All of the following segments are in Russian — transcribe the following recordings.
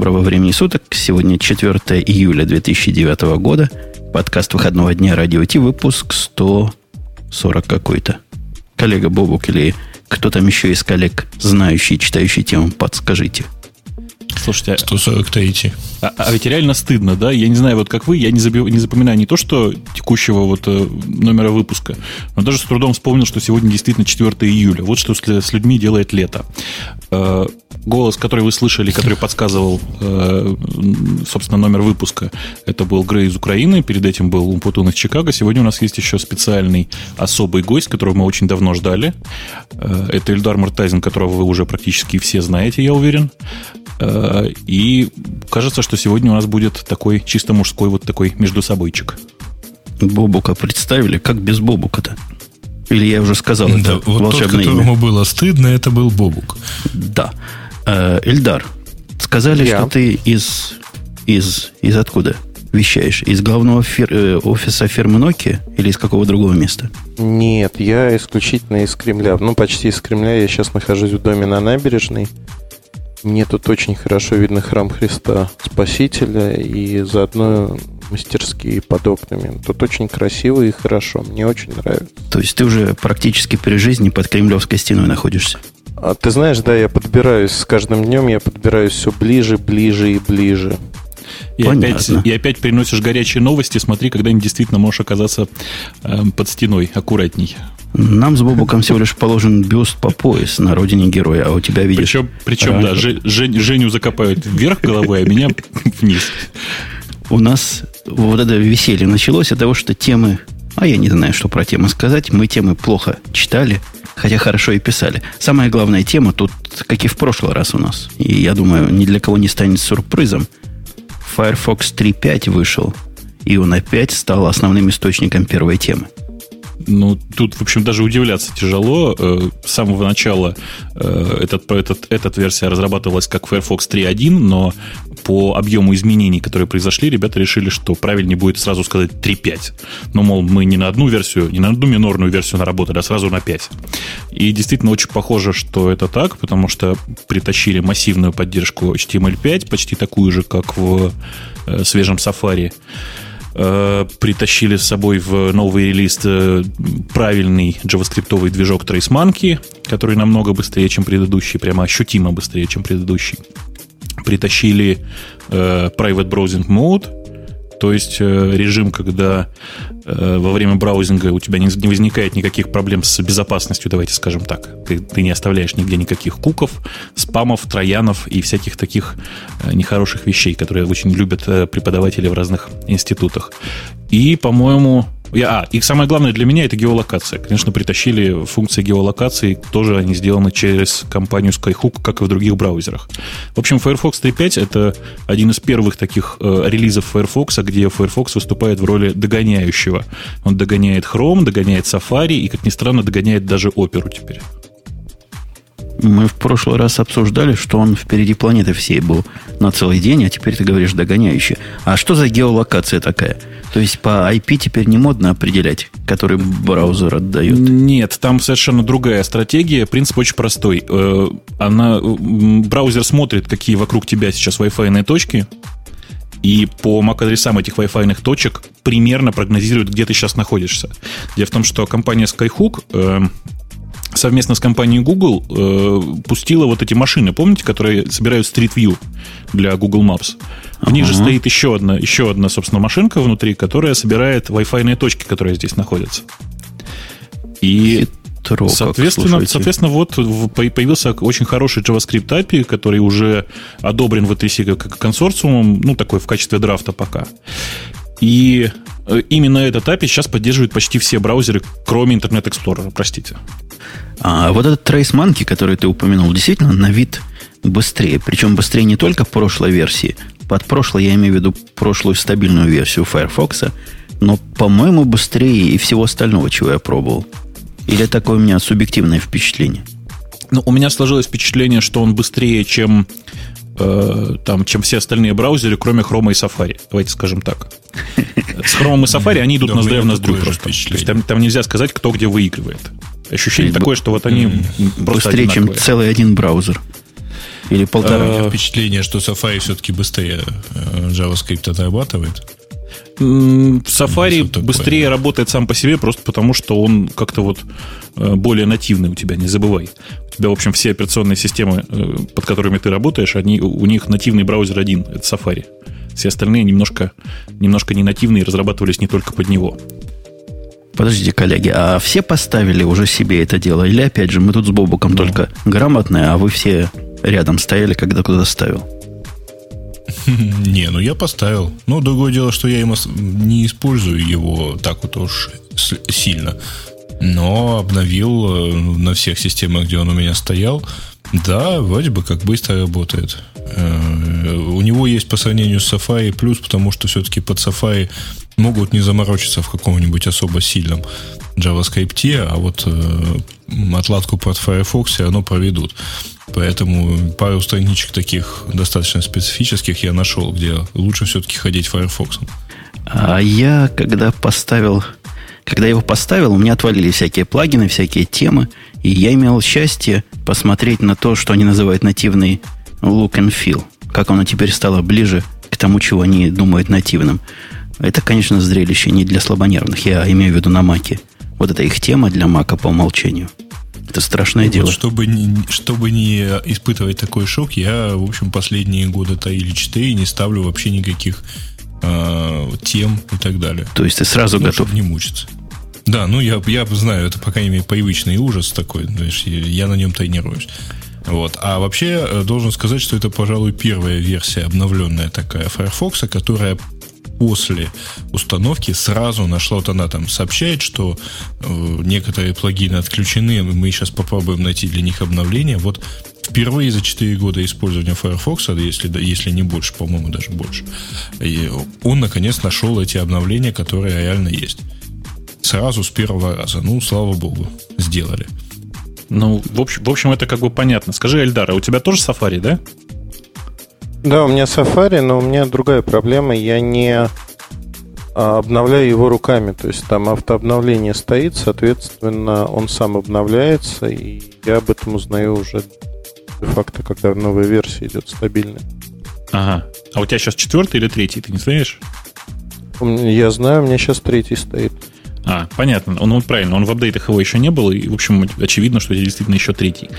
Доброго времени суток. Сегодня 4 июля 2009 года. Подкаст выходного дня Радио Ти, выпуск 140 какой-то. Коллега Бобук или кто там еще из коллег, знающий, читающий тему, подскажите. Слушайте, 143. А, а ведь реально стыдно, да? Я не знаю, вот как вы, я не, заби, не запоминаю не то, что текущего вот э, номера выпуска, но даже с трудом вспомнил, что сегодня действительно 4 июля. Вот что с, людьми делает лето. Э, голос, который вы слышали, который подсказывал, э, собственно, номер выпуска, это был Грей из Украины, перед этим был Умпутун из Чикаго. Сегодня у нас есть еще специальный особый гость, которого мы очень давно ждали. Э, это Эльдар Муртазин, которого вы уже практически все знаете, я уверен. Э, и кажется, что сегодня у нас будет такой чисто мужской вот такой между собойчик. Бобука представили? Как без Бобука-то? Или я уже сказал, да, это вот волшебное тот, которому имя. было стыдно, это был Бобук. Да. Э, Эльдар, сказали, я. что ты из, из, из откуда вещаешь? Из главного фир, э, офиса фирмы Nokia или из какого другого места? Нет, я исключительно из Кремля. Ну, почти из Кремля. Я сейчас нахожусь в доме на набережной. Мне тут очень хорошо видно храм Христа Спасителя и заодно мастерские под окнами. Тут очень красиво и хорошо. Мне очень нравится. То есть ты уже практически при жизни под Кремлевской стеной находишься? А ты знаешь, да, я подбираюсь с каждым днем, я подбираюсь все ближе, ближе и ближе. И опять, и опять приносишь горячие новости. Смотри, когда-нибудь действительно можешь оказаться э, под стеной. Аккуратней. Нам с Бобуком всего лишь положен бюст по пояс на родине героя, а у тебя, видишь... Причем, причем да, Жень, Женю закопают вверх головой, а меня вниз. У нас вот это веселье началось от того, что темы... А я не знаю, что про темы сказать. Мы темы плохо читали, хотя хорошо и писали. Самая главная тема тут, как и в прошлый раз у нас, и я думаю, ни для кого не станет сюрпризом. Firefox 3.5 вышел, и он опять стал основным источником первой темы. Ну, тут, в общем, даже удивляться тяжело. Э, с самого начала э, этот, этот, эта версия разрабатывалась как Firefox 3.1, но по объему изменений, которые произошли, ребята решили, что правильнее будет сразу сказать 3.5. Ну, мол, мы не на одну версию, не на одну минорную версию наработали, а сразу на 5. И действительно очень похоже, что это так, потому что притащили массивную поддержку HTML5, почти такую же, как в э, свежем Safari. Э, притащили с собой в новый релиз э, правильный джаваскриптовый движок TraceMonkey, который намного быстрее, чем предыдущий, прямо ощутимо быстрее, чем предыдущий. Притащили э, Private Browsing Mode, то есть э, режим, когда э, во время браузинга у тебя не, возникает никаких проблем с безопасностью, давайте скажем так. Ты, ты не оставляешь нигде никаких куков, спамов, троянов и всяких таких э, нехороших вещей, которые очень любят преподаватели в разных институтах. И, по-моему, я, а, и самое главное для меня это геолокация. Конечно, притащили функции геолокации, тоже они сделаны через компанию Skyhook, как и в других браузерах. В общем, Firefox 3.5 это один из первых таких э, релизов Firefox, где Firefox выступает в роли догоняющего. Он догоняет Chrome, догоняет Safari и, как ни странно, догоняет даже Opera теперь. Мы в прошлый раз обсуждали, что он впереди планеты всей был на целый день, а теперь ты говоришь догоняющий. А что за геолокация такая? То есть по IP теперь не модно определять, который браузер отдает? Нет, там совершенно другая стратегия. Принцип очень простой. Э, она, браузер смотрит, какие вокруг тебя сейчас Wi-Fi точки, и по MAC-адресам этих Wi-Fi точек примерно прогнозирует, где ты сейчас находишься. Дело в том, что компания Skyhook э, совместно с компанией Google э, пустила вот эти машины, помните, которые собирают Street View для Google Maps. В uh-huh. них же стоит еще одна, еще одна, собственно, машинка внутри, которая собирает Wi-Fi точки, которые здесь находятся. И Хитро, соответственно, соответственно, вот появился очень хороший JavaScript API, который уже одобрен в ETC как консорциумом, ну, такой в качестве драфта пока. И э, именно этот API сейчас поддерживает почти все браузеры, кроме Internet Explorer, простите. А вот этот Trace Monkey, который ты упомянул, действительно на вид быстрее. Причем быстрее не только в прошлой версии. Под прошлой я имею в виду прошлую стабильную версию Firefox, но, по-моему, быстрее и всего остального, чего я пробовал. Или такое у меня субъективное впечатление? Ну, у меня сложилось впечатление, что он быстрее, чем, э, там, чем все остальные браузеры, кроме Chrome и Safari. Давайте скажем так. С Chrome и Safari они идут на ноздря в ноздрю просто. То есть там, там нельзя сказать, кто где выигрывает. Ощущение такое, что вот они Быстрее, чем целый один браузер. Или полтора? А, впечатление, что Safari все-таки быстрее э, JavaScript отрабатывает. Safari быстрее работает сам по себе, просто потому что он как-то вот э, более нативный у тебя, не забывай. У тебя, в общем, все операционные системы, э, под которыми ты работаешь, они, у них нативный браузер один, это Safari. Все остальные немножко, немножко не нативные, разрабатывались не только под него. Подождите, коллеги, а все поставили уже себе это дело? Или опять же, мы тут с Бобуком да. только грамотные, а вы все рядом стояли, когда кто-то ставил? Не, ну я поставил. Но другое дело, что я не использую его так вот уж сильно. Но обновил э, на всех системах, где он у меня стоял. Да, вроде бы как быстро работает. Э, у него есть по сравнению с Safari плюс, потому что все-таки под Safari могут не заморочиться в каком-нибудь особо сильном JavaScript, а вот э, отладку под Firefox все равно проведут. Поэтому пару страничек таких достаточно специфических я нашел, где лучше все-таки ходить Firefox. А я, когда поставил, когда его поставил, у меня отвалили всякие плагины, всякие темы, и я имел счастье посмотреть на то, что они называют нативный look and feel, как оно теперь стало ближе к тому, чего они думают нативным. Это, конечно, зрелище не для слабонервных, я имею в виду на Маке. Вот это их тема для Мака по умолчанию. Это страшное вот дело. Чтобы не, чтобы не испытывать такой шок, я, в общем, последние года-то или четыре не ставлю вообще никаких э, тем и так далее. То есть ты сразу ну, готов? не мучиться. Да, ну я, я знаю, это, по крайней мере, привычный ужас такой. Знаешь, я на нем тренируюсь. Вот. А вообще, э, должен сказать, что это, пожалуй, первая версия обновленная такая Firefox, которая после установки сразу нашла, вот она там сообщает, что э, некоторые плагины отключены, мы сейчас попробуем найти для них обновление. Вот впервые за 4 года использования Firefox, если, если не больше, по-моему, даже больше, и он наконец нашел эти обновления, которые реально есть. Сразу с первого раза. Ну, слава богу, сделали. Ну, в общем, в общем, это как бы понятно. Скажи, Эльдар, а у тебя тоже Safari, да? Да, у меня Safari, но у меня другая проблема. Я не а, обновляю его руками. То есть там автообновление стоит, соответственно, он сам обновляется, и я об этом узнаю уже де-факто, когда новая версия идет стабильная. Ага. А у тебя сейчас четвертый или третий, ты не знаешь? Я знаю, у меня сейчас третий стоит. А, понятно. Он, он правильно, он в апдейтах его еще не было, и, в общем, очевидно, что это действительно еще третий.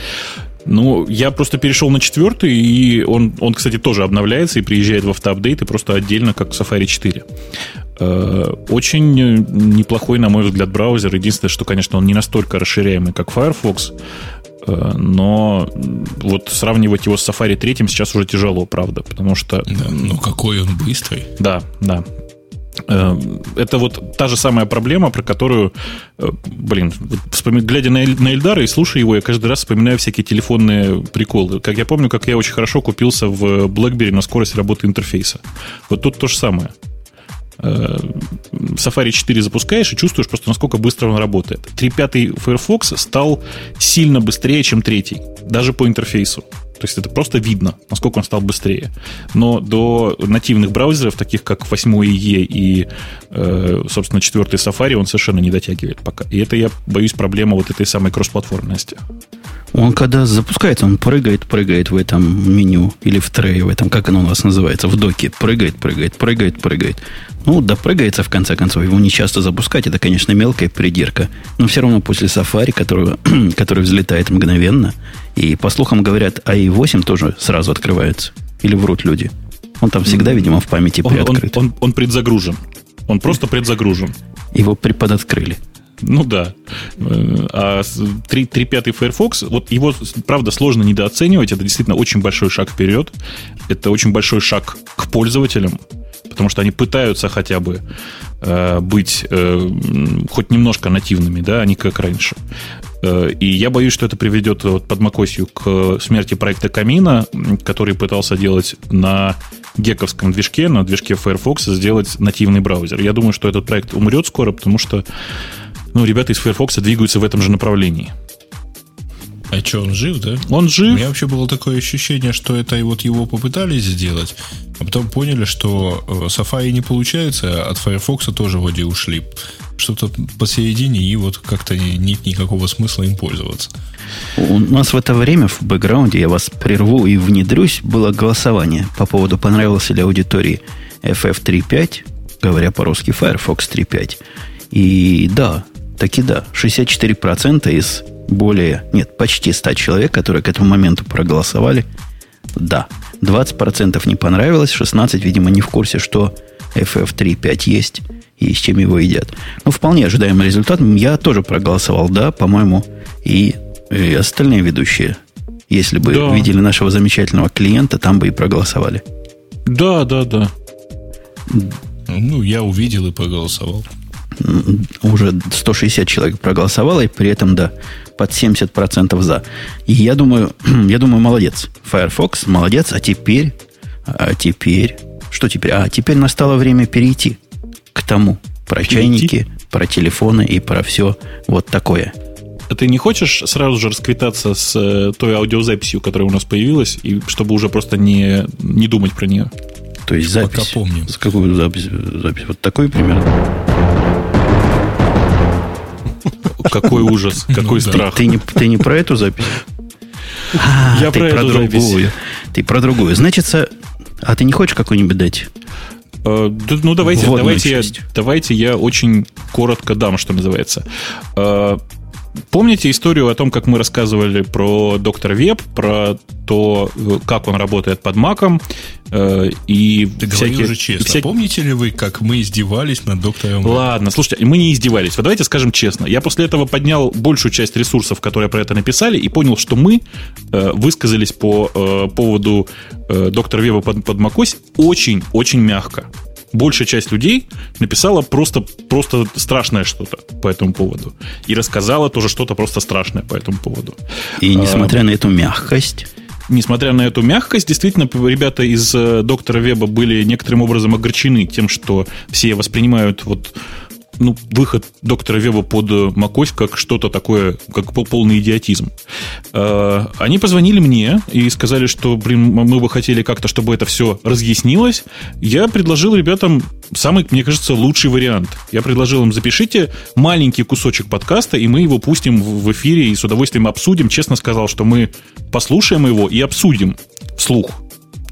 Ну, я просто перешел на четвертый, и он, он, кстати, тоже обновляется и приезжает в автоапдейт, и просто отдельно, как Safari 4. Э, очень неплохой, на мой взгляд, браузер. Единственное, что, конечно, он не настолько расширяемый, как Firefox, э, но вот сравнивать его с Safari 3 сейчас уже тяжело, правда, потому что... Да, ну, какой он быстрый. Да, да. Э, это вот та же самая проблема, про которую, э, блин, глядя на, на Эльдара и слушая его, я каждый раз вспоминаю всякие телефонные приколы. Как я помню, как я очень хорошо купился в BlackBerry на скорость работы интерфейса. Вот тут то же самое. Э, Safari 4 запускаешь и чувствуешь просто, насколько быстро он работает. 3.5 Firefox стал сильно быстрее, чем третий, даже по интерфейсу. То есть это просто видно, насколько он стал быстрее. Но до нативных браузеров, таких как 8 IE и, э, собственно, 4 Safari, он совершенно не дотягивает пока. И это, я боюсь, проблема вот этой самой кроссплатформенности. Он когда запускается, он прыгает, прыгает в этом меню или в трее, в этом, как оно у нас называется, в доке. Прыгает, прыгает, прыгает, прыгает. Ну, допрыгается в конце концов. Его не часто запускать, это, конечно, мелкая придирка. Но все равно после Safari, который, который взлетает мгновенно, и, по слухам говорят, i8 тоже сразу открывается. Или врут люди. Он там всегда, видимо, в памяти он, приоткрыт. Он, он, он предзагружен. Он просто предзагружен. Его приподоткрыли. Ну да. А 3.5 Firefox, вот его, правда, сложно недооценивать. Это действительно очень большой шаг вперед. Это очень большой шаг к пользователям, потому что они пытаются хотя бы э, быть э, хоть немножко нативными, да, а не как раньше. Э, и я боюсь, что это приведет вот под макосью к смерти проекта Камина, который пытался делать на гековском движке, на движке Firefox, сделать нативный браузер. Я думаю, что этот проект умрет скоро, потому что ну, ребята из Firefox двигаются в этом же направлении. А что, он жив, да? Он жив. У меня вообще было такое ощущение, что это вот его попытались сделать, а потом поняли, что э, Safari не получается, а от Firefox тоже вроде ушли. Что-то посередине, и вот как-то нет никакого смысла им пользоваться. У нас в это время в бэкграунде, я вас прерву и внедрюсь, было голосование по поводу, понравился ли аудитории FF 3.5, говоря по-русски Firefox 3.5. И да, таки да, 64% из более, нет, почти 100 человек, которые к этому моменту проголосовали, да. 20% не понравилось, 16%, видимо, не в курсе, что FF 3.5 есть и с чем его едят. Ну, вполне ожидаемый результат. Я тоже проголосовал «да», по-моему, и, и остальные ведущие, если бы да. видели нашего замечательного клиента, там бы и проголосовали. Да, да, да. Ну, я увидел и проголосовал. Уже 160 человек проголосовало, и при этом, да, под 70% за. И я думаю, я думаю, молодец. Firefox, молодец, а теперь, а теперь, что теперь? А теперь настало время перейти к тому. Про чайники, про телефоны и про все вот такое. А ты не хочешь сразу же расквитаться с э, той аудиозаписью, которая у нас появилась, и чтобы уже просто не, не думать про нее? То есть запись. Пока помним. С какой запись? запись? Вот такой примерно. Какой ужас, ну какой страх. Ты не, ты не про эту запись? А, Я про, про другую. Ты про другую. Значит, а ты не хочешь какую-нибудь дать? Э, ну, давайте, давайте, я, давайте я очень коротко дам, что называется. Э, помните историю о том, как мы рассказывали про доктора Веб, про то, как он работает под маком, э, и Ты всякие... уже честно. Всякие... Помните ли вы, как мы издевались над доктором? Ладно, слушайте, мы не издевались. Вот давайте скажем честно. Я после этого поднял большую часть ресурсов, которые про это написали, и понял, что мы высказались по поводу доктора Веба под, под macOS очень-очень мягко большая часть людей написала просто, просто страшное что-то по этому поводу. И рассказала тоже что-то просто страшное по этому поводу. И несмотря а, на эту мягкость... Несмотря на эту мягкость, действительно, ребята из э, доктора Веба были некоторым образом огорчены тем, что все воспринимают вот ну, выход доктора Веба под macOS как что-то такое, как полный идиотизм. Э, они позвонили мне и сказали, что, блин, мы бы хотели как-то, чтобы это все разъяснилось. Я предложил ребятам самый, мне кажется, лучший вариант. Я предложил им, запишите маленький кусочек подкаста, и мы его пустим в эфире и с удовольствием обсудим. Честно сказал, что мы послушаем его и обсудим вслух.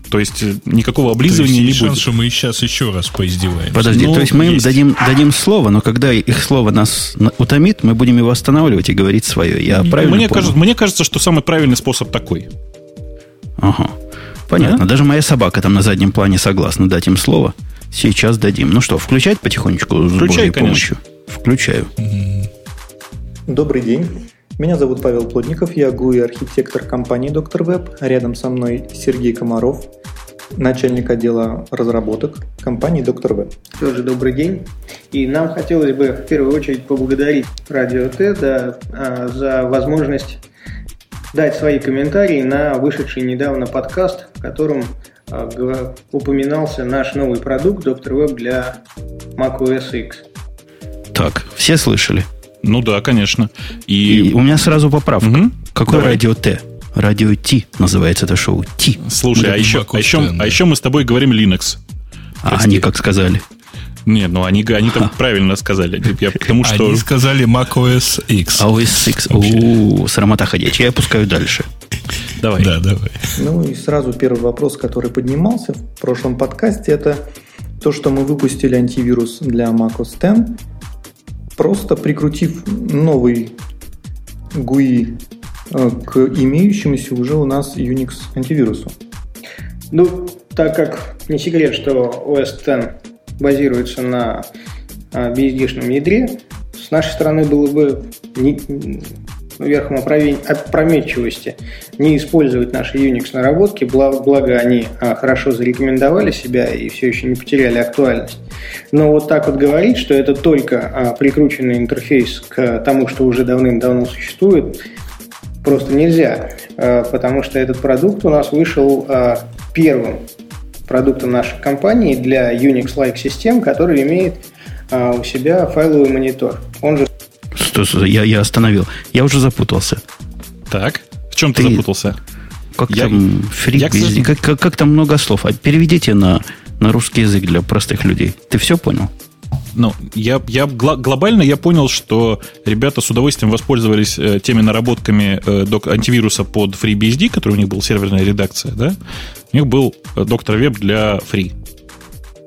То есть э, никакого облизывания то есть, не будет. что мы сейчас еще раз поиздеваемся. Подожди, ну, то есть мы есть. им дадим, дадим слово, но когда их слово нас утомит, мы будем его останавливать и говорить свое. Я правильно мне кажется, мне кажется, что самый правильный способ такой. Ага. Понятно. А? Даже моя собака там на заднем плане согласна дать им слово. Сейчас дадим. Ну что, включать потихонечку с Включай, Божьей конечно. помощью? Включаю. Добрый день. Меня зовут Павел Плотников, я GUI-архитектор компании Доктор Веб. Рядом со мной Сергей Комаров, начальник отдела разработок компании Доктор Веб. Тоже добрый день. И нам хотелось бы в первую очередь поблагодарить Радио Т да, а, за возможность дать свои комментарии на вышедший недавно подкаст, в котором а, упоминался наш новый продукт Доктор Веб для macOS X. Так, все слышали? Ну да, конечно. И, и у меня сразу поправка. Угу. Какое Давай. радио Т? Радио Т называется это шоу. Т. Слушай, а еще, а, еще, а еще мы с тобой говорим Linux. А Прости. они как сказали? Нет, ну они, они там правильно сказали. Я потому что... Они сказали macOS X. OS X. У, срамота ходячая. Я опускаю дальше. Давай. Да, давай. Ну и сразу первый вопрос, который поднимался в прошлом подкасте, это то, что мы выпустили антивирус для macOS X просто прикрутив новый GUI э, к имеющемуся уже у нас Unix антивирусу. Ну, так как не секрет, что OS X базируется на BSD-шном ядре, с нашей стороны было бы не, верхом опрометчивости не использовать наши Unix наработки, благо они а, хорошо зарекомендовали себя и все еще не потеряли актуальность. Но вот так вот говорить, что это только а, прикрученный интерфейс к тому, что уже давным-давно существует, просто нельзя, а, потому что этот продукт у нас вышел первым продуктом нашей компании для Unix-like систем, который имеет у себя файловый монитор. Он же что я, я остановил. Я уже запутался. Так, в чем ты, ты запутался? Как я, там фрик, я, кстати... как, как, как там много слов. А переведите на, на русский язык для простых людей. Ты все понял? Ну, я, я глобально я понял, что ребята с удовольствием воспользовались э, теми наработками э, док, антивируса под FreeBSD, который у них был серверная редакция, да? У них был э, доктор веб для Free.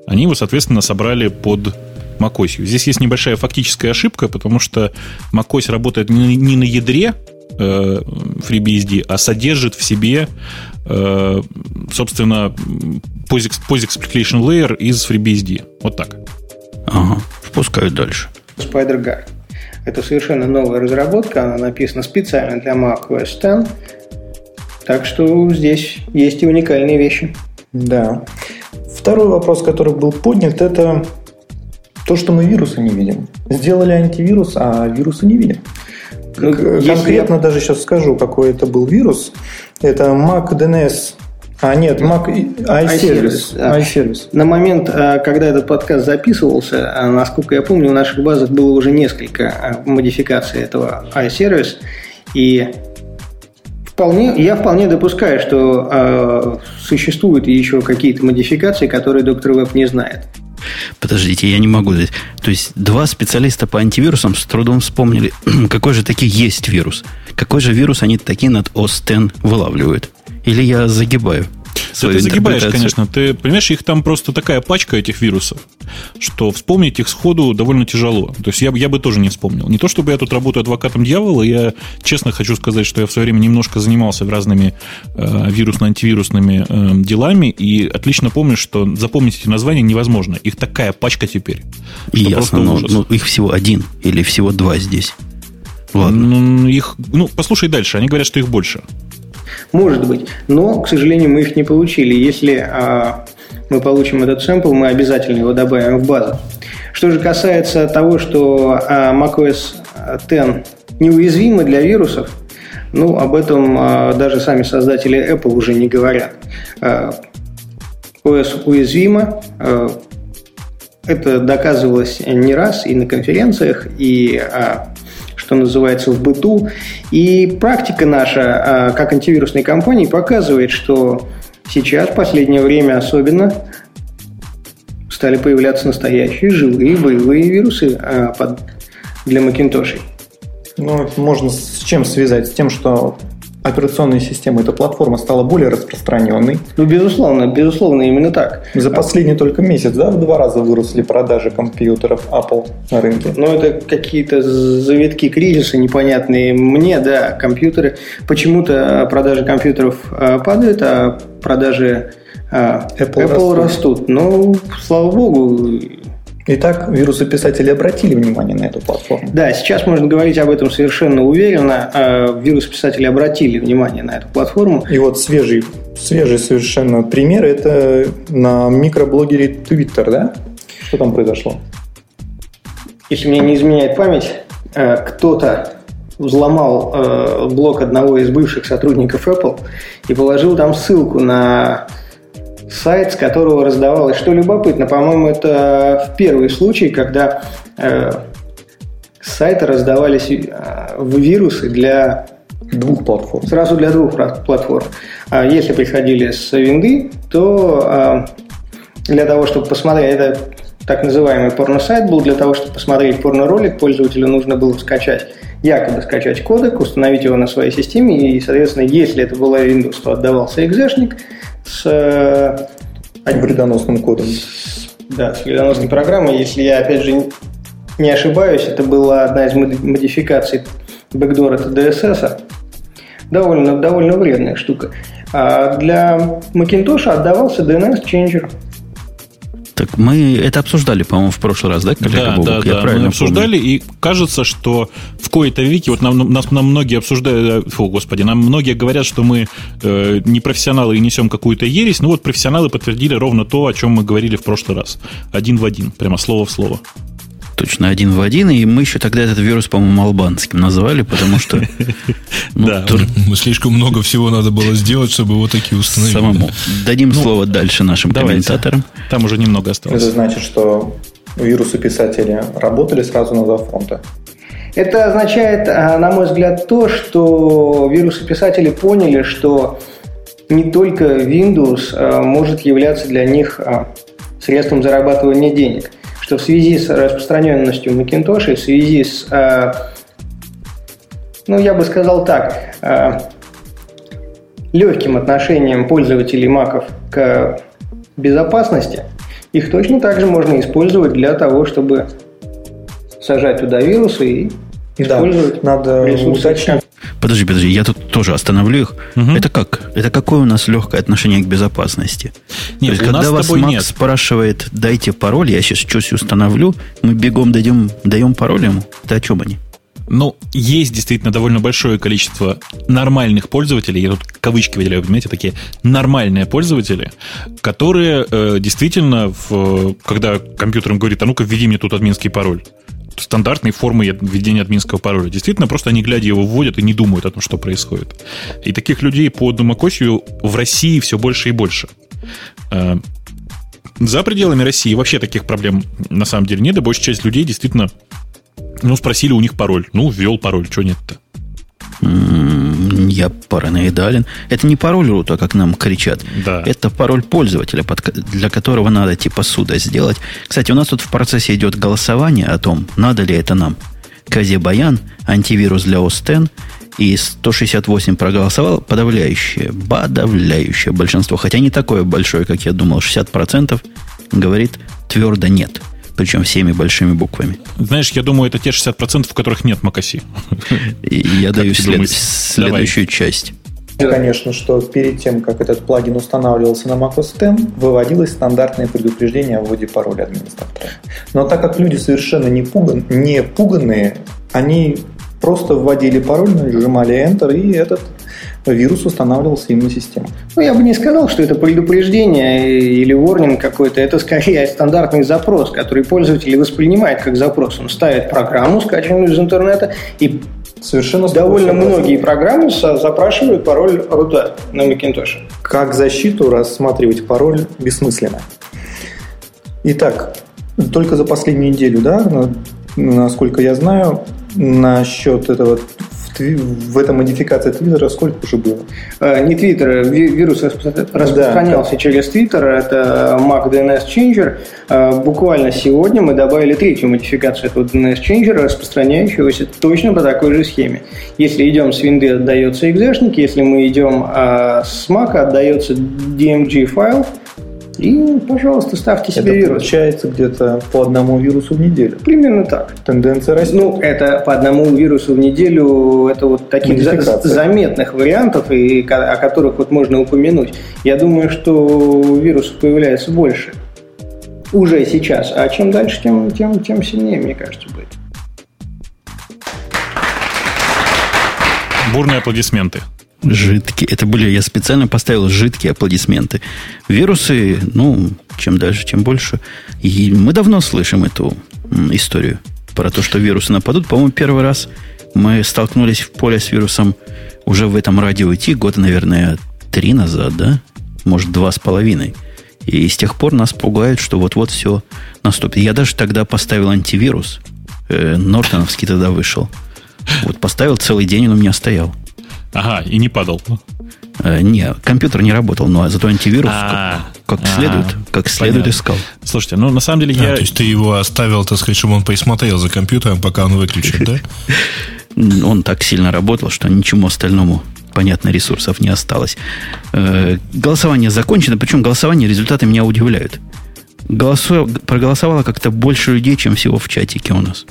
Они его, соответственно, собрали под macOS. Здесь есть небольшая фактическая ошибка, потому что macOS работает не, на ядре э, FreeBSD, а содержит в себе, э, собственно, POSIX, POSIX Application Layer из FreeBSD. Вот так. Ага, впускают дальше. SpiderGuard. Это совершенно новая разработка, она написана специально для Mac OS X. Так что здесь есть и уникальные вещи. Да. Второй вопрос, который был поднят, это то, что мы вирусы не видим. Сделали антивирус, а вирусы не видим. Ну, Конкретно я... даже сейчас скажу, какой это был вирус. Это Mac DNS а, нет, Mac iService. iService. На момент, а, когда этот подкаст записывался, а, насколько я помню, в наших базах было уже несколько модификаций этого iService. И вполне, я вполне допускаю, что э, существуют еще какие-то модификации, которые доктор Веб не знает. Подождите, я не могу здесь. То есть два специалиста по антивирусам с трудом вспомнили, какой же таки есть вирус. Какой же вирус они такие над OS X вылавливают. Или я загибаю? Ты загибаешь, конечно. Ты понимаешь, их там просто такая пачка этих вирусов, что вспомнить их сходу довольно тяжело. То есть я, я бы тоже не вспомнил. Не то, чтобы я тут работаю адвокатом дьявола, я честно хочу сказать, что я в свое время немножко занимался разными э, вирусно-антивирусными э, делами, и отлично помню, что запомнить эти названия невозможно. Их такая пачка теперь. И ясно, но, но их всего один или всего два здесь. Ладно. Ну, их, ну, послушай дальше. Они говорят, что их больше. Может быть. Но, к сожалению, мы их не получили. Если а, мы получим этот сэмпл, мы обязательно его добавим в базу. Что же касается того, что а, macOS X неуязвимы для вирусов, ну, об этом а, даже сами создатели Apple уже не говорят. А, OS уязвима. А, это доказывалось не раз и на конференциях, и а, что называется, в быту. И практика наша, а, как антивирусной компании, показывает, что сейчас, в последнее время особенно, стали появляться настоящие живые боевые вирусы а, для Macintosh. Ну, можно с чем связать? С тем, что операционной системы эта платформа стала более распространенной. Ну, безусловно, безусловно, именно так. За последний только месяц, да, в два раза выросли продажи компьютеров Apple на рынке? Ну, это какие-то завитки кризиса непонятные. Мне, да, компьютеры, почему-то продажи компьютеров а, падают, а продажи а, Apple, Apple растут. растут. Ну, слава богу, Итак, вирусописатели обратили внимание на эту платформу. Да, сейчас можно говорить об этом совершенно уверенно. А, вирусописатели обратили внимание на эту платформу. И вот свежий, свежий совершенно пример – это на микроблогере Twitter, да? Что там произошло? Если мне не изменяет память, э, кто-то взломал э, блог одного из бывших сотрудников Apple и положил там ссылку на сайт, с которого раздавалось. Что любопытно, по-моему, это в первый случай, когда э, с сайта раздавались э, вирусы для двух платформ. Сразу для двух платформ. А если приходили с винды, то э, для того, чтобы посмотреть, это так называемый порно-сайт был, для того, чтобы посмотреть порно-ролик, пользователю нужно было скачать, якобы скачать кодек, установить его на своей системе, и, соответственно, если это была Windows, то отдавался экзешник, с э, вредоносным кодом. Да, с вредоносной программой. Если я, опять же, не ошибаюсь, это была одна из модификаций бэкдора TDSS. Довольно, довольно вредная штука. А для Macintosh отдавался DNS Changer. Так мы это обсуждали, по-моему, в прошлый раз, да, коллега да, Бобок? Да, Я да, мы обсуждали, помню. и кажется, что в кои-то веке, вот нам, нас, нам многие обсуждают, э, фу, господи, нам многие говорят, что мы э, не профессионалы и несем какую-то ересь, ну вот профессионалы подтвердили ровно то, о чем мы говорили в прошлый раз. Один в один, прямо слово в слово точно один в один, и мы еще тогда этот вирус, по-моему, албанским называли, потому что... Ну, да, слишком много всего надо было сделать, чтобы его такие установить. Самому. Дадим ну, слово дальше нашим комментаторам. Там уже немного осталось. Это значит, что вирусы писатели работали сразу на два фронта. Это означает, а, на мой взгляд, то, что вирусы-писатели поняли, что не только Windows а, может являться для них а, средством зарабатывания денег – что в связи с распространенностью Macintosh, в связи с, э, ну, я бы сказал так, э, легким отношением пользователей маков к безопасности, их точно так же можно использовать для того, чтобы сажать туда вирусы и использовать да, надо уточнить. Подожди, подожди, я тут тоже остановлю их. Угу. Это как? Это какое у нас легкое отношение к безопасности? Нет, То есть, когда вас Макс нет. спрашивает, дайте пароль, я сейчас что-то установлю, мы бегом дадим, даем пароль ему. Это о чем они? Ну, есть действительно довольно большое количество нормальных пользователей, я тут кавычки выделяю, понимаете, такие нормальные пользователи, которые э, действительно, в, когда компьютер им говорит, а ну-ка введи мне тут админский пароль, стандартной формы введения админского пароля. Действительно, просто они, глядя его, вводят и не думают о том, что происходит. И таких людей по домокосию в России все больше и больше. Э, за пределами России вообще таких проблем на самом деле нет, и большая часть людей действительно ну, спросили у них пароль. Ну, ввел пароль, что нет-то? Я параноидален. Это не пароль рута, как нам кричат. Да. Это пароль пользователя, для которого надо типа суда сделать. Кстати, у нас тут в процессе идет голосование о том, надо ли это нам. Казе Баян, антивирус для OS и 168 проголосовал, подавляющее, подавляющее большинство, хотя не такое большое, как я думал, 60% говорит твердо нет причем всеми большими буквами. Знаешь, я думаю, это те 60%, в которых нет Макаси. Я даю следующую часть. Конечно, что перед тем, как этот плагин устанавливался на macOS X, выводилось стандартное предупреждение о вводе пароля администратора. Но так как люди совершенно не, пуган, не пуганные, они просто вводили пароль, нажимали Enter, и этот вирус устанавливался им на систему. Ну, я бы не сказал, что это предупреждение или ворнинг какой-то. Это скорее стандартный запрос, который пользователь воспринимает как запрос. Он ставит программу, скачанную из интернета, и Совершенно довольно многие программы запрашивают пароль рута на Macintosh. Как защиту рассматривать пароль бессмысленно. Итак, только за последнюю неделю, да, насколько я знаю, насчет этого в этой модификации Твиттера сколько уже было? Э, не Твиттер, вирус распространялся да, через Твиттер, это Mac DNS Changer. Э, буквально сегодня мы добавили третью модификацию этого DNS Changer, распространяющегося точно по такой же схеме. Если идем с винды, отдается экзешник, если мы идем с Mac, отдается DMG файл, и, пожалуйста, ставьте себе это вирус. получается где-то по одному вирусу в неделю. Примерно так. Тенденция растет. Ну, это по одному вирусу в неделю, это вот таких за- заметных вариантов, и, о которых вот можно упомянуть. Я думаю, что вирусов появляется больше. Уже сейчас. А чем дальше, тем, тем, тем сильнее, мне кажется, будет. Бурные аплодисменты. Жидкие. Это были, я специально поставил жидкие аплодисменты. Вирусы, ну, чем дальше, тем больше. И мы давно слышим эту историю про то, что вирусы нападут. По-моему, первый раз мы столкнулись в поле с вирусом уже в этом радио идти года, наверное, три назад, да? Может, два с половиной. И с тех пор нас пугают, что вот-вот все наступит. Я даже тогда поставил антивирус. Э, Нортоновский тогда вышел. Вот поставил целый день, он у меня стоял. Ага, и не падал. Э, не, компьютер не работал, но зато антивирус а, как, как следует, как следует искал. Слушайте, ну на самом деле я... То есть ты его оставил, так сказать, чтобы он посмотрел за компьютером, пока он выключен, да? Он так сильно работал, что ничему остальному понятно, ресурсов не осталось. Э, голосование закончено, причем голосование результаты меня удивляют. Голосу... Проголосовало как-то больше людей, чем всего в чатике у нас.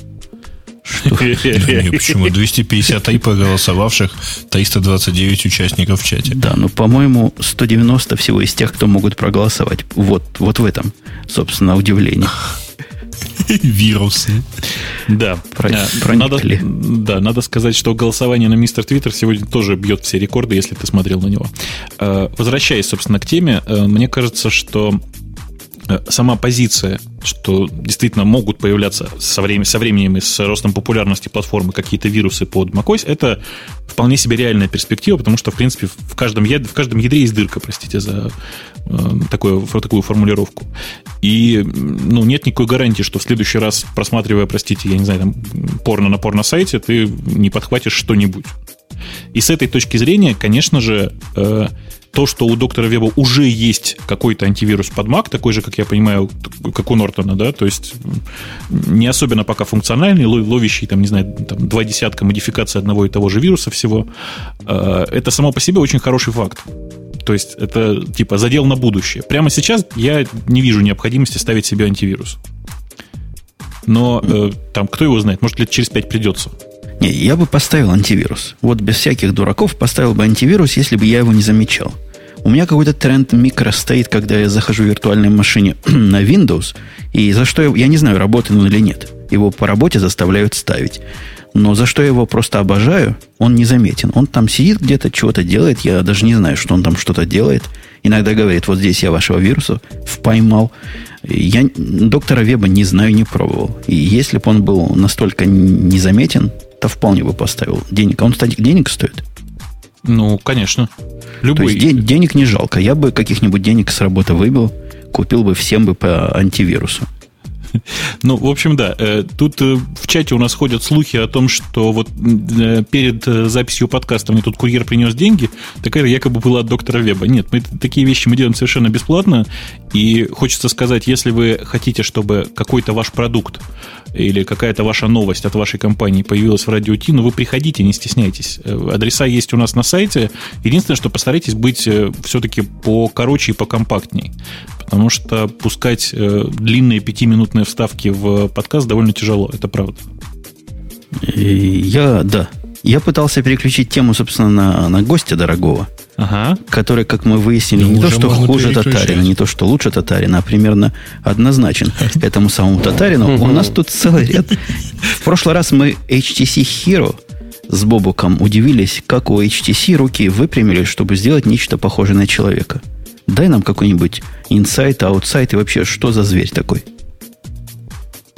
Почему? 250 и проголосовавших, 329 участников в чате. Да, ну, по-моему, 190 всего из тех, кто могут проголосовать. Вот, вот в этом, собственно, удивление. Вирусы. Да. Про, надо, да, надо сказать, что голосование на мистер Твиттер сегодня тоже бьет все рекорды, если ты смотрел на него. Э, возвращаясь, собственно, к теме, э, мне кажется, что Э, сама позиция, что действительно могут появляться со, временем, со временем и с ростом популярности платформы какие-то вирусы под macOS, это вполне себе реальная перспектива, потому что, в принципе, в каждом, ядре, в каждом ядре есть дырка, простите за э, такую, такую формулировку. И ну, нет никакой гарантии, что в следующий раз, просматривая, простите, я не знаю, там, порно на порно-сайте, ты не подхватишь что-нибудь. И с этой точки зрения, конечно же, э, то, что у доктора Веба уже есть какой-то антивирус под Mac, такой же, как я понимаю, как у Нортона, да, то есть не особенно пока функциональный, ловящий, там, не знаю, там, два десятка модификаций одного и того же вируса всего, э, это само по себе очень хороший факт. То есть это типа задел на будущее. Прямо сейчас я не вижу необходимости ставить себе антивирус. Но э, там кто его знает, может лет через пять придется. Не, я бы поставил антивирус. Вот без всяких дураков поставил бы антивирус, если бы я его не замечал. У меня какой-то тренд микро стоит, когда я захожу в виртуальной машине на Windows, и за что я, я не знаю, работает он или нет. Его по работе заставляют ставить. Но за что я его просто обожаю, он незаметен. Он там сидит где-то, чего-то делает, я даже не знаю, что он там что-то делает. Иногда говорит, вот здесь я вашего вируса впоймал. Я доктора Веба не знаю, не пробовал. И если бы он был настолько незаметен, то вполне бы поставил денег. А он, кстати, денег стоит? Ну, конечно. Любой. То есть ден- денег не жалко. Я бы каких-нибудь денег с работы выбил, купил бы всем бы по антивирусу. Ну, в общем, да. Э, тут э, в чате у нас ходят слухи о том, что вот э, перед записью подкаста мне тут курьер принес деньги, такая якобы была от доктора Веба. Нет, мы такие вещи мы делаем совершенно бесплатно. И хочется сказать, если вы хотите, чтобы какой-то ваш продукт или какая-то ваша новость от вашей компании появилась в радио Ти, ну вы приходите, не стесняйтесь. Адреса есть у нас на сайте. Единственное, что постарайтесь быть все-таки покороче и покомпактней. Потому что пускать длинные пятиминутные вставки в подкаст довольно тяжело, это правда. Я, да. Я пытался переключить тему, собственно, на, на гостя дорогого, ага. который, как мы выяснили, ну, не то, что хуже татарина, не то, что лучше татарина, а примерно однозначен этому самому татарину. У нас тут целый ряд. В прошлый раз мы HTC Hero с Бобуком удивились, как у HTC руки выпрямились, чтобы сделать нечто похожее на человека. Дай нам какой-нибудь инсайт, аутсайт и вообще, что за зверь такой?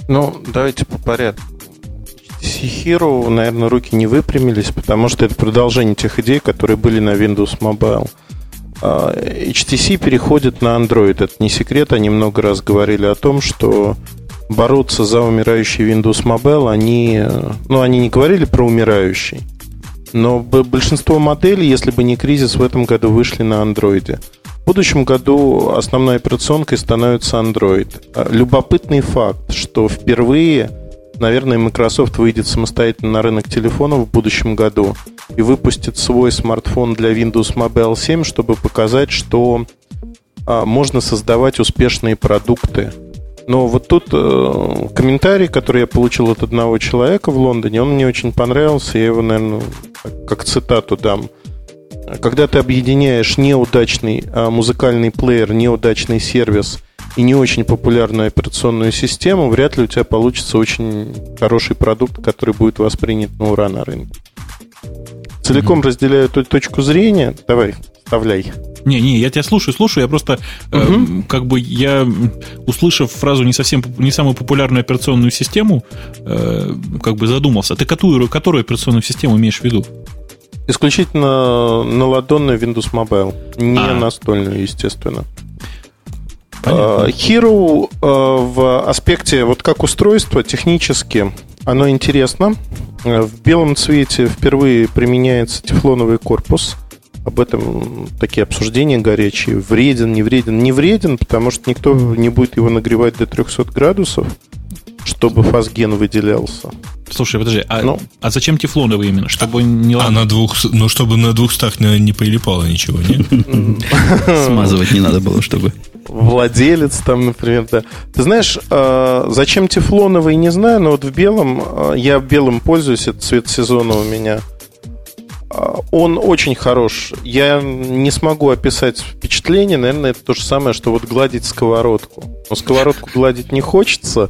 Ну, давайте по порядку. Hero, наверное, руки не выпрямились, потому что это продолжение тех идей, которые были на Windows Mobile. А, HTC переходит на Android. Это не секрет, они много раз говорили о том, что бороться за умирающий Windows Mobile, они, ну, они не говорили про умирающий, но большинство моделей, если бы не кризис, в этом году вышли на Android. В будущем году основной операционкой становится Android. А, любопытный факт, что впервые, наверное, Microsoft выйдет самостоятельно на рынок телефонов в будущем году и выпустит свой смартфон для Windows Mobile 7, чтобы показать, что а, можно создавать успешные продукты. Но вот тут э, комментарий, который я получил от одного человека в Лондоне, он мне очень понравился. Я его, наверное, как, как цитату дам когда ты объединяешь неудачный а, музыкальный плеер, неудачный сервис и не очень популярную операционную систему, вряд ли у тебя получится очень хороший продукт, который будет воспринят на ура на рынке. Целиком mm-hmm. разделяю эту точку зрения. Давай, вставляй. Не, не, я тебя слушаю, слушаю. Я просто, угу. э, как бы, я, услышав фразу не совсем, не самую популярную операционную систему, э, как бы задумался. Ты которую, которую операционную систему имеешь в виду? Исключительно на ладонную Windows Mobile, не а. настольную, естественно. Понятно. А, Hero а, в аспекте вот как устройство технически оно интересно. В белом цвете впервые применяется тефлоновый корпус. Об этом такие обсуждения горячие. Вреден, не вреден. Не вреден, потому что никто не будет его нагревать до 300 градусов чтобы фазген выделялся. Слушай, подожди, а, ну, а зачем тефлоновый именно? Чтобы не А на двух, ну, чтобы на двухстах не, не прилипало ничего, нет? Смазывать не надо было, чтобы... Владелец там, например, да. Ты знаешь, а, зачем тефлоновый, не знаю, но вот в белом, а, я белым пользуюсь, это цвет сезона у меня. А, он очень хорош. Я не смогу описать впечатление. Наверное, это то же самое, что вот гладить сковородку. Но сковородку гладить не хочется,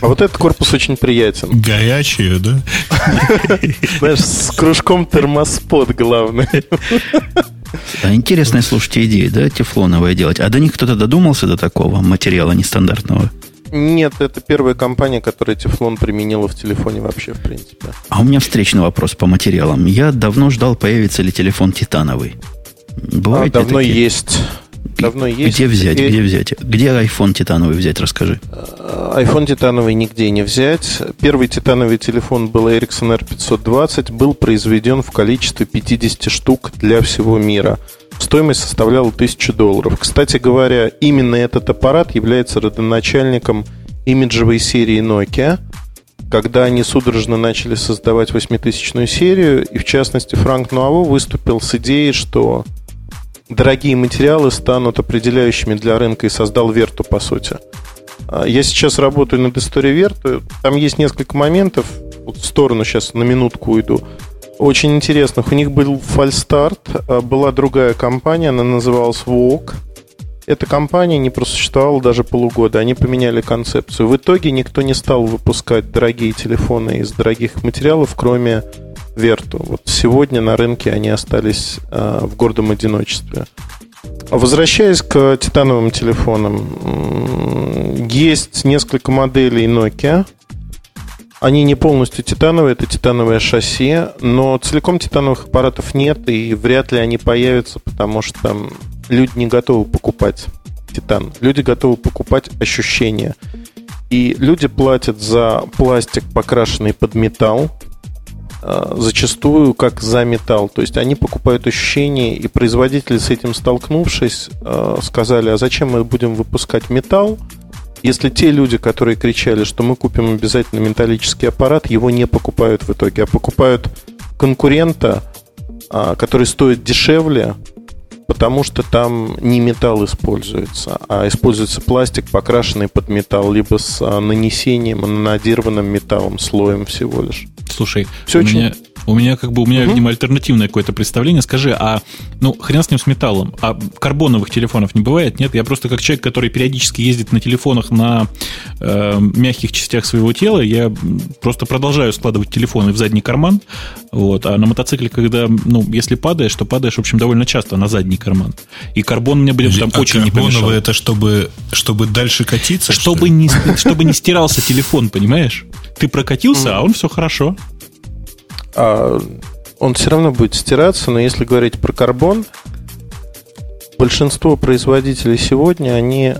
а вот этот корпус очень приятен. Горячие, да? Знаешь, с кружком термоспод, главное. А интересная, слушайте, идея, да, тефлоновая делать. А до них кто-то додумался до такого материала нестандартного? Нет, это первая компания, которая тефлон применила в телефоне вообще, в принципе. А у меня встречный вопрос по материалам. Я давно ждал, появится ли телефон титановый. Бывает а, давно такие? есть. Давно есть. Где взять, И- где взять? Где iPhone титановый взять, расскажи. iPhone титановый нигде не взять. Первый титановый телефон был Ericsson R520, был произведен в количестве 50 штук для всего мира. Стоимость составляла 1000 долларов. Кстати говоря, именно этот аппарат является родоначальником имиджевой серии Nokia, когда они судорожно начали создавать 8000 серию, и в частности Франк Нуаво выступил с идеей, что дорогие материалы станут определяющими для рынка и создал Верту, по сути. А, Я сейчас работаю над историей Верты. Там есть несколько моментов. Вот в сторону сейчас на минутку уйду. Очень интересных. У них был фальстарт. а, Была другая компания, она называлась VOG. Эта компания не просуществовала даже полугода. Они поменяли концепцию. В итоге никто не стал выпускать дорогие телефоны из дорогих материалов, кроме Верту. Вот сегодня на рынке они остались а, в гордом одиночестве. Возвращаясь к титановым телефонам, есть несколько моделей Nokia. Они не полностью титановые, это титановое шасси, но целиком титановых аппаратов нет, и вряд ли они появятся, потому что люди не готовы покупать титан. Люди готовы покупать ощущения. И люди платят за пластик, покрашенный под металл, э, зачастую как за металл. То есть они покупают ощущения, и производители с этим столкнувшись, э, сказали, а зачем мы будем выпускать металл, если те люди, которые кричали, что мы купим обязательно металлический аппарат, его не покупают в итоге, а покупают конкурента, а, который стоит дешевле, потому что там не металл используется, а используется пластик, покрашенный под металл, либо с а, нанесением, нанодированным металлом, слоем всего лишь. Слушай, Всё у, очень- меня, у меня как бы у меня, Мгм. видимо, альтернативное какое-то представление. Скажи, а ну хрен с ним с металлом, а карбоновых телефонов не бывает? Нет, я просто как человек, который периодически ездит на телефонах на э, мягких частях своего тела, я просто продолжаю складывать телефоны в задний карман. Вот, а на мотоцикле, когда, ну, если падаешь, то падаешь, в общем, довольно часто на задний карман. И карбон мне бы там а очень не помешал. это чтобы, чтобы дальше катиться? что Чтобы не, чтобы не стирался телефон, понимаешь? Ты прокатился, а он все хорошо. А он все равно будет стираться, но если говорить про карбон, большинство производителей сегодня, они...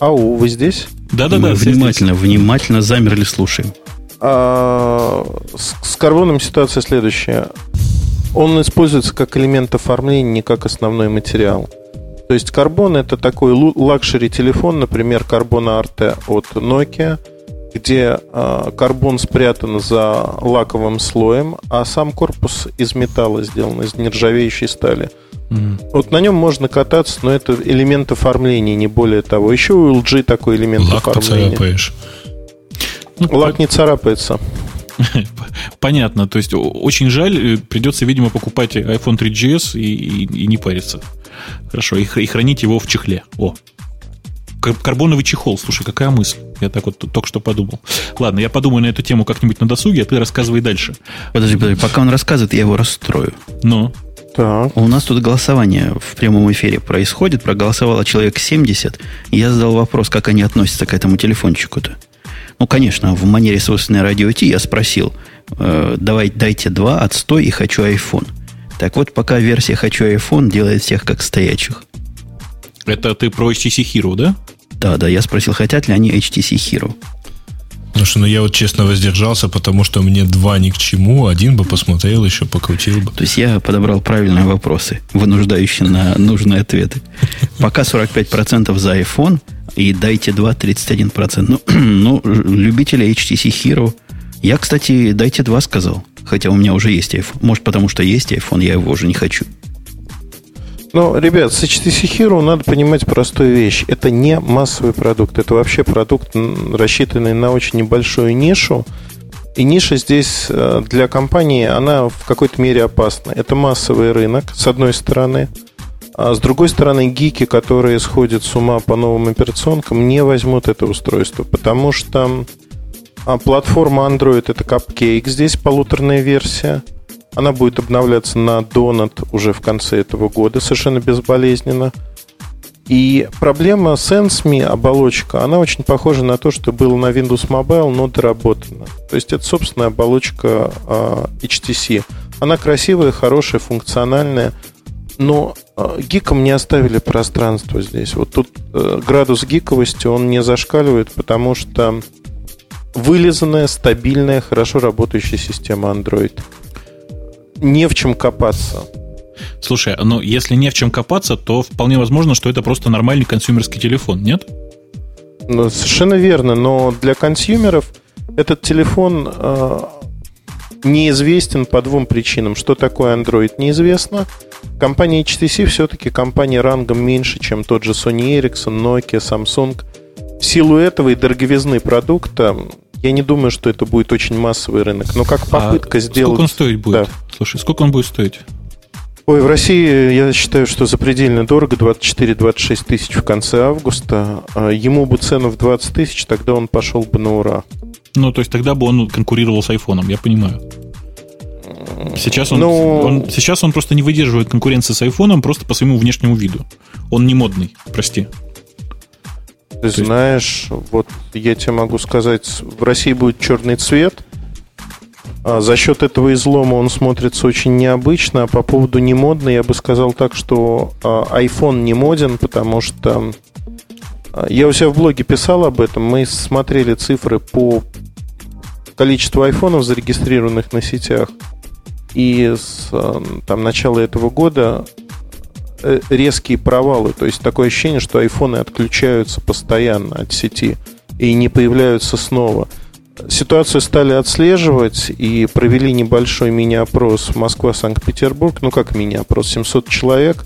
Ау, вы здесь? Да-да-да. Все здесь. внимательно, внимательно замерли, слушаем. А, с, с карбоном ситуация следующая. Он используется как элемент оформления, не как основной материал. То есть карбон это такой luxury телефон, например, Carbon Arte от Nokia, где а, карбон спрятан за лаковым слоем, а сам корпус из металла сделан, из нержавеющей стали. Мгм. Вот на нем можно кататься, но это элемент оформления, не более того. Еще у LG такой элемент Лак оформления. поцарапаешь. Ну, Лак не царапается. Понятно. То есть очень жаль, э, придется, видимо, покупать iPhone 3GS и, и- и не париться. Хорошо, и, и хранить его в чехле. О. Кар- Карбоновый чехол, слушай, какая мысль. Я так вот только что подумал. Ладно, я подумаю на эту тему как-нибудь на досуге, а ты рассказывай дальше. Подожди, подожди, пока он рассказывает, я его расстрою. Ну, Так. У нас тут голосование в прямом эфире происходит. Проголосовало человек 70. И я задал вопрос, как они относятся к этому телефончику-то. Ну, конечно, в манере собственной радио Ти я спросил, э, давай, дайте два, отстой и хочу iPhone. Так вот, пока версия «Хочу iPhone» делает всех как стоячих. Это ты про HTC Hero, да? Да, да, я спросил, хотят ли они HTC Hero. Потому что, ну, я вот честно воздержался, потому что мне два ни к чему. Один бы посмотрел, еще покрутил бы. То есть я подобрал правильные вопросы, вынуждающие на нужные ответы. Пока 45% за iPhone, и дайте 2, 31%. Ну, ну, любители HTC Hero. Я, кстати, дайте 2 сказал. Хотя у меня уже есть iPhone. Может, потому что есть iPhone, я его уже не хочу. Ну, ребят, с HTC Hero надо понимать простую вещь. Это не массовый продукт. Это вообще продукт, рассчитанный на очень небольшую нишу. И ниша здесь э, для компании, она в какой-то мере опасна. Это массовый рынок, с одной стороны. А с другой стороны, гики, которые сходят с ума по новым операционкам, не возьмут это устройство, потому что а, платформа Android это Cupcake, здесь полуторная версия. Она будет обновляться на Donut уже в конце этого года, совершенно безболезненно. И проблема с Ensme, оболочка, она очень похожа на то, что было на Windows Mobile, но доработана. То есть это собственная оболочка а, HTC. Она красивая, хорошая, функциональная, Но э, гикам не оставили пространство здесь. Вот тут э, градус гиковости, он не зашкаливает, потому что вылизанная, стабильная, хорошо работающая система Android. Не в чем копаться. Слушай, ну если не в чем копаться, то вполне возможно, что это просто нормальный консюмерский телефон, нет? Ну, совершенно верно, но для консюмеров этот телефон э, неизвестен по двум причинам. Что такое Android, неизвестно. Компания HTC все-таки компания рангом меньше, чем тот же Sony Ericsson, Nokia, Samsung. В силу этого и дороговизны продукта я не думаю, что это будет очень массовый рынок. Но как а попытка а сделать... Сколько он стоить будет? Да. Слушай, сколько он будет стоить? Ой, в России я считаю, что запредельно дорого, 24-26 тысяч в конце августа. А ему бы цену в 20 тысяч, тогда он пошел бы на ура. Ну, то есть тогда бы он конкурировал с айфоном, я понимаю. Сейчас он, ну, он, сейчас он просто не выдерживает конкуренции с айфоном просто по своему внешнему виду. Он не модный, прости. Ты То знаешь, есть... вот я тебе могу сказать, в России будет черный цвет. А за счет этого излома он смотрится очень необычно. А по поводу не модный, я бы сказал так, что а, iPhone не моден, потому что а, я у себя в блоге писал об этом. Мы смотрели цифры по количеству айфонов, зарегистрированных на сетях. И с э, там, начала этого года резкие провалы. То есть такое ощущение, что айфоны отключаются постоянно от сети и не появляются снова. Ситуацию стали отслеживать и провели небольшой мини-опрос Москва-Санкт-Петербург. Ну, как мини-опрос? 700 человек.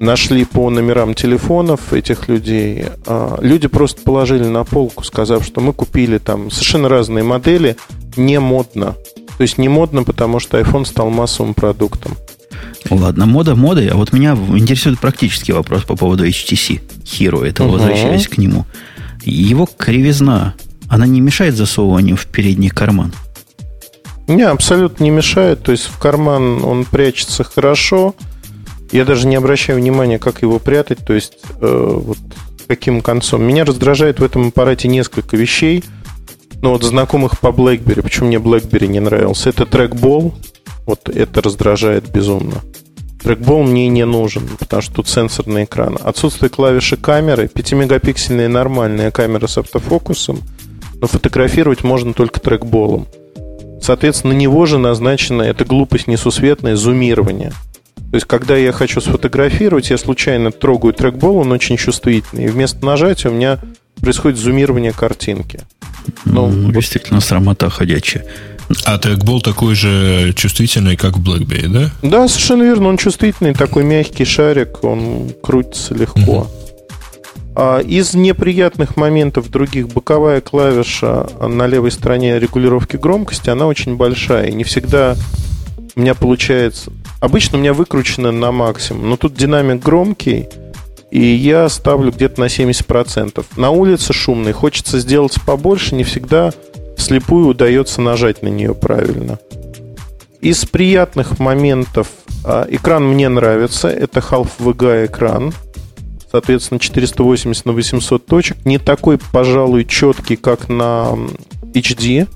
Нашли по номерам телефонов этих людей. А, люди просто положили на полку, сказав, что мы купили там совершенно разные модели, не модно. То есть не модно, потому что iPhone стал массовым продуктом. Ладно, мода модой, а вот меня интересует практический вопрос по поводу HTC Hero, это угу. возвращаясь к нему. Его кривизна, она не мешает засовыванию в передний карман? Не, абсолютно не мешает. То есть в карман он прячется хорошо. Я даже не обращаю внимания, как его прятать, то есть э, вот каким концом. Меня раздражает в этом аппарате несколько вещей – ну, вот знакомых по BlackBerry, почему мне BlackBerry не нравился, это трекбол. Вот это раздражает безумно. Трекбол мне не нужен, потому что тут сенсорный экран. Отсутствие клавиши камеры, 5-мегапиксельная нормальная камера с автофокусом, но фотографировать можно только трекболом. Соответственно, на него же назначено, это глупость несусветная, зумирование. То есть, когда я хочу сфотографировать, я случайно трогаю трекбол, он очень чувствительный. И вместо нажатия у меня происходит зумирование картинки. Ну, ну действительно, срамота ходячая. А трекбол такой же чувствительный, как в BlackBerry, да? Да, совершенно верно. Он чувствительный, такой мягкий шарик, он крутится легко. А из неприятных моментов других боковая клавиша на левой стороне регулировки громкости, она очень большая. И не всегда у меня получается... Обычно у меня выкручено на максимум, но тут динамик громкий, и я ставлю где-то на 70%. На улице шумный, хочется сделать побольше, не всегда слепую удается нажать на нее правильно. Из приятных моментов а, экран мне нравится. Это Half VGA экран. Соответственно, 480 на 800 точек. Не такой, пожалуй, четкий, как на HD.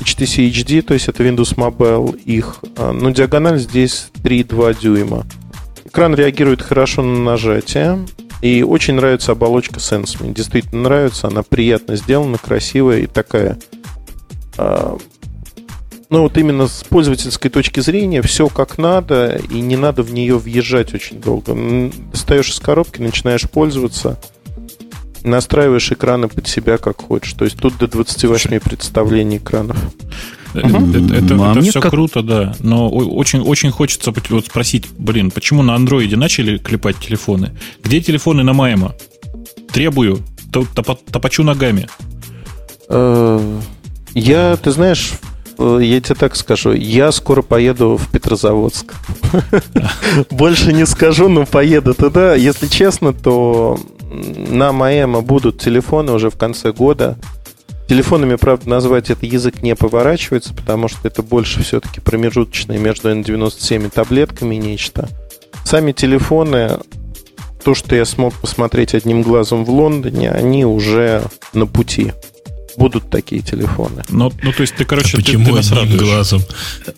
HTC HD, то есть это Windows Mobile их. А, но диагональ здесь 3,2 дюйма. Экран реагирует хорошо на нажатие. И очень нравится оболочка. Мне действительно нравится. Она приятно сделана, красивая и такая... Э, ну, вот именно с пользовательской точки зрения все как надо, и не надо в нее въезжать очень долго. Достаешь из коробки, начинаешь пользоваться, настраиваешь экраны под себя как хочешь. То есть тут до 28 Слушай. представлений экранов. Это, это, это, а это все как... круто, да. Но очень, очень хочется вот спросить, блин, почему на андроиде начали клепать телефоны? Где телефоны на Майма? Требую, топочу ногами. Я, ты знаешь, э, я тебе так скажу, я скоро поеду в Петрозаводск. Больше не скажу, но поеду туда. Если честно, то на Майема будут телефоны уже в конце года. Телефонами, правда, назвать это язык не поворачивается, потому что это больше все-таки промежуточное между N97 и таблетками нечто. Сами телефоны, то, что я смог посмотреть одним глазом в Лондоне, они уже на пути. Будут такие телефоны. Ну, ну то есть ты, короче, а ты, почему ты нас одним радуешь. глазом?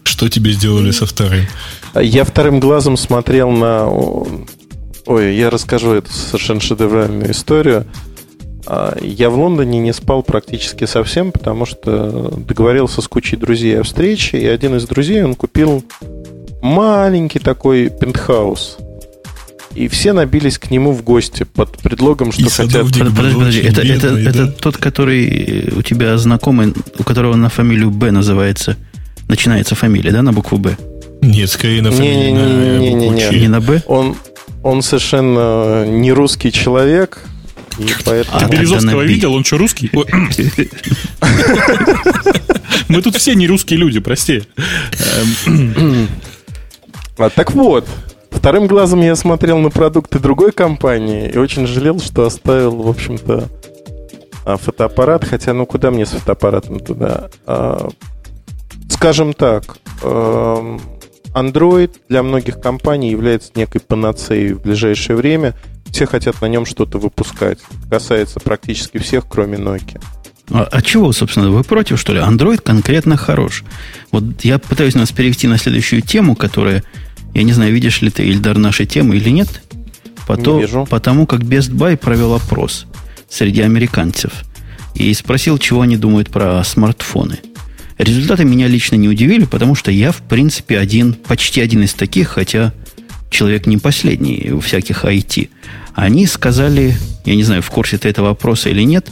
Что тебе сделали со вторым? Я вторым глазом смотрел на... Ой, я расскажу эту совершенно шедевральную историю. А, Я в Лондоне не спал практически совсем, потому что договорился с кучей друзей о встрече, и один из друзей, он купил маленький такой пентхаус. И все набились к нему в гости под предлогом, что И хотят... Подожди, подожди, это, это, бедный, это да? тот, который у тебя знакомый, у которого на фамилию Б называется, начинается фамилия, да, на букву Б? Нет, скорее на фамилию, на Не-не-не-не-не-не. букву Ч. Не на Б? Он, он совершенно не русский человек, и поэтому... А, Березовского видел? Он что, русский? Мы тут все не русские люди, прости. А, так вот, вторым глазом я смотрел на продукты другой компании и очень жалел, что оставил, в общем-то, а, фотоаппарат. Хотя, ну куда мне с фотоаппаратом туда? А, Скажем так, эм, Android для многих компаний является некой панацеей в ближайшее время. Все хотят на нем что-то выпускать. Касается практически всех, кроме Nokia. А, а чего, собственно, вы против, что ли? Android конкретно хорош. Вот я пытаюсь нас перевести на следующую тему, которая, я не знаю, видишь ли ты, Ильдар, наши темы или нет, Потом, вижу. потому как Best Buy провел опрос среди американцев и спросил, чего они думают про смартфоны. Результаты меня лично не удивили, потому что я, в принципе, один, почти один из таких, хотя человек не последний у всяких IT. Они сказали, я не знаю, в курсе ты этого вопроса или нет,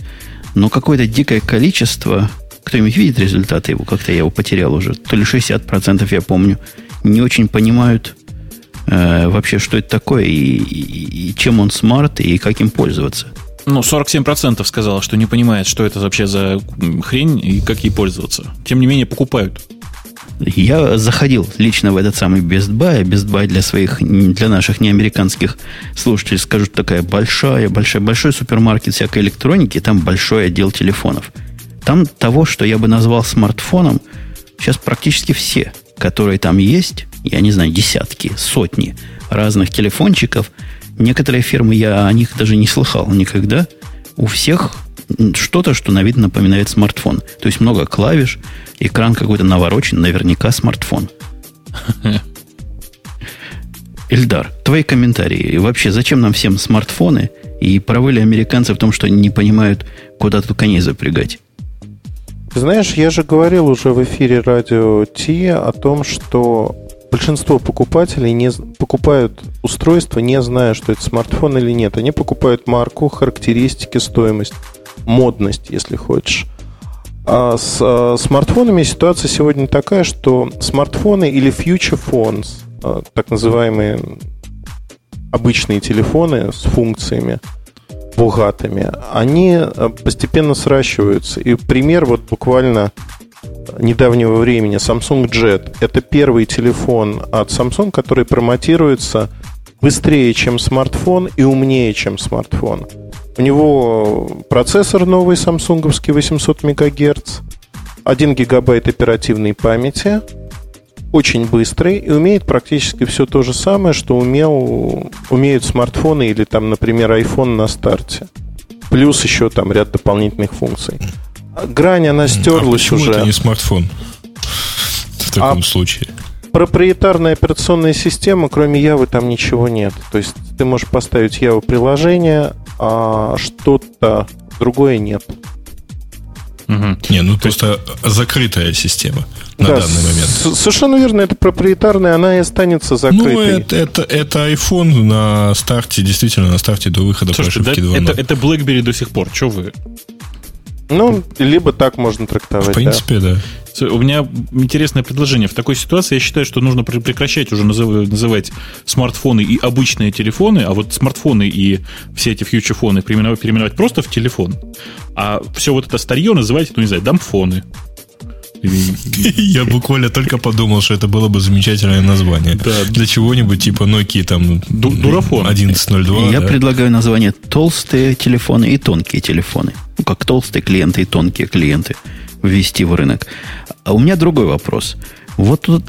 но какое-то дикое количество, кто-нибудь видит результаты его, как-то я его потерял уже, то ли 60% я помню, не очень понимают э, вообще, что это такое, и, и- и чем он смарт, и как им пользоваться. Ну, 47% сказала, что не понимает, что это вообще за хрень и как ей пользоваться. Тем не менее, покупают. Я заходил лично в этот самый Best Buy. Best Buy для своих, для наших неамериканских слушателей, скажу, такая большая, большая, большой супермаркет всякой электроники, там большой отдел телефонов. Там того, что я бы назвал смартфоном, сейчас практически все, которые там есть, я не знаю, десятки, сотни разных телефончиков. Некоторые фирмы, я о них даже не слыхал никогда. У всех что-то, что на вид напоминает смартфон. То есть много клавиш, экран какой-то наворочен, наверняка смартфон. Эльдар, твои комментарии. Вообще, зачем нам всем смартфоны? И правы ли американцы в том, что они не понимают, куда тут коней запрягать? Ты знаешь, я же говорил уже в эфире радио Ти о том, что большинство покупателей не покупают устройство, не зная, что это смартфон или нет. Они покупают марку, характеристики, стоимость, модность, если хочешь. А с а, смартфонами ситуация сегодня такая, что смартфоны или future phones, а, так называемые обычные телефоны с функциями, богатыми, они э, постепенно сращиваются. И пример вот буквально недавнего времени Samsung Jet. Это первый телефон от Samsung, который промотируется быстрее, чем смартфон и умнее, чем смартфон. У него процессор новый самсунговский 800 МГц, 1 гигабайт оперативной памяти, очень быстрый и умеет практически все то же самое, что умел, умеют смартфоны или там, например, iPhone на старте. Плюс еще там ряд дополнительных функций. А Грань, она А стерлась почему уже. это не смартфон? В таком А- случае. Проприетарная операционная система, кроме Явы, там ничего нет. То есть ты можешь поставить Яву приложение, а что-то другое нет. Мгм. Не, ну просто закрытая система на Да, данный момент. совершенно верно, это проприетарная, она и останется закрытой. Ну, это, это, это iPhone на старте, действительно, на старте до выхода Слушайте, да, прошивки 2.0. это, это BlackBerry до сих пор. Что вы? Ну, либо так можно трактовать. В да. принципе, да. С- У меня интересное предложение. В такой ситуации я считаю, что нужно пре- прекращать уже назыв- называть смартфоны и обычные телефоны, а вот смартфоны и все эти фьючерфоны переименовать, переименовать просто в телефон. А все вот это старье называть, ну не знаю, дамфоны. Я буквально только подумал, что это было бы замечательное название. Да. Для чего-нибудь типа Nokia там Ду- дурафон. 1102. Я да. предлагаю название толстые телефоны и тонкие телефоны. Ну, как толстые клиенты и тонкие клиенты ввести в рынок. А у меня другой вопрос. Вот тут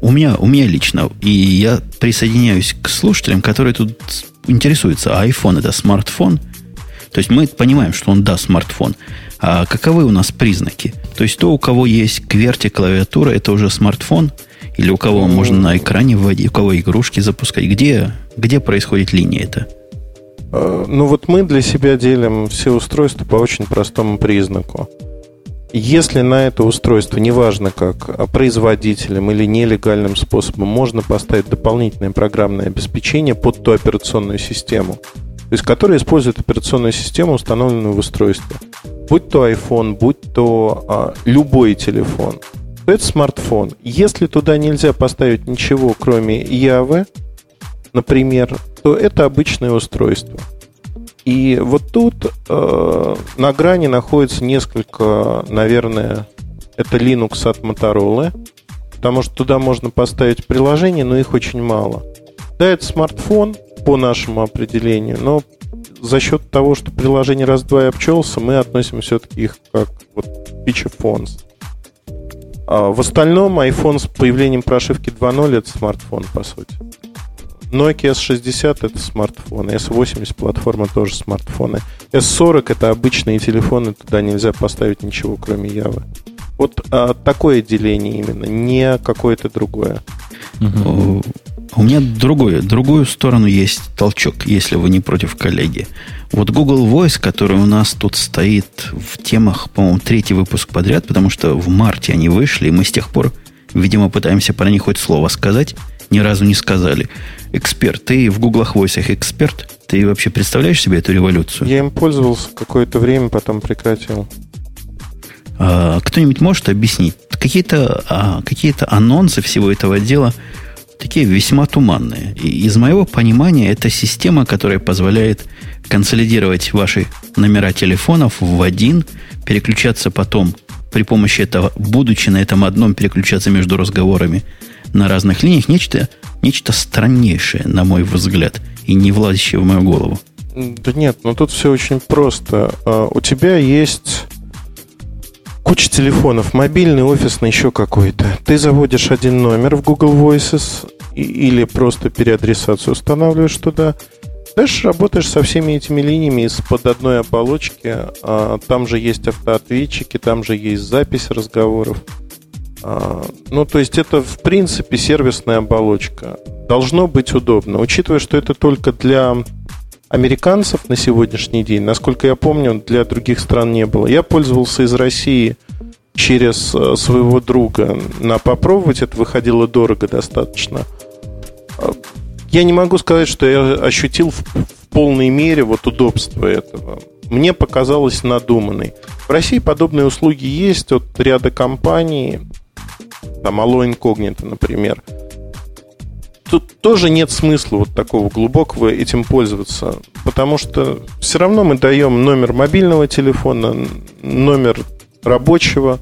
у меня, у меня лично, и я присоединяюсь к слушателям, которые тут интересуются, а iPhone это смартфон? То есть мы понимаем, что он да, смартфон. А каковы у нас признаки? То есть то, у кого есть кверти клавиатура, это уже смартфон? Или у кого можно на экране вводить, у кого игрушки запускать? Где, где происходит линия это? Э, ну вот мы для себя делим все устройства по очень простому признаку. Если на это устройство, неважно как, а производителем или нелегальным способом, можно поставить дополнительное программное обеспечение под ту операционную систему, то есть которая использует операционную систему, установленную в устройстве, будь то iPhone, будь то а, любой телефон, то это смартфон. Если туда нельзя поставить ничего, кроме Явы, например, то это обычное устройство. И вот тут э, на грани находится несколько, наверное, это Linux от Motorola, потому что туда можно поставить приложения, но их очень мало. Да, это смартфон по нашему определению, но за счет того, что приложение раз-два и обчелся, мы относим все-таки их как вот feature phones. А в остальном iPhone с появлением прошивки 2.0 это смартфон, по сути. Nokia S60 это смартфоны, S80 платформа тоже смартфоны. S40 это обычные телефоны, туда нельзя поставить ничего, кроме Явы. Вот а, такое деление именно, не какое-то другое. Угу. У меня другое, другую сторону есть толчок, если вы не против коллеги. Вот Google Voice, который у нас тут стоит в темах, по-моему, третий выпуск подряд, потому что в марте они вышли, и мы с тех пор, видимо, пытаемся про них хоть слово сказать, ни разу не сказали. Эксперт, ты в Google Voice эксперт? Ты вообще представляешь себе эту революцию? Я им пользовался какое-то время, потом прекратил. А, кто-нибудь может объяснить? Какие-то а, какие анонсы всего этого дела такие весьма туманные. И из моего понимания, это система, которая позволяет консолидировать ваши номера телефонов в один, переключаться потом при помощи этого, будучи на этом одном, переключаться между разговорами на разных линиях, нечто, нечто страннейшее, на мой взгляд, и не влазящее в мою голову. Да нет, ну тут все очень просто. А, у тебя есть куча телефонов, мобильный, офисный, еще какой-то. Ты заводишь один номер в Google Voices или просто переадресацию устанавливаешь туда. Дальше работаешь со всеми этими линиями из-под одной оболочки. А, там же есть автоответчики, там же есть запись разговоров. А, ну, то есть это, в принципе, сервисная оболочка. Должно быть удобно. Учитывая, что это только для американцев на сегодняшний день, насколько я помню, для других стран не было. Я пользовался из России через э, своего друга на попробовать. Это выходило дорого достаточно. А, я не могу сказать, что я ощутил в, полной мере вот удобство этого. Мне показалось надуманной. В России подобные услуги есть от ряда компаний там Allo Incognito, например. Тут тоже нет смысла вот такого глубокого этим пользоваться, потому что все равно мы даем номер мобильного телефона, номер рабочего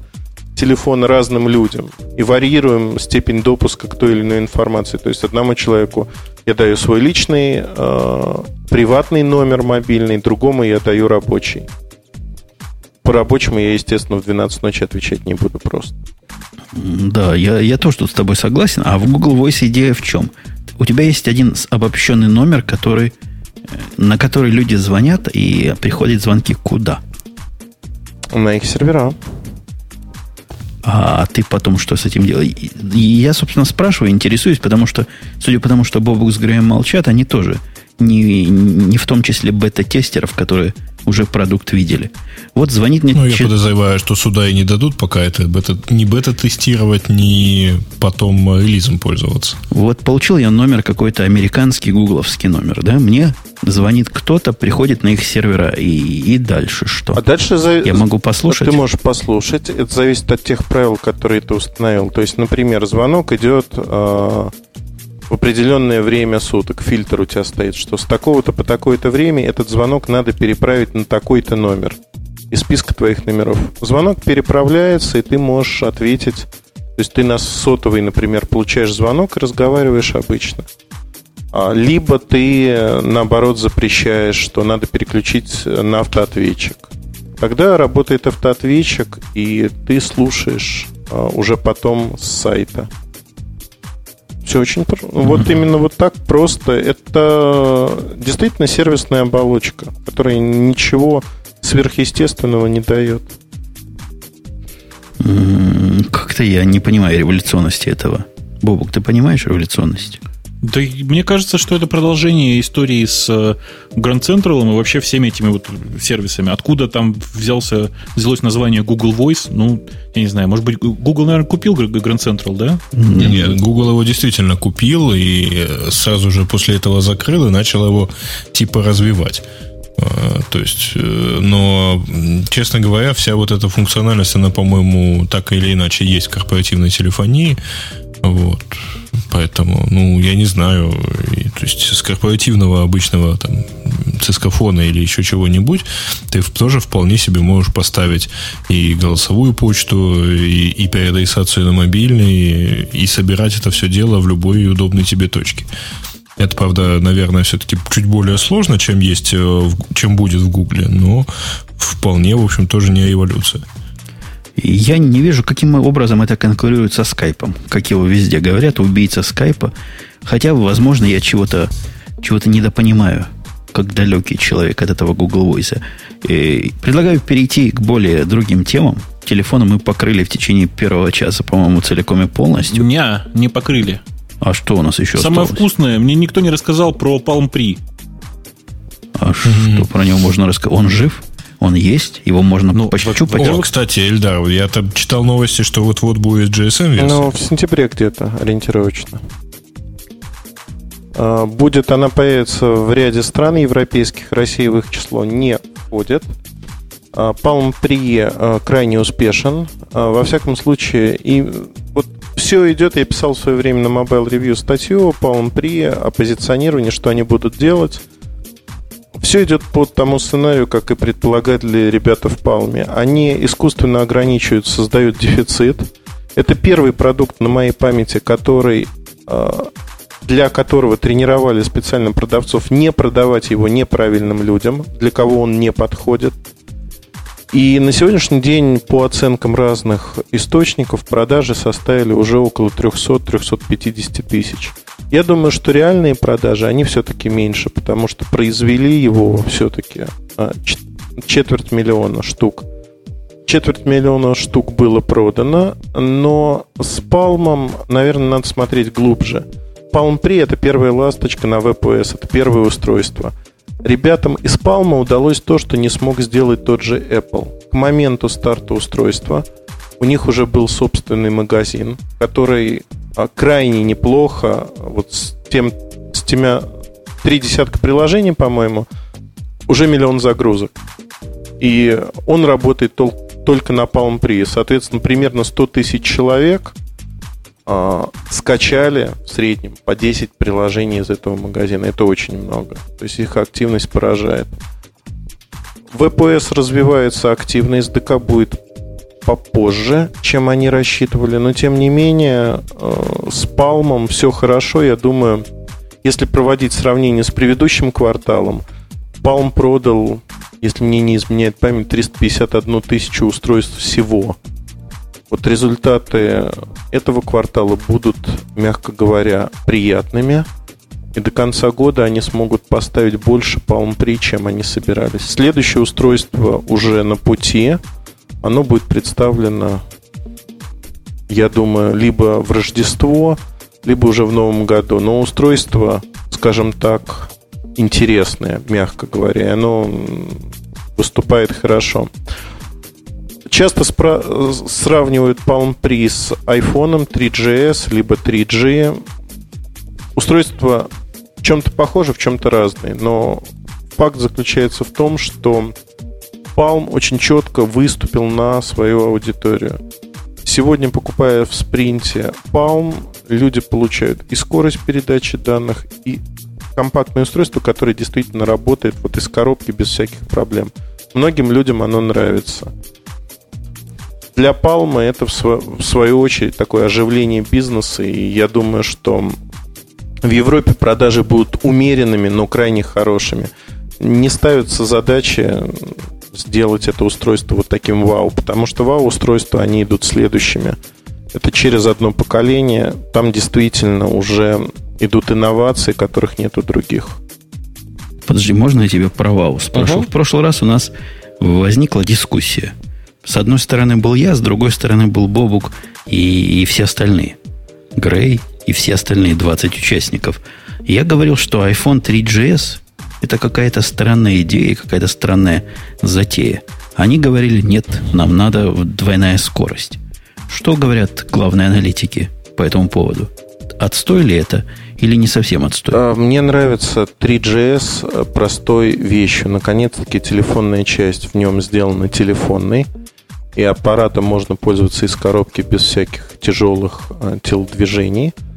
телефона разным людям и варьируем степень допуска к той или иной информации. То есть одному человеку я даю свой личный э, приватный номер мобильный, другому я даю рабочий. По рабочему я, естественно, в 12 ночи отвечать не буду просто. Да, я, я тоже тут с тобой согласен. А в Google Voice идея в чем? У тебя есть один обобщенный номер, который, э, на который люди звонят, и приходят звонки куда? На их сервера. А ты потом что с этим делаешь? Я, собственно, спрашиваю, интересуюсь, потому что, судя по тому, что Бобук с Греем молчат, они тоже не, не в том числе бета-тестеров, которые уже продукт видели. Вот звонит мне... Ну, я подозреваю, что сюда и не дадут пока это бета, не бета-тестировать, ни потом релизом пользоваться. Вот получил я номер какой-то американский гугловский номер, да? Мне звонит кто-то, приходит на их сервера, и, и дальше что? А дальше за... я могу послушать? Ты можешь послушать. Это зависит от тех правил, которые ты установил. То есть, например, звонок идет... Э в определенное время суток. Фильтр у тебя стоит, что с такого-то по такое-то время этот звонок надо переправить на такой-то номер из списка твоих номеров. Звонок переправляется, и ты можешь ответить. То есть ты на сотовый, например, получаешь звонок и разговариваешь обычно. А, либо ты, наоборот, запрещаешь, что надо переключить на автоответчик. Тогда работает автоответчик, и ты слушаешь а, уже потом с сайта. Все очень просто. Mm-hmm. Вот именно вот так просто. Это действительно сервисная оболочка, которая ничего сверхъестественного не дает. Как-то я не понимаю революционности этого. Бобук, ты понимаешь революционность? Да мне кажется, что это продолжение истории с э, Grand Central и вообще всеми этими вот сервисами. Откуда там взялся, взялось название Google Voice? Ну, я не знаю, может быть, Google, наверное, купил Grand Central, да? Нет, Google его действительно купил и сразу же после этого закрыл и начал его типа развивать. А, то есть, э, но, честно говоря, вся вот эта функциональность, она, по-моему, так или иначе есть в корпоративной телефонии. Вот. Поэтому, ну, я не знаю, то есть с корпоративного обычного там цискофона или еще чего-нибудь, ты тоже вполне себе можешь поставить и голосовую почту, и, и переадресацию на мобильный, и собирать это все дело в любой удобной тебе точке. Это, правда, наверное, все-таки чуть более сложно, чем есть, э, чем будет в Гугле, но вполне, в общем, тоже не эволюция. Я не вижу, каким образом это конкурирует со скайпом. Как его везде говорят, убийца скайпа. Хотя, возможно, я чего-то чего недопонимаю, как далекий человек от этого Google Voice. И предлагаю перейти к более другим темам. Телефоны мы покрыли в течение первого часа, по-моему, целиком и полностью. Не, не покрыли. А что у нас еще Самое осталось? вкусное, мне никто не рассказал про Palm Pre. А mm-hmm. что про него можно рассказать? Он жив? Он есть, его можно ну, пощупать. О, кстати, Эльдар, я там читал новости, что вот-вот будет GSM-версия. Ну, в сентябре где-то, ориентировочно. А, будет она появится в ряде стран европейских, Россия в их число не входит. А, Palm Pre а, крайне успешен. Во всяком случае, и вот все идет, я писал в свое время на Mobile Review статью Palm Pre о позиционировании, что они будут делать. Все идет по тому сценарию, как и предполагали ребята в Палме. Они искусственно ограничивают, создают дефицит. Это первый продукт на моей памяти, который а, для которого тренировали специально продавцов не продавать его неправильным людям, для кого он не подходит. И на сегодняшний день, по оценкам разных источников, продажи составили уже около 300-350 тысяч. Я думаю, что реальные продажи, они все-таки меньше, потому что произвели его все-таки а, четверть миллиона штук. Четверть миллиона штук было продано, но с Palm, наверное, надо смотреть глубже. Palm Pre это первая ласточка на VPS, это первое устройство. Ребятам из Palm удалось то, что не смог сделать тот же Apple. К моменту старта устройства у них уже был собственный магазин, который а, крайне неплохо. Вот с, тем, с теми три десятка приложений, по-моему, уже миллион загрузок. И он работает тол- только на Palm Pre. Соответственно, примерно 100 тысяч человек э, скачали в среднем по 10 приложений из этого магазина. Это очень много. То есть их активность поражает. VPS развивается активно, SDK будет попозже, чем они рассчитывали, но тем не менее э, с Палмом все хорошо, я думаю, если проводить сравнение с предыдущим кварталом, Palm продал, если мне не изменяет память, 351 тысячу устройств всего. Вот результаты этого квартала будут, мягко говоря, приятными. И до конца года они смогут поставить больше Palm Pre, чем они собирались. Следующее устройство уже на пути – оно будет представлено, я думаю, либо в Рождество, либо уже в Новом году. Но устройство, скажем так, интересное, мягко говоря, оно выступает хорошо. Часто спра- сравнивают Palm Pre с iPhone 3GS, либо 3G. Устройства в чем-то похожи, в чем-то разные, но факт заключается в том, что Palm очень четко выступил на свою аудиторию. Сегодня, покупая в спринте Palm, люди получают и скорость передачи данных, и компактное устройство, которое действительно работает вот из коробки без всяких проблем. Многим людям оно нравится. Для Palm это в свою очередь такое оживление бизнеса, и я думаю, что в Европе продажи будут умеренными, но крайне хорошими. Не ставятся задачи сделать это устройство вот таким вау, потому что вау-устройства, они идут следующими. Это через одно поколение. Там действительно уже идут инновации, которых нет у других. Подожди, можно я тебе про вау спрошу? Угу. В прошлый раз у нас возникла дискуссия. С одной стороны был я, с другой стороны был Бобук и, и все остальные. Грей и все остальные 20 участников. Я говорил, что iPhone 3GS это какая-то странная идея, какая-то странная затея. Они говорили, нет, нам надо двойная скорость. Что говорят главные аналитики по этому поводу? Отстой ли это или не совсем отстой? А, мне нравится 3GS простой вещью. Наконец-таки телефонная часть в нем сделана телефонной. И аппаратом можно пользоваться из коробки без всяких тяжелых а, телодвижений. А,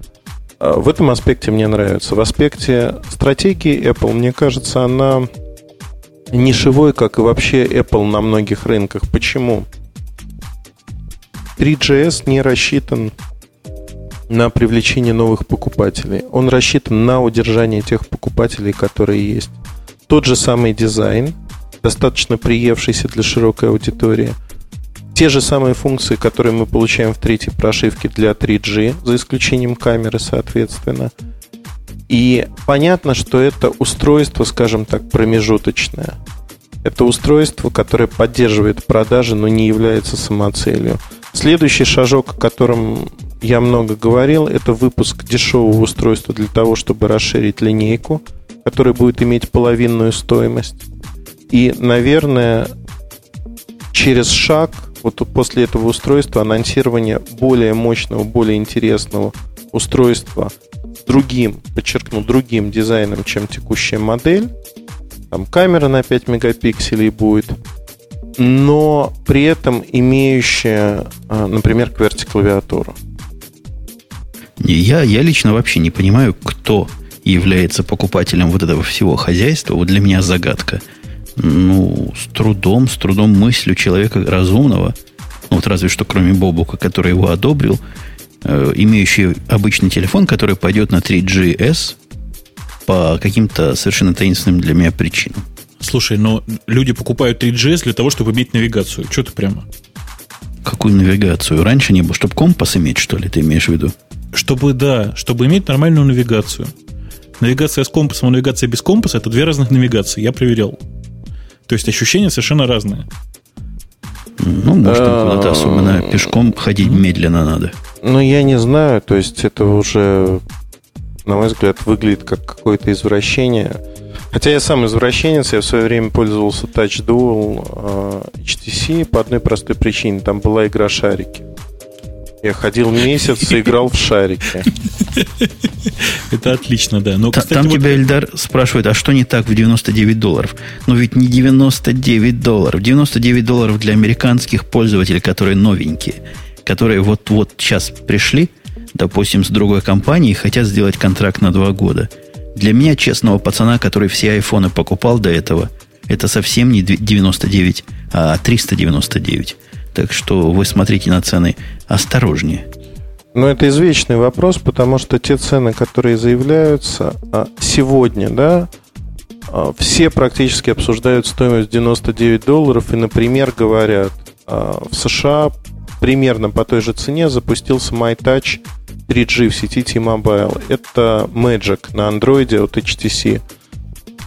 в этом аспекте мне нравится. В аспекте стратегии Apple, мне кажется, она нишевой, как и вообще Apple на многих рынках. Почему? 3GS не рассчитан на привлечение новых покупателей. Он рассчитан на удержание тех покупателей, которые есть. Тот же самый дизайн, достаточно приевшийся для широкой аудитории. Те же самые функции, которые мы получаем в третьей прошивке для 3G, за исключением камеры, соответственно. И понятно, что это устройство, скажем так, промежуточное. Это устройство, которое поддерживает продажи, но не является самоцелью. Следующий шажок, о котором я много говорил, это выпуск дешевого устройства для того, чтобы расширить линейку, которая будет иметь половинную стоимость. И, наверное, через шаг, вот после этого устройства, анонсирование более мощного, более интересного устройства другим, подчеркну, другим дизайном, чем текущая модель. Там камера на 5 мегапикселей будет – но при этом имеющая, а, например, QWERTY-клавиатуру. Я, я лично вообще не понимаю, кто является покупателем вот этого всего хозяйства. Вот для меня загадка. Ну, с трудом, с трудом мыслью человека разумного, ну, вот разве что кроме Бобука, который его одобрил, э, имеющий обычный телефон, который пойдет на 3GS по каким-то совершенно таинственным для меня причинам. Слушай, но люди покупают 3GS для того, чтобы иметь навигацию. Что ты прямо? Какую навигацию? Раньше не было. Чтобы компас иметь, что ли, ты имеешь в виду? Чтобы, да, чтобы иметь нормальную навигацию. Навигация с компасом и навигация без компаса – это две разных навигации. Я проверял. То есть ощущения совершенно разные. Ну, может, куда-то особенно пешком ходить медленно надо. Ну, я не знаю. То есть это уже, на мой взгляд, выглядит как какое-то извращение Хотя я сам извращенец, я в свое время пользовался Touch Dual э, HTC по одной простой причине. Там была игра шарики. Я ходил месяц и играл в шарики. Это отлично, да. Но, кстати, Там вот... тебя Эльдар спрашивает, а что не так в 99 долларов? Ну ведь не 99 долларов. 99 долларов для американских пользователей, которые новенькие, которые вот-вот сейчас пришли, допустим, с другой компании и хотят сделать контракт на два года – для меня, честного пацана, который все айфоны покупал до этого, это совсем не 99, а 399. Так что вы смотрите на цены осторожнее. Но это извечный вопрос, потому что те цены, которые заявляются а, сегодня, да, а, все практически обсуждают стоимость 99 долларов и, например, говорят, а, в США примерно по той же цене запустился MyTouch 3G в сети T-Mobile. Это Magic на Android от HTC.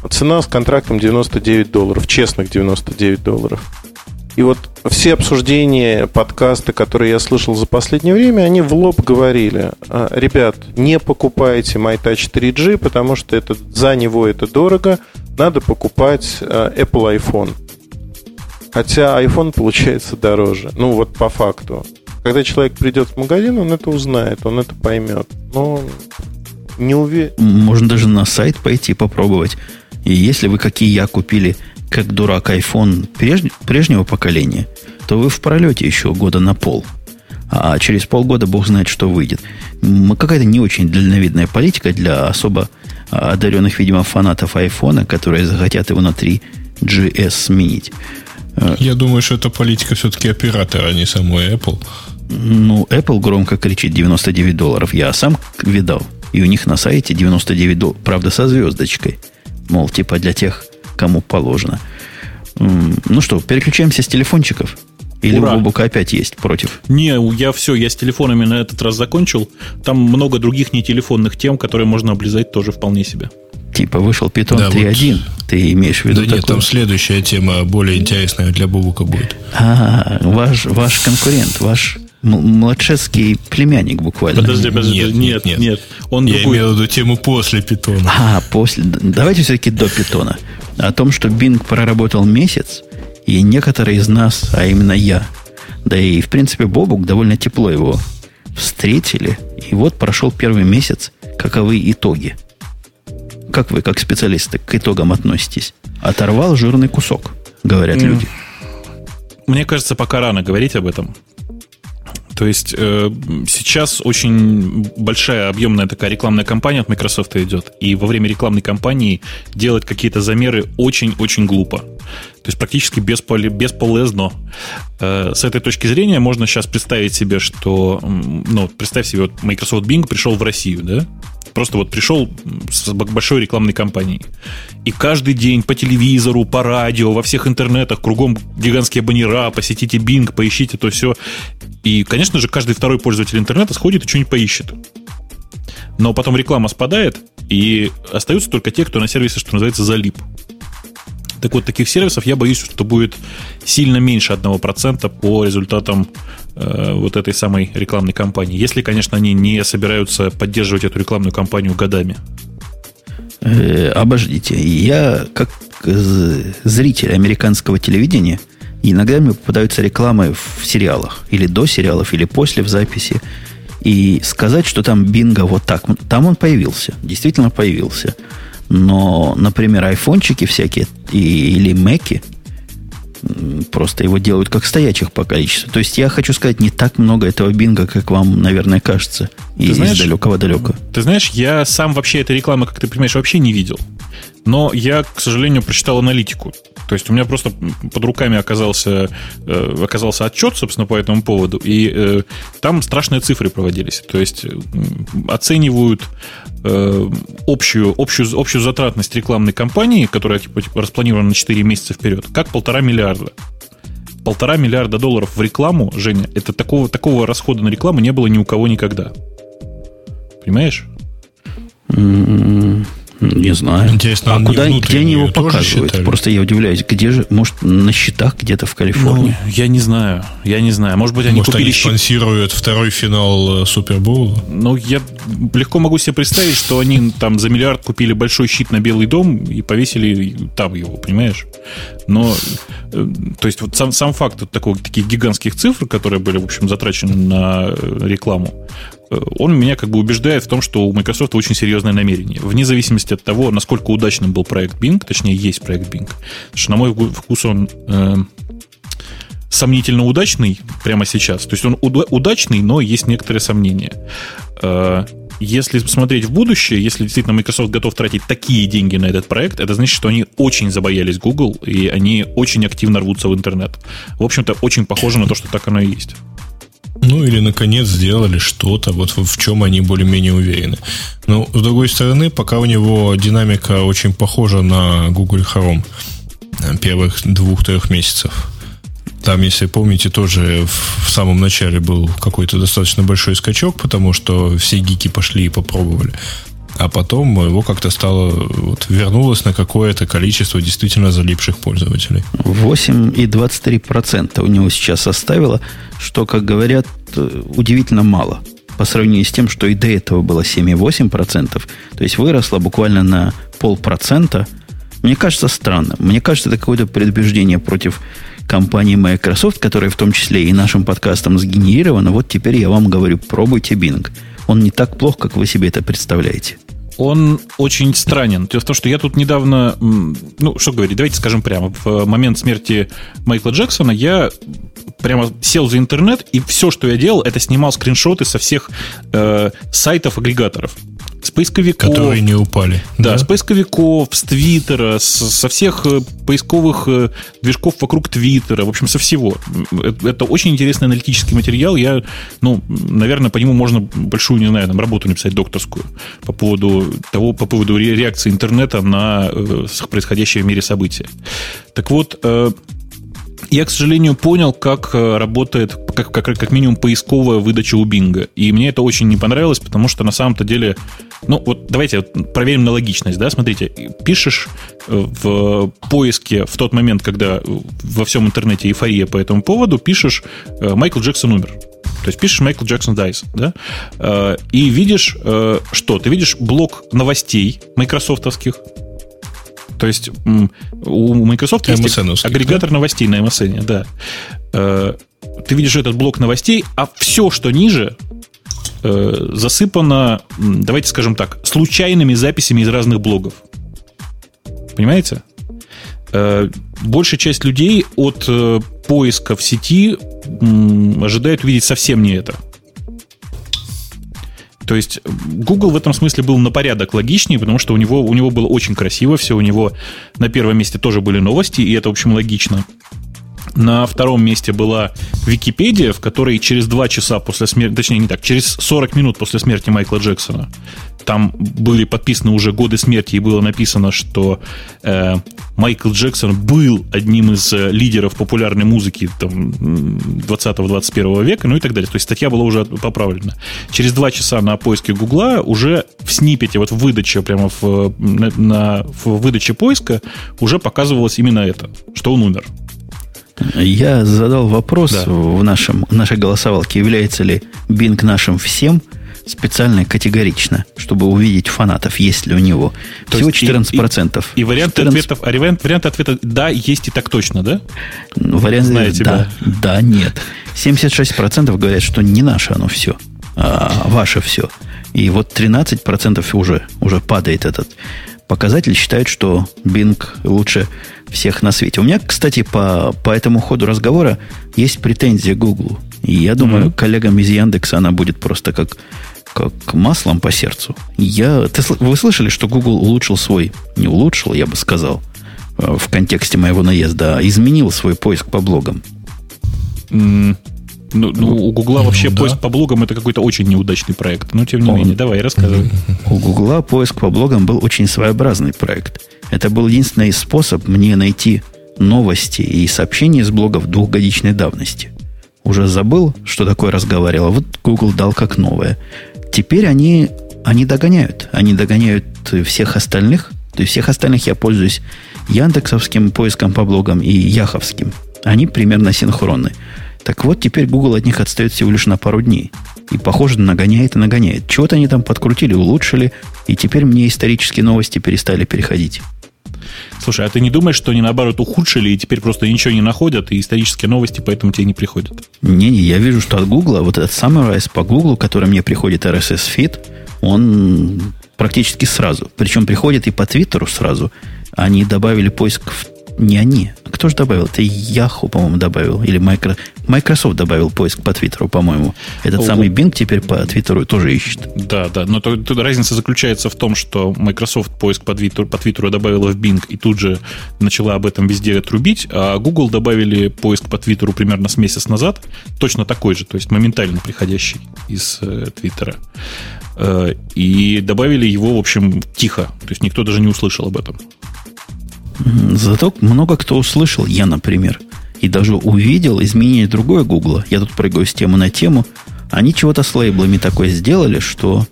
Цена с контрактом 99 долларов, честных 99 долларов. И вот все обсуждения, подкасты, которые я слышал за последнее время, они в лоб говорили, «А, ребят, не покупайте MyTouch 3G, потому что это, за него это дорого, надо покупать а, Apple iPhone. Хотя iPhone получается дороже. Ну вот по факту. Когда человек придет в магазин, он это узнает, он это поймет. Но не уверен. Можно даже на сайт пойти попробовать. И если вы, как и я, купили как дурак iPhone преж... прежнего поколения, то вы в пролете еще года на пол. А через полгода бог знает, что выйдет. Какая-то не очень дальновидная политика для особо одаренных, видимо, фанатов айфона, которые захотят его на 3GS сменить. Я думаю, что это политика все-таки оператора, а не самой Apple. Ну, Apple громко кричит 99 долларов. Я сам видал. И у них на сайте 99 долларов. Правда, со звездочкой. Мол, типа для тех, кому положено. Ну что, переключаемся с телефончиков. Или Ура. у Бобука опять есть против? Не, я все, я с телефонами на этот раз закончил. Там много других нетелефонных тем, которые можно облизать тоже вполне себе. Типа вышел Python Да, 3.1. Ты имеешь в виду Да нет, такое? там следующая тема более интересная для Бубука будет. А, ваш, ваш конкурент, ваш м- младшеский племянник буквально. Подожди, подожди, Нет, нет, нет, нет. Он Я другой. имел в виду тему после питона. А, после. Давайте все-таки до питона. О том, что Bing проработал месяц, и некоторые из нас, а именно я, да и, в принципе, Бобук довольно тепло его встретили. И вот прошел первый месяц. Каковы итоги? Как вы, как специалисты, к итогам относитесь? Оторвал жирный кусок, говорят М. люди. Мне кажется, пока рано говорить об этом. То есть э, сейчас очень большая объемная такая рекламная кампания от Microsoft идет, и во время рекламной кампании делать какие-то замеры очень-очень глупо. То есть практически бесполе- бесполезно. Э, с этой точки зрения можно сейчас представить себе, что, ну, представь себе, вот Microsoft Bing пришел в Россию, да? Просто вот пришел с большой рекламной кампанией. И каждый день по телевизору, по радио, во всех интернетах, кругом гигантские баннера, посетите Bing, поищите то все. И, конечно же, каждый второй пользователь интернета сходит и что-нибудь поищет. Но потом реклама спадает, и остаются только те, кто на сервисе, что называется, залип. Так вот, таких сервисов я боюсь, что будет сильно меньше 1% по результатам э, вот этой самой рекламной кампании. Если, конечно, они не собираются поддерживать эту рекламную кампанию годами. Э, обождите, я как зритель американского телевидения иногда мне попадаются рекламы в сериалах, или до сериалов, или после в записи. И сказать, что там бинго вот так, там он появился, действительно появился. Но, например, айфончики всякие и, или мэки, просто его делают как стоячих по количеству. То есть я хочу сказать, не так много этого бинга, как вам, наверное, кажется, из знаешь, далекого-далека. Ты знаешь, я сам вообще этой рекламы, как ты понимаешь, вообще не видел. Но я, к сожалению, прочитал аналитику. То есть у меня просто под руками оказался, э, оказался отчет, собственно, по этому поводу, и э, там страшные цифры проводились. То есть э, оценивают э, общую, общую, общую затратность рекламной кампании, которая типа, типа, распланирована на 4 месяца вперед, как полтора миллиарда. Полтора миллиарда долларов в рекламу, Женя, это такого, такого расхода на рекламу не было ни у кого никогда. Понимаешь? М, Не знаю. Интересно, а они куда, где они его показывают? считали? Просто я удивляюсь, где же, может, на счетах где-то в Калифорнии? Ну, я не знаю. Я не знаю. Может быть, они Может, купили они щит. спонсируют второй финал э, Супербоула? Ну, я легко могу себе представить, что они там за миллиард купили большой щит на Белый дом и повесили там его, понимаешь? Но, э, то есть, вот сам, сам факт вот такого, таких гигантских цифр, которые были, в общем, затрачены на э, рекламу, он меня как бы убеждает в том, что у Microsoft очень серьезное намерение. Вне зависимости от того, насколько удачным был проект Bing, точнее, есть проект Bing. Потому что, на мой вкус, он э, сомнительно удачный прямо сейчас. То есть он уда- удачный, но есть некоторые сомнения. Э, Если смотреть в будущее, если действительно Microsoft готов тратить такие деньги на этот проект, это значит, что они очень забоялись Google, и они очень активно рвутся в интернет. В общем-то, очень похоже на то, что так оно и есть. Ну, или, наконец, сделали что-то, вот в чем они более-менее уверены. Но, с другой стороны, пока у него динамика очень похожа на Google Chrome э, первых двух-трех месяцев. Там, если помните, тоже в самом начале был какой-то достаточно большой скачок, потому что все гики пошли и попробовали. А потом его как-то стало, вот, вернулось на какое-то количество действительно залипших пользователей. 8,23% у него сейчас составило, что, как говорят, э, удивительно мало. По сравнению с тем, что и до этого было 7,8%. То есть выросло буквально на полпроцента. Мне кажется странно. Мне кажется, это какое-то предубеждение против компании Microsoft, которая в том числе и нашим подкастом сгенерирована. Вот теперь я вам говорю, пробуйте Bing. Он не так плох, как вы себе это представляете. Он очень странен. Дело в том, что я тут недавно, ну, что говорить, давайте скажем прямо, в момент смерти Майкла Джексона я прямо сел за интернет, и все, что я делал, это снимал скриншоты со всех э, сайтов-агрегаторов. С поисковиков. Которые не упали. Да, с поисковиков, с Твиттера, с- со всех э, поисковых э, движков вокруг Твиттера, в общем, со всего. Это, это очень интересный аналитический материал. Я, ну, наверное, по нему можно большую, не знаю, там, работу написать докторскую по поводу того, по поводу ре- реакции интернета на э, происходящее в мире события. Так вот, я, к сожалению, понял, как э, работает, как, как, как минимум, поисковая выдача у Бинга. И мне это очень не понравилось, потому что на самом-то деле... Ну, вот давайте проверим на логичность, да, смотрите, пишешь э, в поиске в тот момент, когда во всем интернете эйфория по этому поводу, пишешь э, «Майкл Джексон умер». То есть пишешь Майкл Джексон Дайс, да, и видишь что? Ты видишь блок новостей майкрософтовских, то есть у Microsoft есть агрегатор да? новостей на MSN, да. Э, ты видишь этот блок новостей, а все, что ниже, э, засыпано, давайте скажем так, случайными записями из разных блогов. Понимаете? Э, большая часть людей от поиска в сети ожидает увидеть совсем не это. То есть Google в этом смысле был на порядок логичнее, потому что у него, у него было очень красиво все, у него на первом месте тоже были новости, и это, в общем, логично. На втором месте была Википедия, в которой через два часа после смерти, точнее не так, через 40 минут после смерти Майкла Джексона там были подписаны уже годы смерти, и было написано, что э, Майкл Джексон был одним из э, лидеров популярной музыки там, 20-21 века, ну и так далее. То есть статья была уже поправлена. Через два часа на поиске Гугла уже в снипете, вот в выдаче, прямо в, на, на, в выдаче поиска уже показывалось именно это, что он умер. Я задал вопрос да. в, нашем, в нашей голосовалке, является ли Bing нашим всем – специально и категорично, чтобы увидеть фанатов, есть ли у него. То Всего 14%. И, и, и варианты, 14... ответов, а вариант, варианты ответа «да» есть и так точно, да? Ну, вариант Знаете, «да», «да», «нет». 76% говорят, что не наше оно все, а ваше все. И вот 13% уже, уже падает этот показатель, считают, что Bing лучше всех на свете. У меня, кстати, по, по этому ходу разговора есть претензия к Google. И я думаю, mm-hmm. коллегам из Яндекса она будет просто как как маслом по сердцу. Я, ты, вы слышали, что Google улучшил свой, не улучшил, я бы сказал, э, в контексте моего наезда, а изменил свой поиск по блогам? Mm. Ну, ну, у Гугла вообще ну, поиск да. по блогам это какой-то очень неудачный проект. Но тем не Он, менее, давай, рассказывай. У Гугла поиск по блогам был очень своеобразный проект. Это был единственный способ мне найти новости и сообщения из блогов двухгодичной давности. Уже забыл, что такое разговаривал. Вот Google дал как новое теперь они, они догоняют. Они догоняют всех остальных. То есть всех остальных я пользуюсь Яндексовским поиском по блогам и Яховским. Они примерно синхронны. Так вот, теперь Google от них отстает всего лишь на пару дней. И, похоже, нагоняет и нагоняет. Чего-то они там подкрутили, улучшили, и теперь мне исторические новости перестали переходить. Слушай, а ты не думаешь, что они наоборот ухудшили и теперь просто ничего не находят, и исторические новости поэтому тебе не приходят? Не-не, я вижу, что от Гугла, вот этот Summarize по Гуглу, который мне приходит RSS feed, он практически сразу. Причем приходит и по Твиттеру сразу. Они добавили поиск в не они. Кто же добавил? Это Yahoo, по-моему, добавил. Или Microsoft добавил поиск по Твиттеру, по-моему. Этот О, самый Bing теперь по Твиттеру тоже ищет. Да, да. Но тут, тут разница заключается в том, что Microsoft поиск по Твиттеру, по Твиттеру добавила в Bing и тут же начала об этом везде трубить, а Google добавили поиск по Твиттеру примерно с месяц назад, точно такой же, то есть моментально приходящий из э, Твиттера. Э, и добавили его, в общем, тихо. То есть никто даже не услышал об этом. Зато много кто услышал, я, например, и даже увидел изменение другое Гугла. Я тут прыгаю с темы на тему. Они чего-то с лейблами такое сделали, что,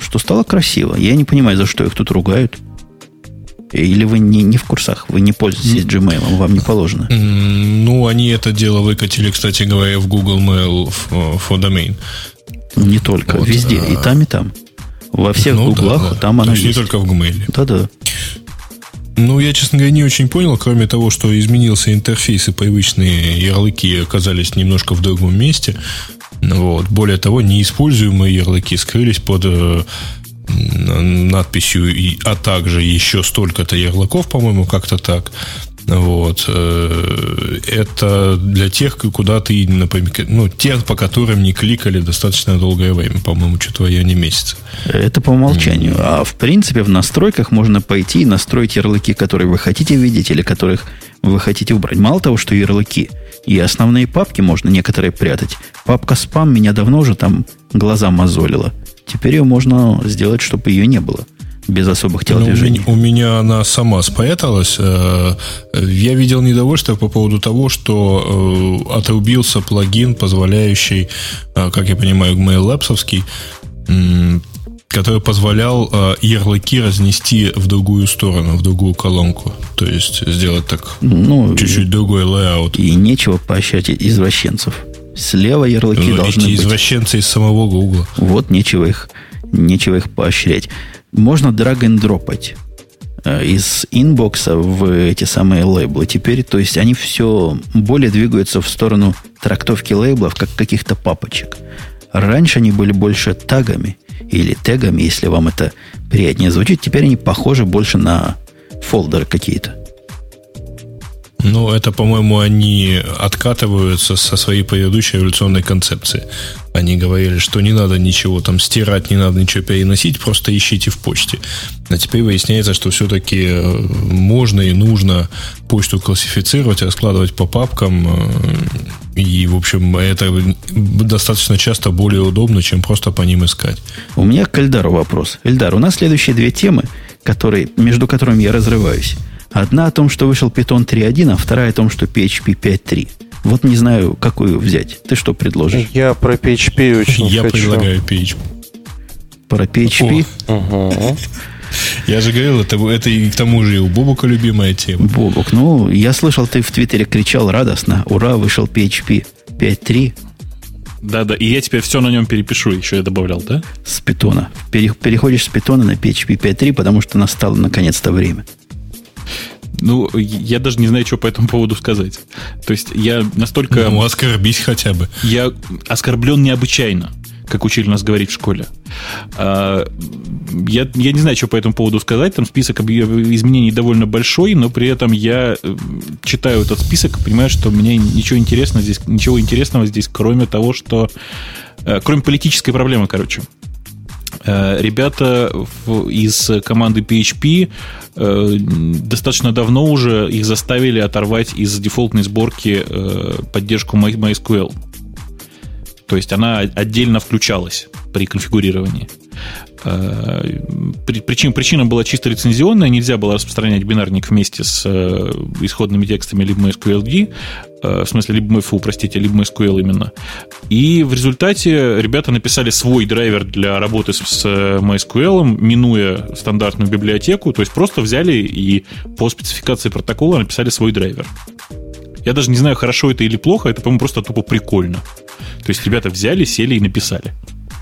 что стало красиво. Я не понимаю, за что их тут ругают. Или вы не, не в курсах, вы не пользуетесь Gmail, вам не положено? Ну, они это дело выкатили, кстати говоря, в Google Mail for Domain. Не только, вот, везде, а... и там, и там. Во всех ну, гуглах да, да. там оно есть. не только в Gmail. Да-да. Ну, я, честно говоря, не очень понял, кроме того, что изменился интерфейс и привычные ярлыки оказались немножко в другом месте. Вот. Более того, неиспользуемые ярлыки скрылись под э, надписью, а также еще столько-то ярлыков, по-моему, как-то так. Вот. Э, это для тех, куда ты, например, ну, тех, по которым не кликали достаточно долгое время, по-моему, что-то в районе месяца. Это по умолчанию. А в принципе в настройках можно пойти и настроить ярлыки, которые вы хотите видеть или которых вы хотите убрать. Мало того, что ярлыки, и основные папки можно некоторые прятать. Папка спам меня давно уже там глаза мозолила. Теперь ее можно сделать, чтобы ее не было. Без особых Ну, у, телодвижений. меня, у меня она сама спряталась. Э, Я видел недовольство по поводу того, что э, отрубился плагин, позволяющий, э, как я понимаю, Gmail Labs овский, м, который позволял ярлыки разнести в другую сторону, в другую колонку. То есть сделать так Ну, чуть-чуть другой layout. и нечего поощрять извращенцев. Слева ярлыки Ну, должны эти быть. извращенцы из самого Гугла. Вот нечего их, нечего их поощрять. Можно драг and дропать э, из инбокса в эти самые лейблы. Теперь, то есть, они все более двигаются в сторону трактовки лейблов, как каких-то папочек. Раньше они были больше тагами или тегами, если вам это приятнее звучит. Теперь они похожи больше на фолдеры какие-то. Ну, это, по-моему, они откатываются со своей предыдущей эволюционной концепции. Они говорили, что не надо ничего там стирать, не надо ничего переносить, просто ищите в почте. А теперь выясняется, что все-таки э, можно и нужно почту классифицировать, раскладывать по папкам. э, И, в общем, это достаточно часто более удобно, чем просто по ним искать. У меня к Эльдару вопрос. Эльдар, у нас следующие две темы, которые, между которыми я разрываюсь. Одна о том, что вышел Python 3.1, а вторая о том, что PHP 5.3. Вот не знаю, какую взять. Ты что предложишь? Я про PHP очень Я хочу. предлагаю PHP. Про PHP? Я же говорил, это, это и к тому же и у Бобука любимая тема. Бобок, ну, я слышал, ты в Твиттере кричал радостно. Ура, вышел PHP 5.3 Да-да, и я теперь все на нем перепишу, еще я добавлял, да? с питона. Пере- переходишь с питона на PHP 5.3, потому что настало наконец-то время. Ну, я даже не знаю, что по этому поводу сказать. То есть я настолько... Ну, оскорбись хотя бы. Я оскорблен необычайно, как учили нас говорить в школе. А, Я, я не знаю, что по этому поводу сказать. Там список изменений довольно большой, но при этом я э, читаю этот список и понимаю, что мне ничего интересного здесь, ничего интересного здесь, кроме того, что... э, Кроме политической проблемы, короче. Э, Ребята из команды PHP э, достаточно давно уже их заставили оторвать из дефолтной сборки э, поддержку My- MySQL. То есть она отдельно включалась при конфигурировании. Э, при- Причин, причина была чисто лицензионная, нельзя было распространять бинарник вместе с э, исходными текстами либо MySQL, э, в смысле либо MyFU, простите, либо MySQL именно. И в результате ребята написали свой драйвер для работы с MySQL, минуя стандартную библиотеку, то есть просто взяли и по спецификации протокола написали свой драйвер. Я даже не знаю, хорошо это или плохо, это, по-моему, просто тупо прикольно. То есть ребята взяли, сели и написали.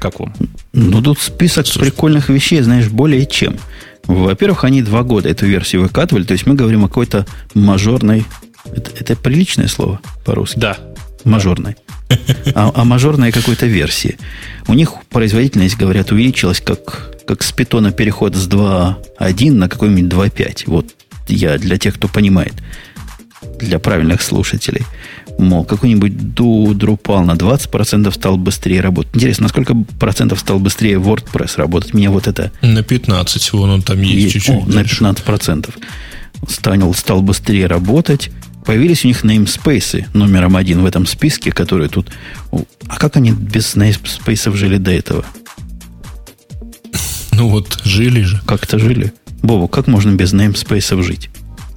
Как вам? Ну, тут список прикольных вещей, знаешь, более чем. Во-первых, они два года эту версию выкатывали, то есть мы говорим о какой-то мажорной... Это, это приличное слово по-русски? Да. Мажорной. А, о мажорной какой-то версии. У них производительность, говорят, увеличилась, как, как с питона переход с 2.1 на какой-нибудь 2.5. Вот я для тех, кто понимает, для правильных слушателей. Мол, какой-нибудь Drupal на 20% стал быстрее работать. Интересно, на сколько процентов стал быстрее WordPress работать? Меня вот это На 15, вон он там есть есть. чуть-чуть. О, на дальше. 15%. Стал, стал быстрее работать. Появились у них namespace номером один в этом списке, которые тут... А как они без namespace жили до этого? Ну вот, жили же. Как-то жили? Бобу, как можно без namespace жить?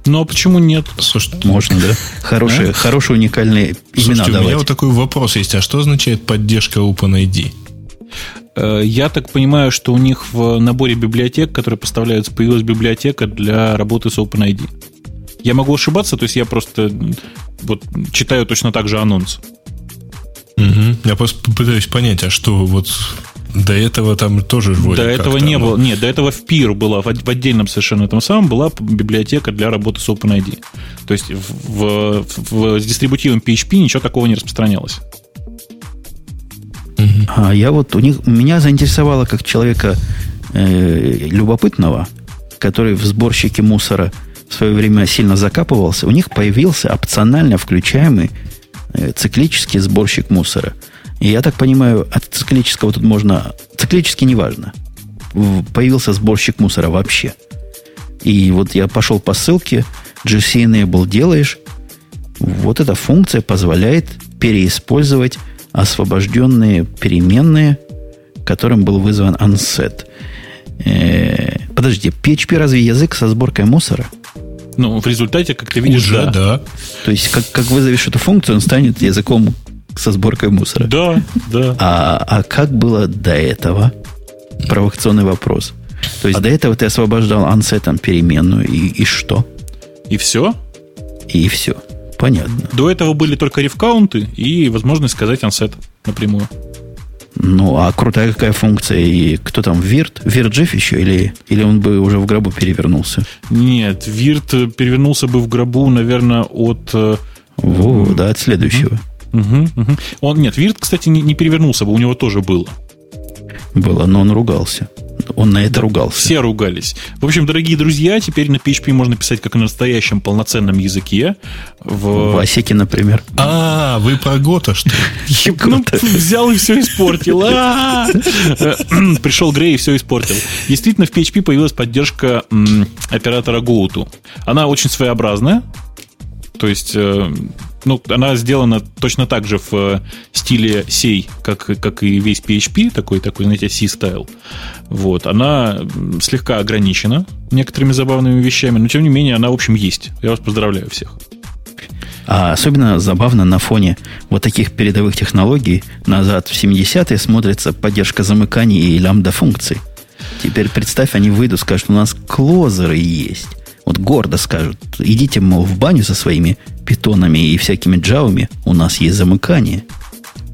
Ну, а почему нет? Слушай, Можно, да? Хорошие, хорошие уникальные имена слушайте, у меня давать. вот такой вопрос есть. А что означает поддержка OpenID? Э, Я так понимаю, что у них в наборе библиотек, которые поставляются, появилась библиотека для работы с OpenID. Я могу ошибаться, то есть я просто вот читаю точно так же анонс. Мгм. Я просто пытаюсь понять, а что вот до этого там тоже вроде до этого не оно- было. Нет, до этого в PIR была, в отдельном совершенно этом самом была библиотека для работы с OpenID. То есть в, в, в- с дистрибутивом PHP ничего такого не распространялось. А я вот у них меня заинтересовало как человека э, любопытного, который в сборщике мусора в свое время сильно закапывался. У них появился опционально включаемый э, циклический сборщик мусора. И я так понимаю, от циклического тут можно... Циклически неважно. Появился сборщик мусора вообще. И вот я пошел по ссылке, GC Enable делаешь, вот эта функция позволяет переиспользовать освобожденные переменные, которым был вызван unset. Э, подожди, PHP разве язык со сборкой мусора? Ну, в результате, как ты видишь, Уже, да. да. То есть, как, как вызовешь эту функцию, он станет языком со сборкой мусора. Да, да. А, а как было до этого? Провокационный вопрос. То есть, до этого ты освобождал ансетом переменную, и, и что? И все. И все. Понятно. До этого были только рефкаунты и возможность сказать ансет напрямую. Ну, а крутая какая функция? И кто там, Вирт? Вирт еще? Или, или он бы уже в гробу перевернулся? Нет, Вирт перевернулся бы в гробу, наверное, от... э, Во, да, от следующего. Мгм, мгм. Он, нет, Вирт, кстати, не, не перевернулся бы, у него тоже было. Было, но он ругался. Он на это ругался. Все ругались. В общем, дорогие друзья, теперь на PHP можно писать как на настоящем полноценном языке. В... В Асике, например. А, вы про Гота, что ли? Ну, взял и все испортил. А! Пришел Грей и все испортил. Действительно, в PHP появилась поддержка оператора GoTo. Она очень своеобразная. То есть, э, ну, она сделана точно так же в э, стиле C, как, как и весь PHP, такой, такой, знаете, C-стайл. Вот. Она слегка ограничена некоторыми забавными вещами, но тем не менее она, в общем, есть. Я вас поздравляю всех. А особенно забавно на фоне вот таких передовых технологий назад в 70-е смотрится поддержка замыканий и лямбда-функций. Теперь представь, они выйдут, скажут, у нас клозеры есть. Вот гордо скажут, идите, мол, в баню со своими питонами и всякими джавами, у нас есть замыкание.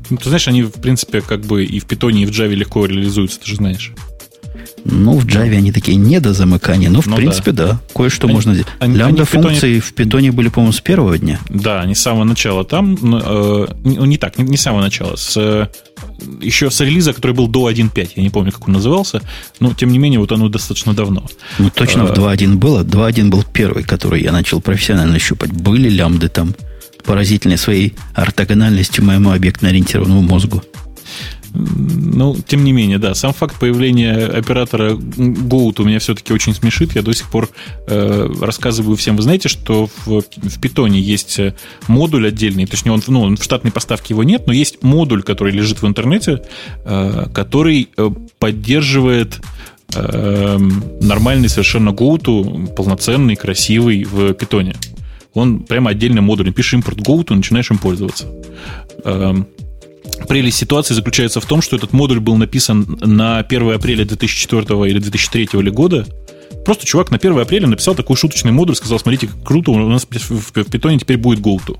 Ну, ты знаешь, они, в принципе, как бы и в Python, и в Java легко реализуются, ты же знаешь. Ну, в Java они такие не до замыкания, но в Ну принципе да. Кое-что Они- можно сделать. они- они Лямбда в функции в питоне были, по-моему, с первого дня. Да, не с самого начала там, э, не, не так, не, не с самого начала, с, э, еще с релиза, который был до 1.5, я не помню, как он назывался, но тем не менее, вот оно достаточно давно. Ну, точно в А. 2.1 было. 2.1 был первый, который я начал профессионально щупать. Были лямбды там, поразительные своей ортогональностью моему объектно-ориентированному мозгу. Ну, тем не менее, да, сам факт появления оператора Goat у меня все-таки очень смешит. Я до сих пор э, рассказываю всем. Вы знаете, что в, в Питоне есть э, модуль отдельный, точнее, он, ну, в штатной поставке его нет, но есть модуль, который лежит в интернете, э, который э, поддерживает э, нормальный совершенно Goat, полноценный, красивый в Питоне. Он прямо отдельный модуль. Пишешь импорт Goat, начинаешь им пользоваться. Прелесть ситуации заключается в том, что этот модуль был написан на 1 апреля 2004 или 2003 ли года. Просто чувак на 1 апреля написал такой шуточный модуль, сказал, смотрите, как круто, у нас в, питоне теперь будет GoTo.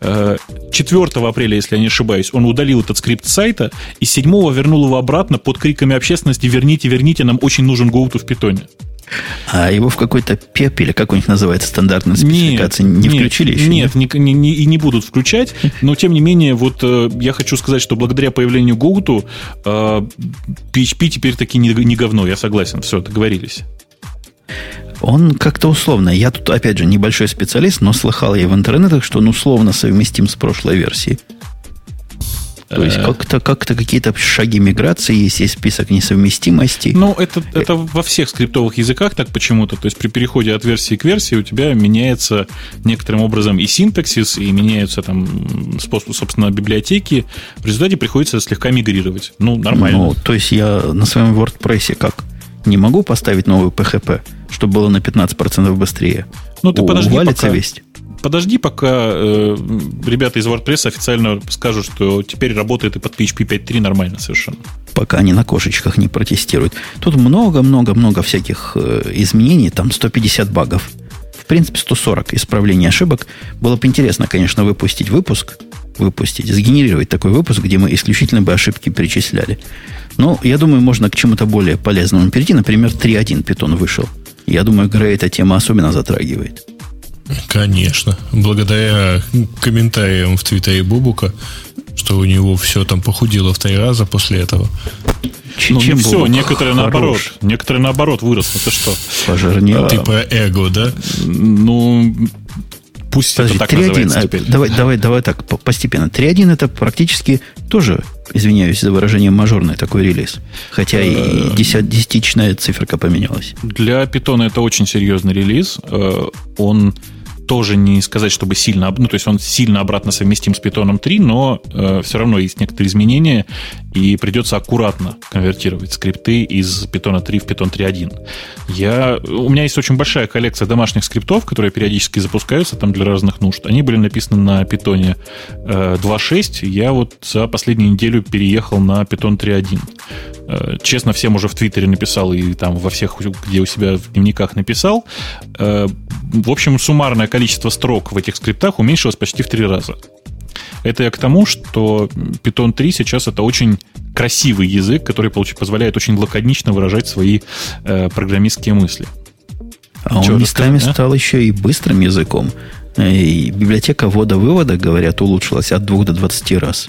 Э, 4 апреля, если я не ошибаюсь, он удалил этот скрипт с сайта, и 7 вернул его обратно под криками общественности «Верните, верните, нам очень нужен GoTo в питоне». А его в какой-то ПЕП, или как у них называется, стандартная спецификация, не нет, включили еще? Нет, не, не- не- и не будут включать. Но тем не менее, вот э, я хочу сказать, что благодаря появлению GoTo э, PHP теперь таки не, не говно, я согласен. Все, договорились. Он как-то условно. Я тут, опять же, небольшой специалист, но слыхал я в интернетах, что он условно совместим с прошлой версией. То есть Э. как-то как какие-то шаги миграции есть, есть список несовместимостей. Ну, это, это во всех скриптовых языках так почему-то. То есть при переходе от версии к версии у тебя меняется некоторым образом и синтаксис, и меняются там способ, собственно, библиотеки. В результате приходится слегка мигрировать. Ну, нормально. Ну, то есть я на своем WordPress как? Не могу поставить новую PHP, чтобы было на 15% быстрее. Ну, ты У- подожди, пока- весь. Подожди, пока э, ребята из WordPress официально скажут, что теперь работает и под PHP 5.3 нормально совершенно. пока они на кошечках не протестируют. Тут много-много-много всяких э, изменений, там 150 багов. В принципе, 140 исправлений ошибок. Было бы интересно, конечно, выпустить выпуск, выпустить, сгенерировать такой выпуск, где мы исключительно бы ошибки перечисляли. Но я думаю, можно к чему-то более полезному перейти. Например, 3.1 питон вышел. Я думаю, Грей эта тема особенно затрагивает. Конечно. Благодаря комментариям в Твиттере Бубука, что у него все там похудело в три раза после этого. Ч- Ну, не чем все, был некоторые хорош? наоборот. Некоторые наоборот выросли. Ты что? Пожирнел. Ты про эго, да? Ну, пусть Подожди, это так 3.1, называется а, теперь. давай, давай, давай так, по- постепенно. 3.1 это практически тоже, извиняюсь за выражение, мажорный такой релиз. Хотя Э, и десят- десятичная циферка поменялась. Для Python это очень серьезный релиз. Э, Он тоже не сказать, чтобы сильно, ну, то есть он сильно обратно совместим с Python 3, но э, все равно есть некоторые изменения, и придется аккуратно конвертировать скрипты из Python 3 в Python 3.1. Я, у меня есть очень большая коллекция домашних скриптов, которые периодически запускаются там для разных нужд. Они были написаны на Python э, 2.6. Я вот за последнюю неделю переехал на Python 3.1. Э, честно, всем уже в Твиттере написал и там во всех, где у себя в дневниках написал. Э, в общем, суммарное количество строк в этих скриптах уменьшилось почти в три раза. Это я к тому, что Python 3 сейчас это очень красивый язык, который позволяет очень лаконично выражать свои э, программистские мысли. А Чего он местами а? стал еще и быстрым языком. И библиотека ввода-вывода, говорят, улучшилась от 2 до 20 раз.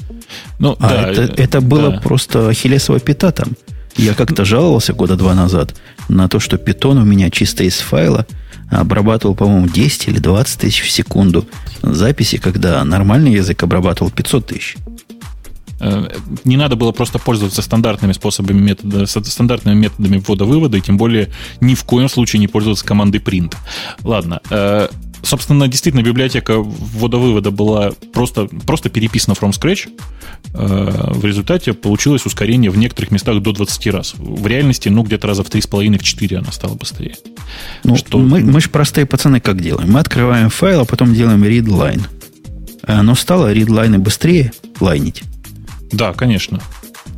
Ну, а да, это, это было да. просто ахиллесова пята там. Я как-то жаловался года два назад на то, что питон у меня чисто из файла обрабатывал, по-моему, 10 или 20 тысяч в секунду записи, когда нормальный язык обрабатывал 500 тысяч. Э, не надо было просто пользоваться стандартными способами метода, стандартными методами ввода-вывода, и тем более ни в коем случае не пользоваться командой print. Ладно, э, собственно, действительно, библиотека ввода-вывода была просто, просто переписана from scratch. Э, в результате получилось ускорение в некоторых местах до 20 раз. В реальности, ну, где-то раза в 3,5-4 она стала быстрее. Ну, что... мы, мы же простые пацаны как делаем? Мы открываем файл, а потом делаем read line. Оно стало read line быстрее лайнить. Да, конечно.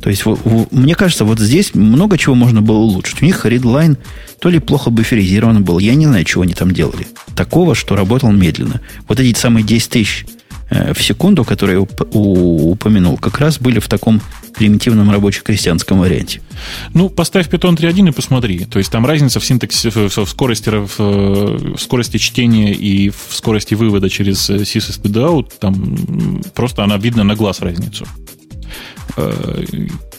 То есть, мне кажется, вот здесь много чего можно было улучшить. У них readline то ли плохо буферизирован был, я не знаю, чего они там делали. Такого, что работал медленно. Вот эти самые 10 тысяч э, в секунду, которые я упомянул, как раз были в таком примитивном рабоче-крестьянском варианте. Ну, поставь Python 3.1 и посмотри. То есть там разница в синтаксисе, в скорости, в скорости чтения и в скорости вывода через syslist там просто она видна на глаз разницу. Э,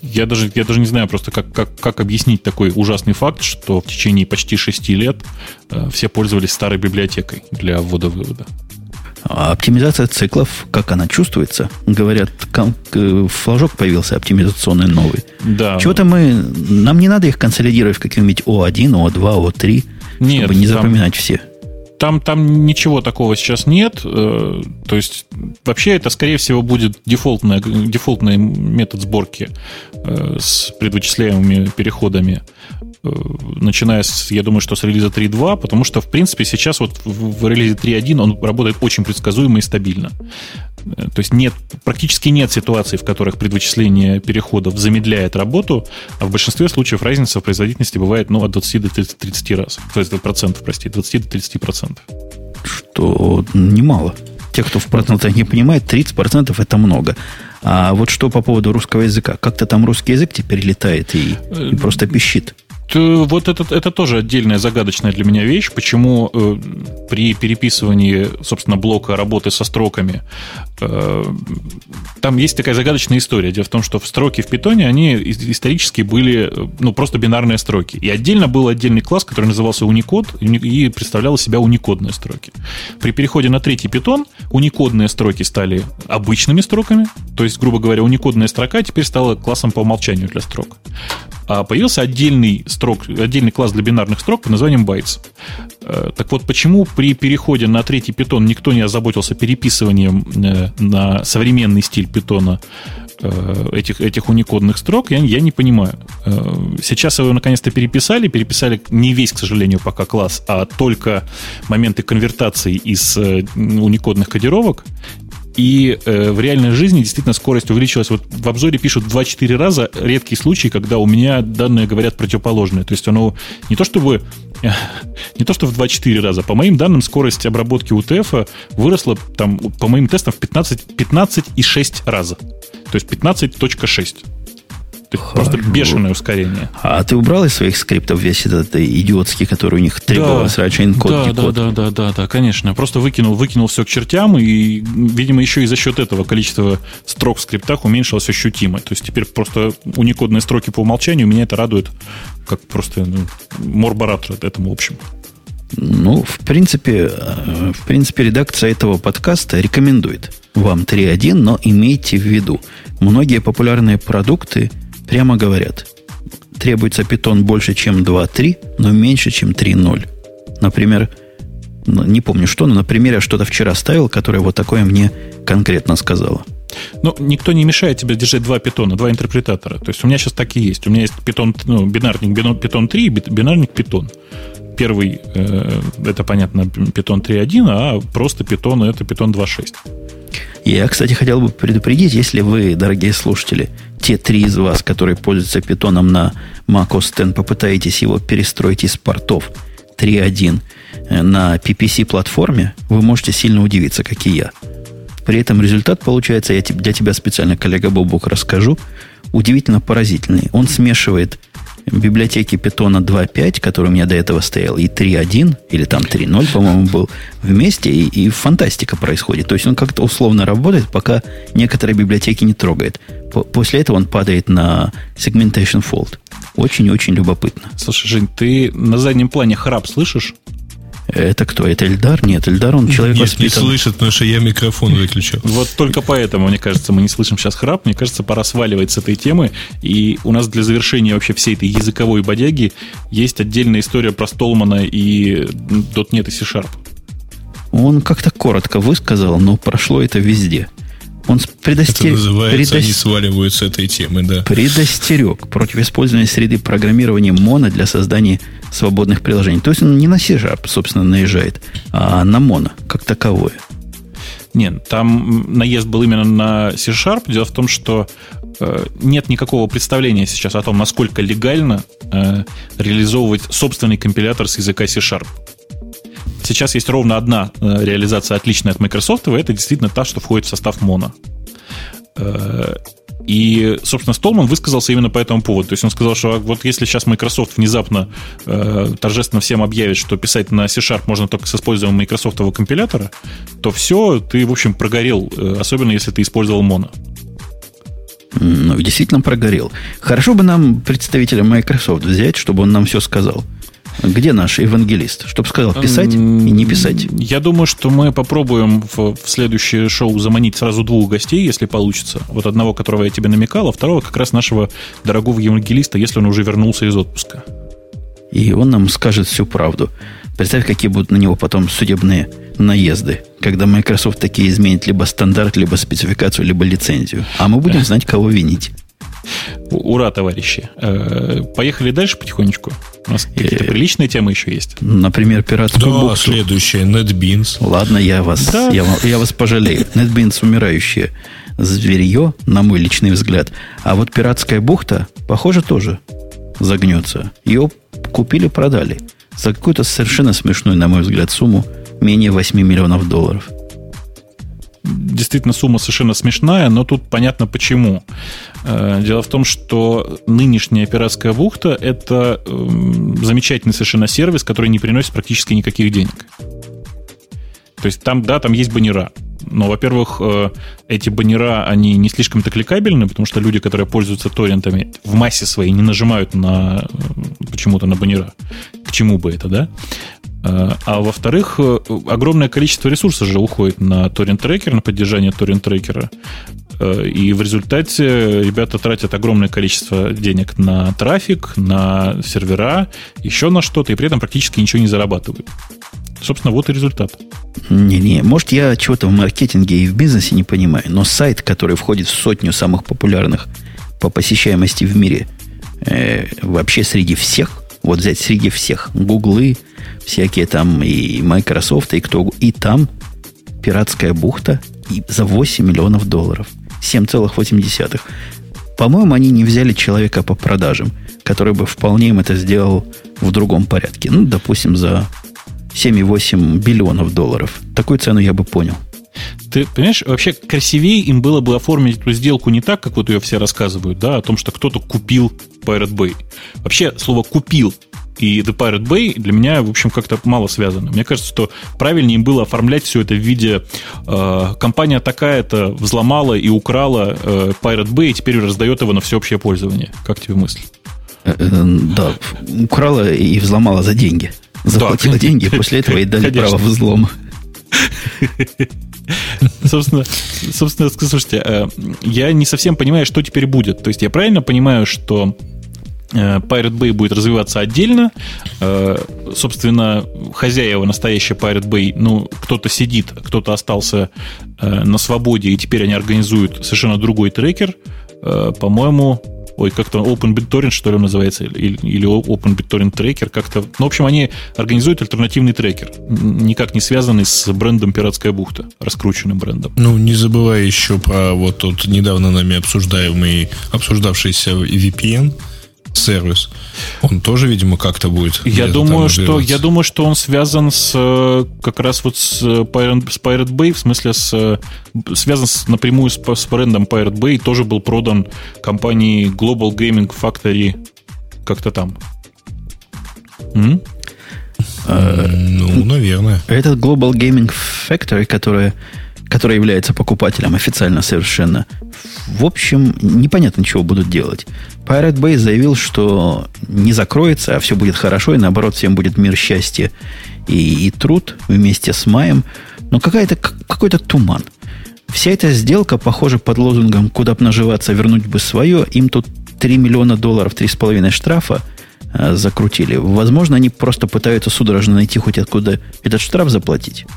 я даже, я даже не знаю просто, как, как, как объяснить такой ужасный факт, что в течение почти шести лет э, все пользовались старой библиотекой для ввода-вывода. А оптимизация циклов, как она чувствуется? Говорят, флажок появился оптимизационный новый. Да. Чего-то мы... Нам не надо их консолидировать в каких-нибудь О1, О2, О3, Нет, чтобы не запоминать там... все там, там ничего такого сейчас нет. Э, то есть, вообще это, скорее всего, будет дефолтный, дефолтный метод сборки э, с предвычисляемыми переходами, начиная с, я думаю, что с релиза 3.2, потому что, в принципе, сейчас вот в релизе 3.1 он работает очень предсказуемо и стабильно. То есть нет, практически нет ситуаций, в которых предвычисление переходов замедляет работу, а в большинстве случаев разница в производительности бывает ну, от 20 до 30, 30 раз. То есть процентов, простите, 20 до 30 процентов. Что немало. Те, кто в процентах не понимает, 30 процентов это много. А вот что по поводу русского языка? Как-то там русский язык теперь летает и, и просто пищит. Вот это, это тоже отдельная загадочная для меня вещь, почему э, при переписывании, собственно, блока работы со строками, э, там есть такая загадочная история. Дело в том, что в строки в питоне, они исторически были, ну, просто бинарные строки. И отдельно был отдельный класс, который назывался Unicode, и представлял из себя уникодные строки. При переходе на третий питон уникодные строки стали обычными строками, то есть, грубо говоря, уникодная строка теперь стала классом по умолчанию для строк. А появился отдельный строк, отдельный класс для бинарных строк под названием bytes. Э, так вот, почему при переходе на третий питон никто не озаботился переписыванием э, на современный стиль питона э, этих, этих уникодных строк, я, я не понимаю. Сейчас его наконец-то переписали, переписали не весь, к сожалению, пока класс, а только моменты конвертации из уникодных кодировок, и э, в реальной жизни действительно скорость увеличилась. Вот в обзоре пишут 2-4 раза. Редкий случай, когда у меня данные говорят противоположные. То есть оно не то чтобы не то что в 2-4 раза. По моим данным, скорость обработки UTF выросла там, по моим тестам в 15, 15,6 раза. То есть 15.6. Просто бешеное ускорение. А ты убрал из своих скриптов весь этот идиотский, который у них требовался да, раньше инкод, да, да, да, да, да, да, конечно. Просто выкинул, выкинул все к чертям, и, видимо, еще и за счет этого количество строк в скриптах уменьшилось ощутимо. То есть теперь просто уникодные строки по умолчанию, меня это радует, как просто ну, морбаратор этому, в общем. Ну, в принципе, э, в принципе, редакция этого подкаста рекомендует вам 3.1, но имейте в виду, многие популярные продукты прямо говорят, требуется Python больше, чем 2.3, но меньше, чем 3.0. Например, не помню что, но на примере что-то вчера ставил, которое вот такое мне конкретно сказала. Ну, никто не мешает тебе держать два Python а, два интерпретатора. То есть у меня сейчас так и есть. У меня есть Python, ну, бинарник Python 3 и бинарник Python. Первый, э, это, понятно, Python 3.1, а просто Python, это Python 2.6. Я, кстати, хотел бы предупредить, если вы, дорогие слушатели, те три из вас, которые пользуются питоном на Mac OS X, попытаетесь его перестроить из портов 3.1 э, на PPC-платформе, вы можете сильно удивиться, как и я. При этом результат получается, я для тебя специально, коллега Бобук, расскажу, удивительно поразительный. Он смешивает библиотеки Python 2.5, который у меня до этого стоял, и 3.1, или там 3.0, по-моему, был вместе, и, и фантастика происходит. То есть он как-то условно работает, пока некоторые библиотеки не трогает. После этого он падает на segmentation fault. Очень-очень любопытно. Слушай, Жень, ты на заднем плане храп слышишь? Это кто? Это Эльдар? Нет, Эльдар, он человек Нет, воспитан. не слышит, потому что я микрофон выключил. Вот только поэтому, мне кажется, мы не слышим сейчас храп. Мне кажется, пора сваливать с этой темы. И у нас для завершения вообще всей этой языковой бодяги есть отдельная история про Столмана и .NET и C-Sharp. Он как-то коротко высказал, но прошло это везде. Он предостер... Это называется, предос... они сваливают с этой темы, да. Предостерег против использования среды программирования моно для создания свободных приложений. То есть он не на C-Sharp, собственно, наезжает, а на моно, как таковое. Нет, там наезд был именно на C-Sharp. Дело в том, что э, нет никакого представления сейчас о том, насколько легально э, реализовывать собственный компилятор с языка C-Sharp. Сейчас есть ровно одна э, реализация, отличная от Microsoft, и это действительно та, что входит в состав Mono. Э, и, собственно, Столман высказался именно по этому поводу. То есть он сказал, что вот если сейчас Microsoft внезапно э, торжественно всем объявит, что писать на C-Sharp можно только с использованием Microsoft компилятора, то все, ты, в общем, прогорел, э, особенно если ты использовал Mono. Ну, действительно прогорел. Хорошо бы нам представителя Microsoft взять, чтобы он нам все сказал. Где наш евангелист? Чтобы сказал писать и не писать. Я думаю, что мы попробуем в, в следующее шоу заманить сразу двух гостей, если получится. Вот одного, которого я тебе намекал, а второго как раз нашего дорогого евангелиста, если он уже вернулся из отпуска. И он нам скажет всю правду. Представь, какие будут на него потом судебные наезды, когда Microsoft такие изменит либо стандарт, либо спецификацию, либо лицензию. А мы будем знать, кого винить. Ура, товарищи. Э, поехали дальше потихонечку. У нас какие-то приличные темы еще есть. Например, пиратскую да, бухту. следующее, NetBeans. Ладно, я вас, да. я, я вас пожалею. NetBeans умирающее зверье, на мой личный взгляд. А вот пиратская бухта, похоже, тоже загнется. Ее купили, продали. За какую-то совершенно смешную, на мой взгляд, сумму менее 8 миллионов долларов действительно сумма совершенно смешная, но тут понятно почему. Э, дело в том, что нынешняя пиратская бухта – это эм, замечательный совершенно сервис, который не приносит практически никаких денег. То есть там, да, там есть баннера. Но, во-первых, э, эти баннера, они не слишком-то кликабельны, потому что люди, которые пользуются торрентами, в массе своей не нажимают на э, почему-то на баннера. К чему бы это, да? А, а во-вторых, э, огромное количество ресурсов же уходит на торрент-трекер, на поддержание торрент-трекера. Э, и в результате ребята тратят огромное количество денег на трафик, на сервера, еще на что-то, и при этом практически ничего не зарабатывают. Собственно, вот и результат. Не-не, может, я чего-то в маркетинге и в бизнесе не понимаю, но сайт, который входит в сотню самых популярных по посещаемости в мире, э, вообще среди всех, вот взять среди всех, гуглы, всякие там и Microsoft, и кто, и там пиратская бухта и за 8 миллионов долларов. 7,8. По-моему, они не взяли человека по продажам, который бы вполне им это сделал в другом порядке. Ну, допустим, за 7,8 биллионов долларов. Такую цену я бы понял. Ты понимаешь, вообще красивее им было бы оформить эту сделку не так, как вот ее все рассказывают, да, о том, что кто-то купил Pirate Bay. Вообще слово «купил» и The Pirate Bay для меня, в общем, как-то мало связано. Мне кажется, что правильнее им было оформлять все это в виде э, компания такая-то взломала и украла э, Pirate Bay и теперь раздает его на всеобщее пользование. Как тебе мысль? Э, э, да, украла и взломала за деньги. Заплатила да. деньги, после этого и дали Конечно. право взлома. Собственно, собственно, слушайте, э, я не совсем понимаю, что теперь будет. То есть я правильно понимаю, что Э, Pirate Bay будет развиваться отдельно. Э, собственно, хозяева настоящая Pirate Bay, ну, кто-то сидит, кто-то остался на свободе, и теперь они организуют совершенно другой трекер. По-моему, ой, как-то OpenBitTorrent, что ли, называется, или, или OpenBitTorrent Tracker, как-то... Ну, в общем, они организуют альтернативный трекер, никак не связанный с брендом «Пиратская бухта», раскрученным брендом. Ну, не забывай еще про вот тот недавно нами обсуждаемый, обсуждавшийся VPN, сервис. Он тоже, видимо, как-то будет. Я думаю, что я думаю, что он связан с э, как раз вот с Pirate, с Pirate Bay, в смысле с э, связан с, напрямую с, с брендом Pirate Bay, тоже был продан компании Global Gaming Factory как-то там. М? Ну, наверное. Этот Global Gaming Factory, которая который является покупателем официально совершенно, в общем, непонятно, чего будут делать. Pirate Bay заявил, что не закроется, а все будет хорошо, и наоборот, всем будет мир, счастье и, и труд вместе с маем. Но какая-то, какой-то туман. Вся эта сделка, похоже, под лозунгом «Куда бы наживаться, вернуть бы свое», им тут 3 миллиона долларов, 3,5 штрафа э, закрутили. Возможно, они просто пытаются судорожно найти хоть откуда этот штраф заплатить.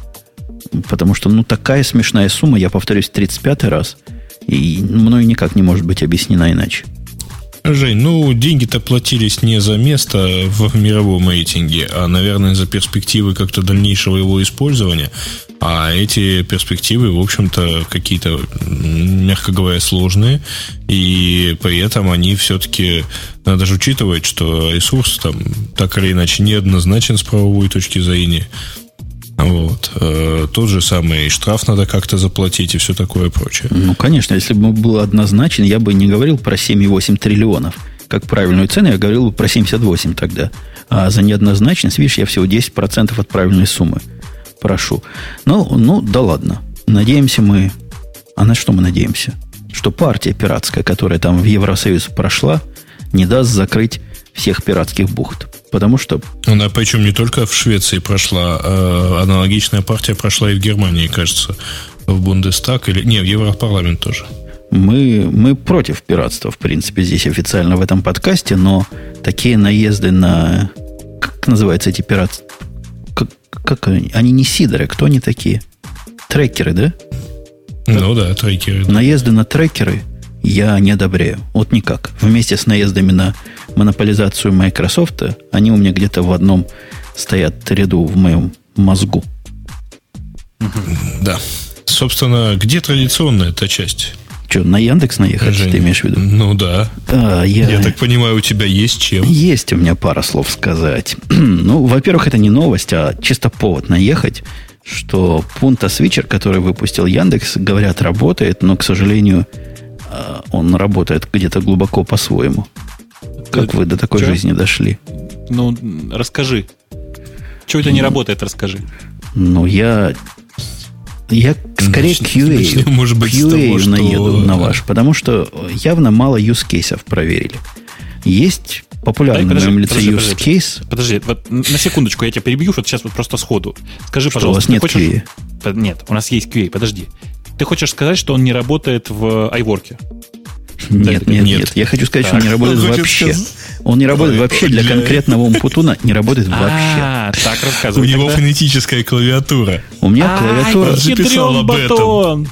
Потому что, ну, такая смешная сумма, я повторюсь, 35 раз, и мною никак не может быть объяснена иначе. Жень, ну, деньги-то платились не за место в мировом рейтинге, а, наверное, за перспективы как-то дальнейшего его использования. А эти перспективы, в общем-то, какие-то, мягко говоря, сложные. И при этом они все-таки, надо же учитывать, что ресурс там так или иначе неоднозначен с правовой точки зрения. Вот. Э, тот же самый штраф надо как-то заплатить и все такое прочее. Ну, конечно, если бы был однозначен, я бы не говорил про 7,8 триллионов. Как правильную цену, я говорил бы про 78 тогда. А за неоднозначность, видишь, я всего 10% от правильной суммы прошу. Ну, ну, да ладно. Надеемся мы... А на что мы надеемся? Что партия пиратская, которая там в Евросоюз прошла, не даст закрыть всех пиратских бухт. Потому что... Она причем не только в Швеции прошла, а аналогичная партия прошла и в Германии, кажется, в Бундестаг или... Не, в Европарламент тоже. Мы, мы против пиратства, в принципе, здесь официально в этом подкасте, но такие наезды на... Как называются эти пираты? Как, как они? Они не сидоры, кто они такие? Трекеры, да? Ну да, трекеры. Наезды на трекеры я не одобряю. Вот никак. Вместе с наездами на монополизацию Microsoft, они у меня где-то в одном стоят ряду в моем мозгу. Да. Собственно, где традиционная эта часть? Что, на Яндекс наехать, Жень, ты имеешь в виду? Ну да. А, я... я так понимаю, у тебя есть чем? Есть у меня пара слов сказать. ну, во-первых, это не новость, а чисто повод наехать, что Punta Switcher, который выпустил Яндекс, говорят, работает, но, к сожалению, он работает где-то глубоко по-своему. Как вы до такой Че? жизни дошли? Ну, расскажи. Чего это не работает, расскажи. Ну, я... Я скорее QA, начнем, может быть, QA того, что... наеду на ваш, потому что явно мало use кейсов проверили. Есть популярный Дай, подожди, на лице подожди, use подожди, case. Подожди, вот на секундочку я тебя перебью, вот сейчас вот просто сходу. Скажи, что, пожалуйста, у вас нет хочешь... QA? Нет, у нас есть QA, подожди. Ты хочешь сказать, что он не работает в iWork? Нет, нет, нет. Я хочу сказать, что он не работает вообще. Он не работает вообще для конкретного умпутуна, не работает вообще. А, так рассказывай. У него фонетическая клавиатура. У меня а, клавиатура. Он же писал об этом.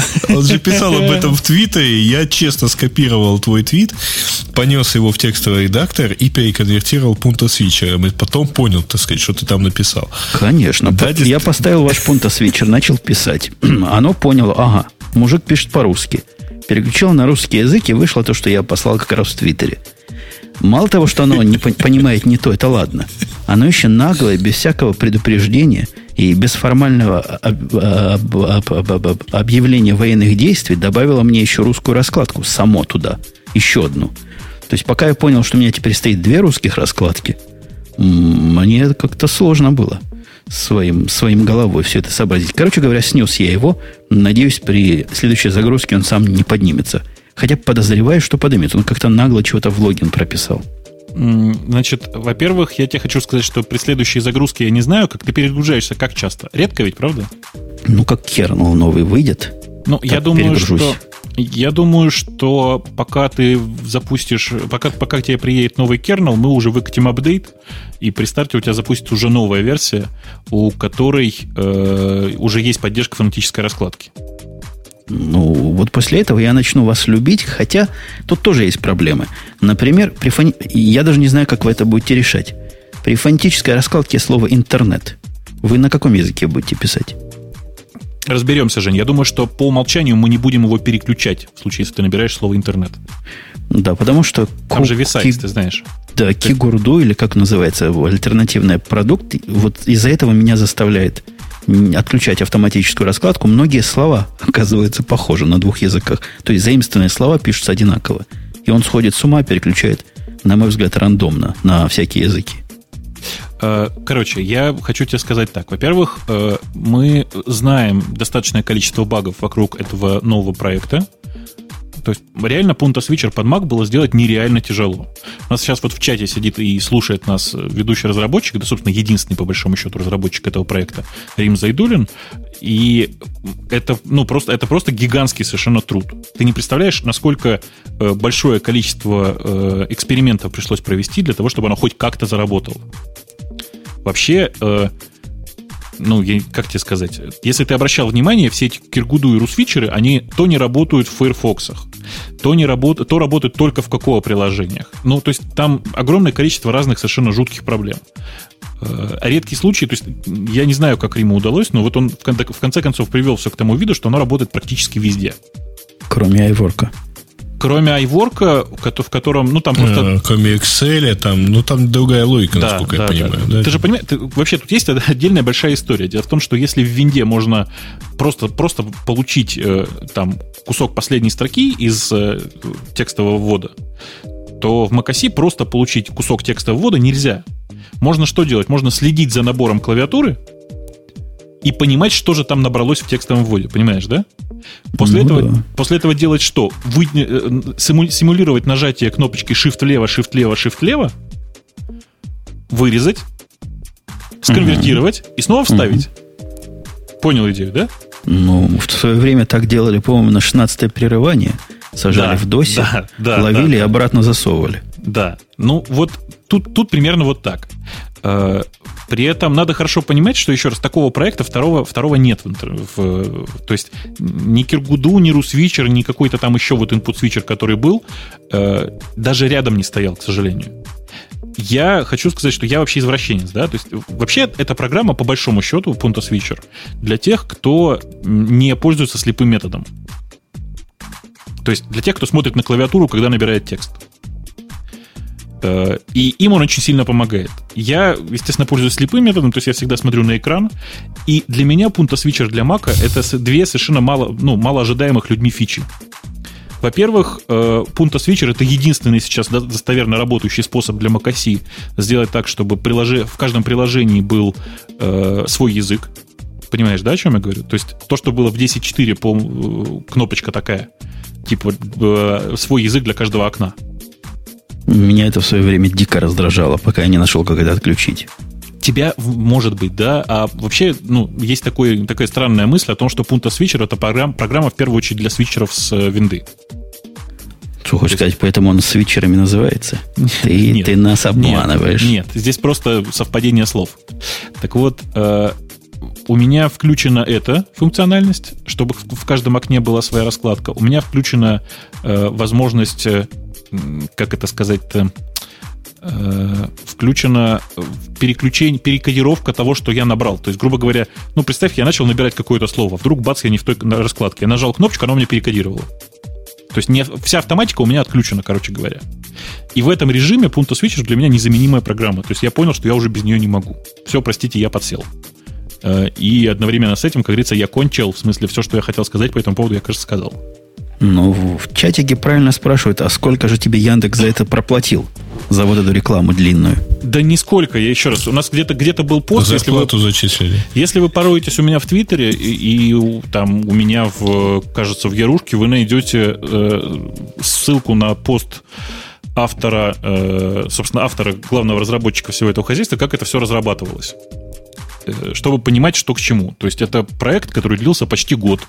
Он же писал об этом в Твиттере. Я честно скопировал твой твит, понес его в текстовый редактор и переконвертировал пункта свитчером. И потом понял, так сказать, что ты там написал. Конечно. Да, я поставил ваш пункта свитчер, начал писать. Оно поняло, ага, мужик пишет по-русски переключил на русский язык, и вышло то, что я послал как раз в Твиттере. Мало того, что оно не понимает не то, это ладно. Оно еще наглое, без всякого предупреждения и без формального объявления военных действий добавило мне еще русскую раскладку само туда. Еще одну. То есть, пока я понял, что у меня теперь стоит две русских раскладки, мне как-то сложно было своим, своим головой все это сообразить. Короче говоря, снес я его. Надеюсь, при следующей загрузке он сам не поднимется. Хотя подозреваю, что поднимется. Он как-то нагло чего-то в логин прописал. Значит, во-первых, я тебе хочу сказать, что при следующей загрузке я не знаю, как ты перегружаешься, как часто. Редко ведь, правда? Ну, как кернел новый выйдет. Ну, я думаю, что Я думаю, что пока ты запустишь, пока, пока к тебе приедет новый кернел, мы уже выкатим апдейт, и при старте у тебя запустится уже новая версия, у которой э, уже есть поддержка фонетической раскладки. Ну, вот после этого я начну вас любить, хотя тут тоже есть проблемы. Например, при фон... я даже не знаю, как вы это будете решать. При фонетической раскладке слова «интернет» вы на каком языке будете писать? Разберемся, Жень. Я думаю, что по умолчанию мы не будем его переключать, в случае, если ты набираешь слово «интернет». Да, потому что... Там же висайс, ты знаешь. Да, кигурду, или как называется, альтернативный продукт, вот из-за этого меня заставляет отключать автоматическую раскладку. Многие слова, оказывается, похожи на двух языках. То есть заимствованные слова пишутся одинаково. И он сходит с ума, переключает, на мой взгляд, рандомно на всякие языки. Э, короче, я хочу тебе сказать так. Во-первых, э, мы знаем достаточное количество багов вокруг этого нового проекта. То есть реально Punta Switcher под Mac было сделать нереально тяжело. У нас сейчас вот в чате сидит и слушает нас ведущий разработчик, да, собственно, единственный, по большому счету, разработчик этого проекта, Рим Зайдулин. И это, ну, просто, это просто гигантский совершенно труд. Ты не представляешь, насколько э, большое количество экспериментов пришлось провести для того, чтобы оно хоть как-то заработало. Вообще, э, ну, я, как тебе сказать, если ты обращал внимание, все эти Киргуду и Русвичеры, они то не работают в Firefox, то, не работают, то работают только в какого приложениях. Ну, то есть там огромное количество разных совершенно жутких проблем. Э, редкий случай, то есть я не знаю, как Риму удалось, но вот он в конце, концов привел все к тому виду, что оно работает практически везде. Кроме iWork кроме iWork, в котором, ну, там просто... А, кроме Excel, там, ну, там другая логика, да, насколько да, я понимаю. Да. Да? Ты же понимаешь, ты, вообще тут есть отдельная большая история. Дело в том, что если в винде можно просто, просто получить э, там кусок последней строки из э, текстового ввода, то в macOS просто получить кусок текстового ввода нельзя. Можно что делать? Можно следить за набором клавиатуры, и понимать, что же там набралось в текстовом вводе. Понимаешь, да? После, ну, этого, да. после этого делать что? Вы, э, симулировать нажатие кнопочки Shift влево, Shift влево, Shift влево, вырезать, сконвертировать угу. и снова вставить. Угу. Понял идею, да? Ну, в свое время так делали, по-моему, на 16-е прерывание. Сажали да, в досе, да, да, ловили да, и обратно засовывали. Да. Ну, вот тут, тут примерно вот так. Э, при этом надо хорошо понимать, что, еще раз, такого проекта второго, второго нет. В, в, то есть ни Киргуду, ни Русвичер, ни какой-то там еще вот input свитчер, который был, э, даже рядом не стоял, к сожалению. Я хочу сказать, что я вообще извращенец, да, то есть вообще эта программа, по большому счету, Punta Switcher, для тех, кто не пользуется слепым методом. То есть для тех, кто смотрит на клавиатуру, когда набирает текст. Э, и им он очень сильно помогает. Я, естественно, пользуюсь слепым методом, то есть я всегда смотрю на экран. И для меня пункта свитчер для Мака это две совершенно мало, ну, мало ожидаемых людьми фичи. Во-первых, э, Switcher это единственный сейчас достоверно работающий способ для macOS сделать так, чтобы в каждом приложении был э, свой язык. Понимаешь, да, о чем я говорю? То есть то, что было в 10.4, по, э, кнопочка такая, типа свой язык для каждого окна. Меня это в свое время дико раздражало, пока я не нашел, как это отключить. Тебя, может быть, да. А вообще, ну, есть такой, такая странная мысль о том, что Punta Switcher это программа, программа в первую очередь для свитчеров с э, винды. Что хочешь сказать, поэтому он свитчерами называется? Ты, нет, ты нас обманываешь. Нет, нет, здесь просто совпадение слов. Так вот, э, у меня включена эта функциональность, чтобы в каждом окне была своя раскладка. У меня включена э, возможность э, как это сказать-то, э, включена переключение, перекодировка того, что я набрал. То есть, грубо говоря, ну, представь, я начал набирать какое-то слово, вдруг, бац, я не в той раскладке. Я нажал кнопочку, она у меня перекодировала. То есть не, вся автоматика у меня отключена, короче говоря. И в этом режиме Punto Switcher для меня незаменимая программа. То есть я понял, что я уже без нее не могу. Все, простите, я подсел. Э, и одновременно с этим, как говорится, я кончил, в смысле, все, что я хотел сказать по этому поводу, я, кажется, сказал. Ну, в чатике правильно спрашивают, а сколько же тебе Яндекс за это проплатил? За вот эту рекламу длинную. Да нисколько, я еще раз. У нас где-то где был пост, если вы, зачислили. Если вы пороетесь у меня в Твиттере, и, и там у меня, в, кажется, в Ярушке, вы найдете э, ссылку на пост автора, э, собственно, автора, главного разработчика всего этого хозяйства, как это все разрабатывалось. Э, чтобы понимать, что к чему. То есть это проект, который длился почти год.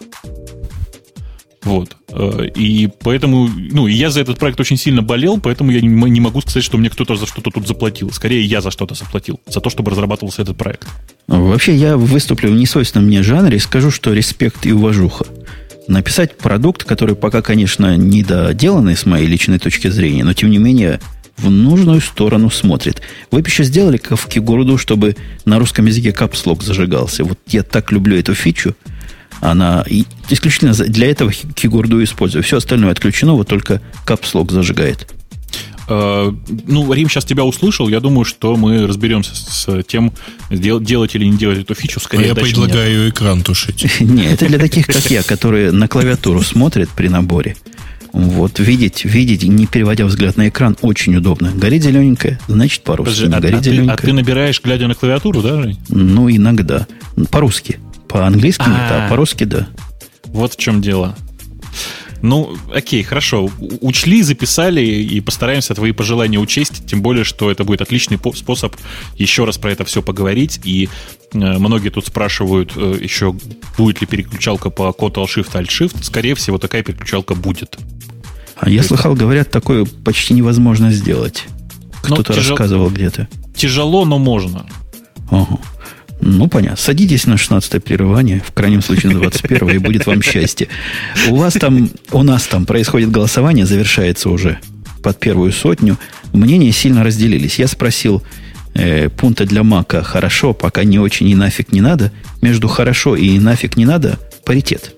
Вот. Э, и поэтому, ну, я за этот проект очень сильно болел, поэтому я не могу сказать, что мне кто-то за что-то тут заплатил. Скорее, я за что-то заплатил, за то, чтобы разрабатывался этот проект. Вообще, я выступлю в несвойственном мне жанре и скажу, что респект и уважуха. Написать продукт, который пока, конечно, недоделанный с моей личной точки зрения, но тем не менее в нужную сторону смотрит. Вы еще сделали как в Кигурду, чтобы на русском языке капслог зажигался. Вот я так люблю эту фичу. Она исключительно для этого Кигурду использую. Все остальное отключено, вот только капслог зажигает. Э, ну, Рим сейчас тебя услышал. Я думаю, что мы разберемся с тем, делать или не делать эту фичу. Скорее, а я предлагаю нет. экран тушить. Нет, это для таких, как я, которые на клавиатуру смотрят при наборе. Вот, видеть, видеть, не переводя взгляд на экран, очень удобно. Горит зелененькое, значит по-русски. Подожди, горит а. Ты, а ты набираешь, глядя на клавиатуру, да, Жень? Ну, иногда. По-русски. По-английски нет, а, по-русски да. Вот в чем дело. Ну, окей, хорошо. Учли, записали и постараемся твои пожелания учесть, тем более, что это будет отличный способ еще раз про это все поговорить. И э, многие тут спрашивают э, еще, будет ли переключалка по Ctrl-Shift, Alt-Shift. Скорее всего, такая переключалка будет. А я слыхал, говорят, такое почти невозможно сделать. Ну, Кто-то тяжел... рассказывал где-то. Тяжело, но можно. Ага. Ну, понятно. Садитесь на 16-е прерывание, в крайнем случае на 21 и будет вам счастье. У вас там, у нас там происходит голосование, завершается уже под первую сотню. Мнения сильно разделились. Я спросил э, пункта для Мака хорошо, пока не очень и нафиг не надо. Между хорошо и нафиг не надо паритет.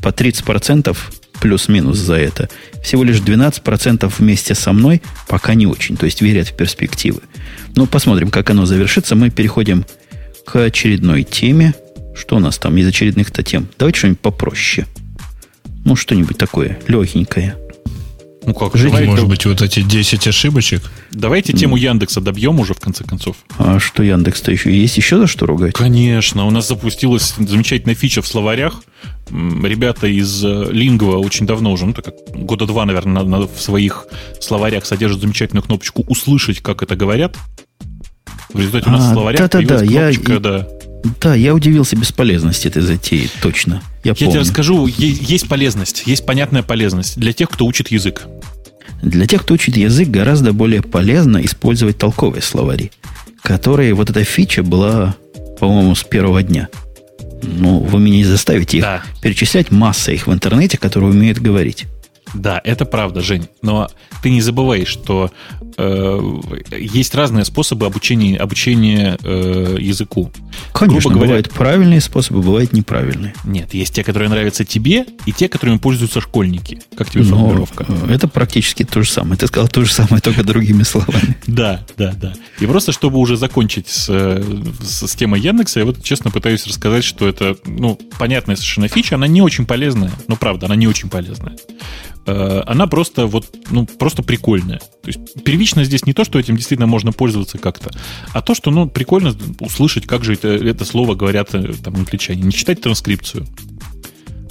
По 30% плюс-минус за это. Всего лишь 12% вместе со мной пока не очень, то есть верят в перспективы. Ну, посмотрим, как оно завершится. Мы переходим очередной теме. Что у нас там из очередных-то тем? Давайте что-нибудь попроще. Ну, что-нибудь такое легенькое. Ну как, Жить, давайте, может быть, вот эти 10 ошибочек? Давайте тему Яндекса добьем уже, в конце концов. А что Яндекс-то еще? Есть еще за что ругать? Конечно. У нас запустилась замечательная фича в словарях. Ребята из Лингва э, очень давно уже, ну, так как года два, наверное, на, на, в своих словарях содержат замечательную кнопочку «Услышать, как это говорят». В результате у нас а, в словарях да, да, да, кнопочка, я, да. Да, я удивился бесполезности этой затеи, точно. Я, я тебе расскажу, есть полезность, есть понятная полезность для тех, кто учит язык. Для тех, кто учит язык, гораздо более полезно использовать толковые словари, которые вот эта фича была, по-моему, с первого дня. Ну, вы меня не заставите их да. перечислять, масса их в интернете, которые умеют говорить. Да, это правда, Жень. Но ты не забывай, что э, есть разные способы обучения, обучения э, языку. Конечно, Грубо говоря, бывают правильные способы, бывают неправильные. Нет, есть те, которые нравятся тебе, и те, которыми пользуются школьники. Как тебе Но формулировка? Это практически то же самое. Ты сказал то же самое, только другими словами. Да, да, да. И просто, чтобы уже закончить с, с, с темой Яндекса, я вот честно пытаюсь рассказать, что это, ну, понятная совершенно фича, она не очень полезная. Ну, правда, она не очень полезная. Э, она просто вот, ну, просто прикольная. То есть первично здесь не то, что этим действительно можно пользоваться как-то, а то, что, ну, прикольно услышать, как же это, это слово говорят э, там англичане. Не читать транскрипцию,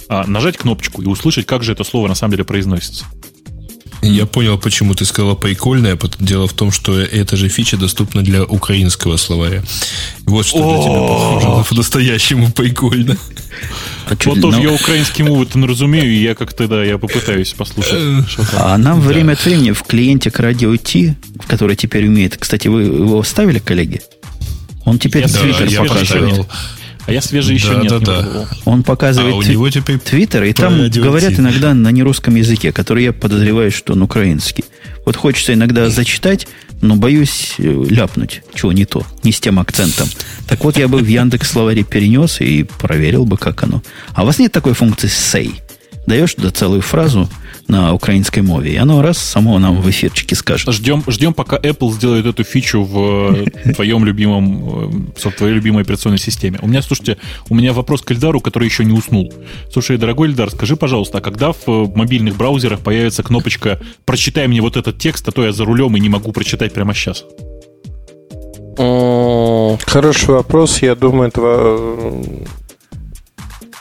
а нажать кнопочку и услышать, как же это слово на самом деле произносится. Я понял, почему ты сказала прикольная. Дело в том, что эта же фича доступна для украинского Вот что для тебя похоже по-настоящему прикольно. Вот тоже я украинский мову не разумею, и я как-то, да, я попытаюсь послушать. А нам время от времени в клиенте к радио T, который теперь умеет, кстати, вы его вставили, коллеги? Он теперь Твиттер показывает. А я свежий еще да, нет. Да, не да. Он показывает а у него теперь Твиттер, и там говорят иногда на нерусском языке, который я подозреваю, что он украинский. Вот хочется иногда зачитать, но боюсь э, ляпнуть, чего не то, не с тем акцентом. Так вот, я бы в Яндекс словаре перенес и проверил бы, как оно. А у вас нет такой функции say? Даешь туда целую фразу, на украинской мове. И оно раз само нам в эфирчике скажет. Ждем, ждем пока Apple сделает эту фичу в э, твоем любимом, э, в твоей любимой операционной системе. У меня, слушайте, у меня вопрос к Эльдару, который еще не уснул. Слушай, дорогой Эльдар, скажи, пожалуйста, а когда в э, мобильных браузерах появится кнопочка «Прочитай мне вот этот текст, а то я за рулем и не могу прочитать прямо сейчас»? Хороший вопрос. Я думаю, этого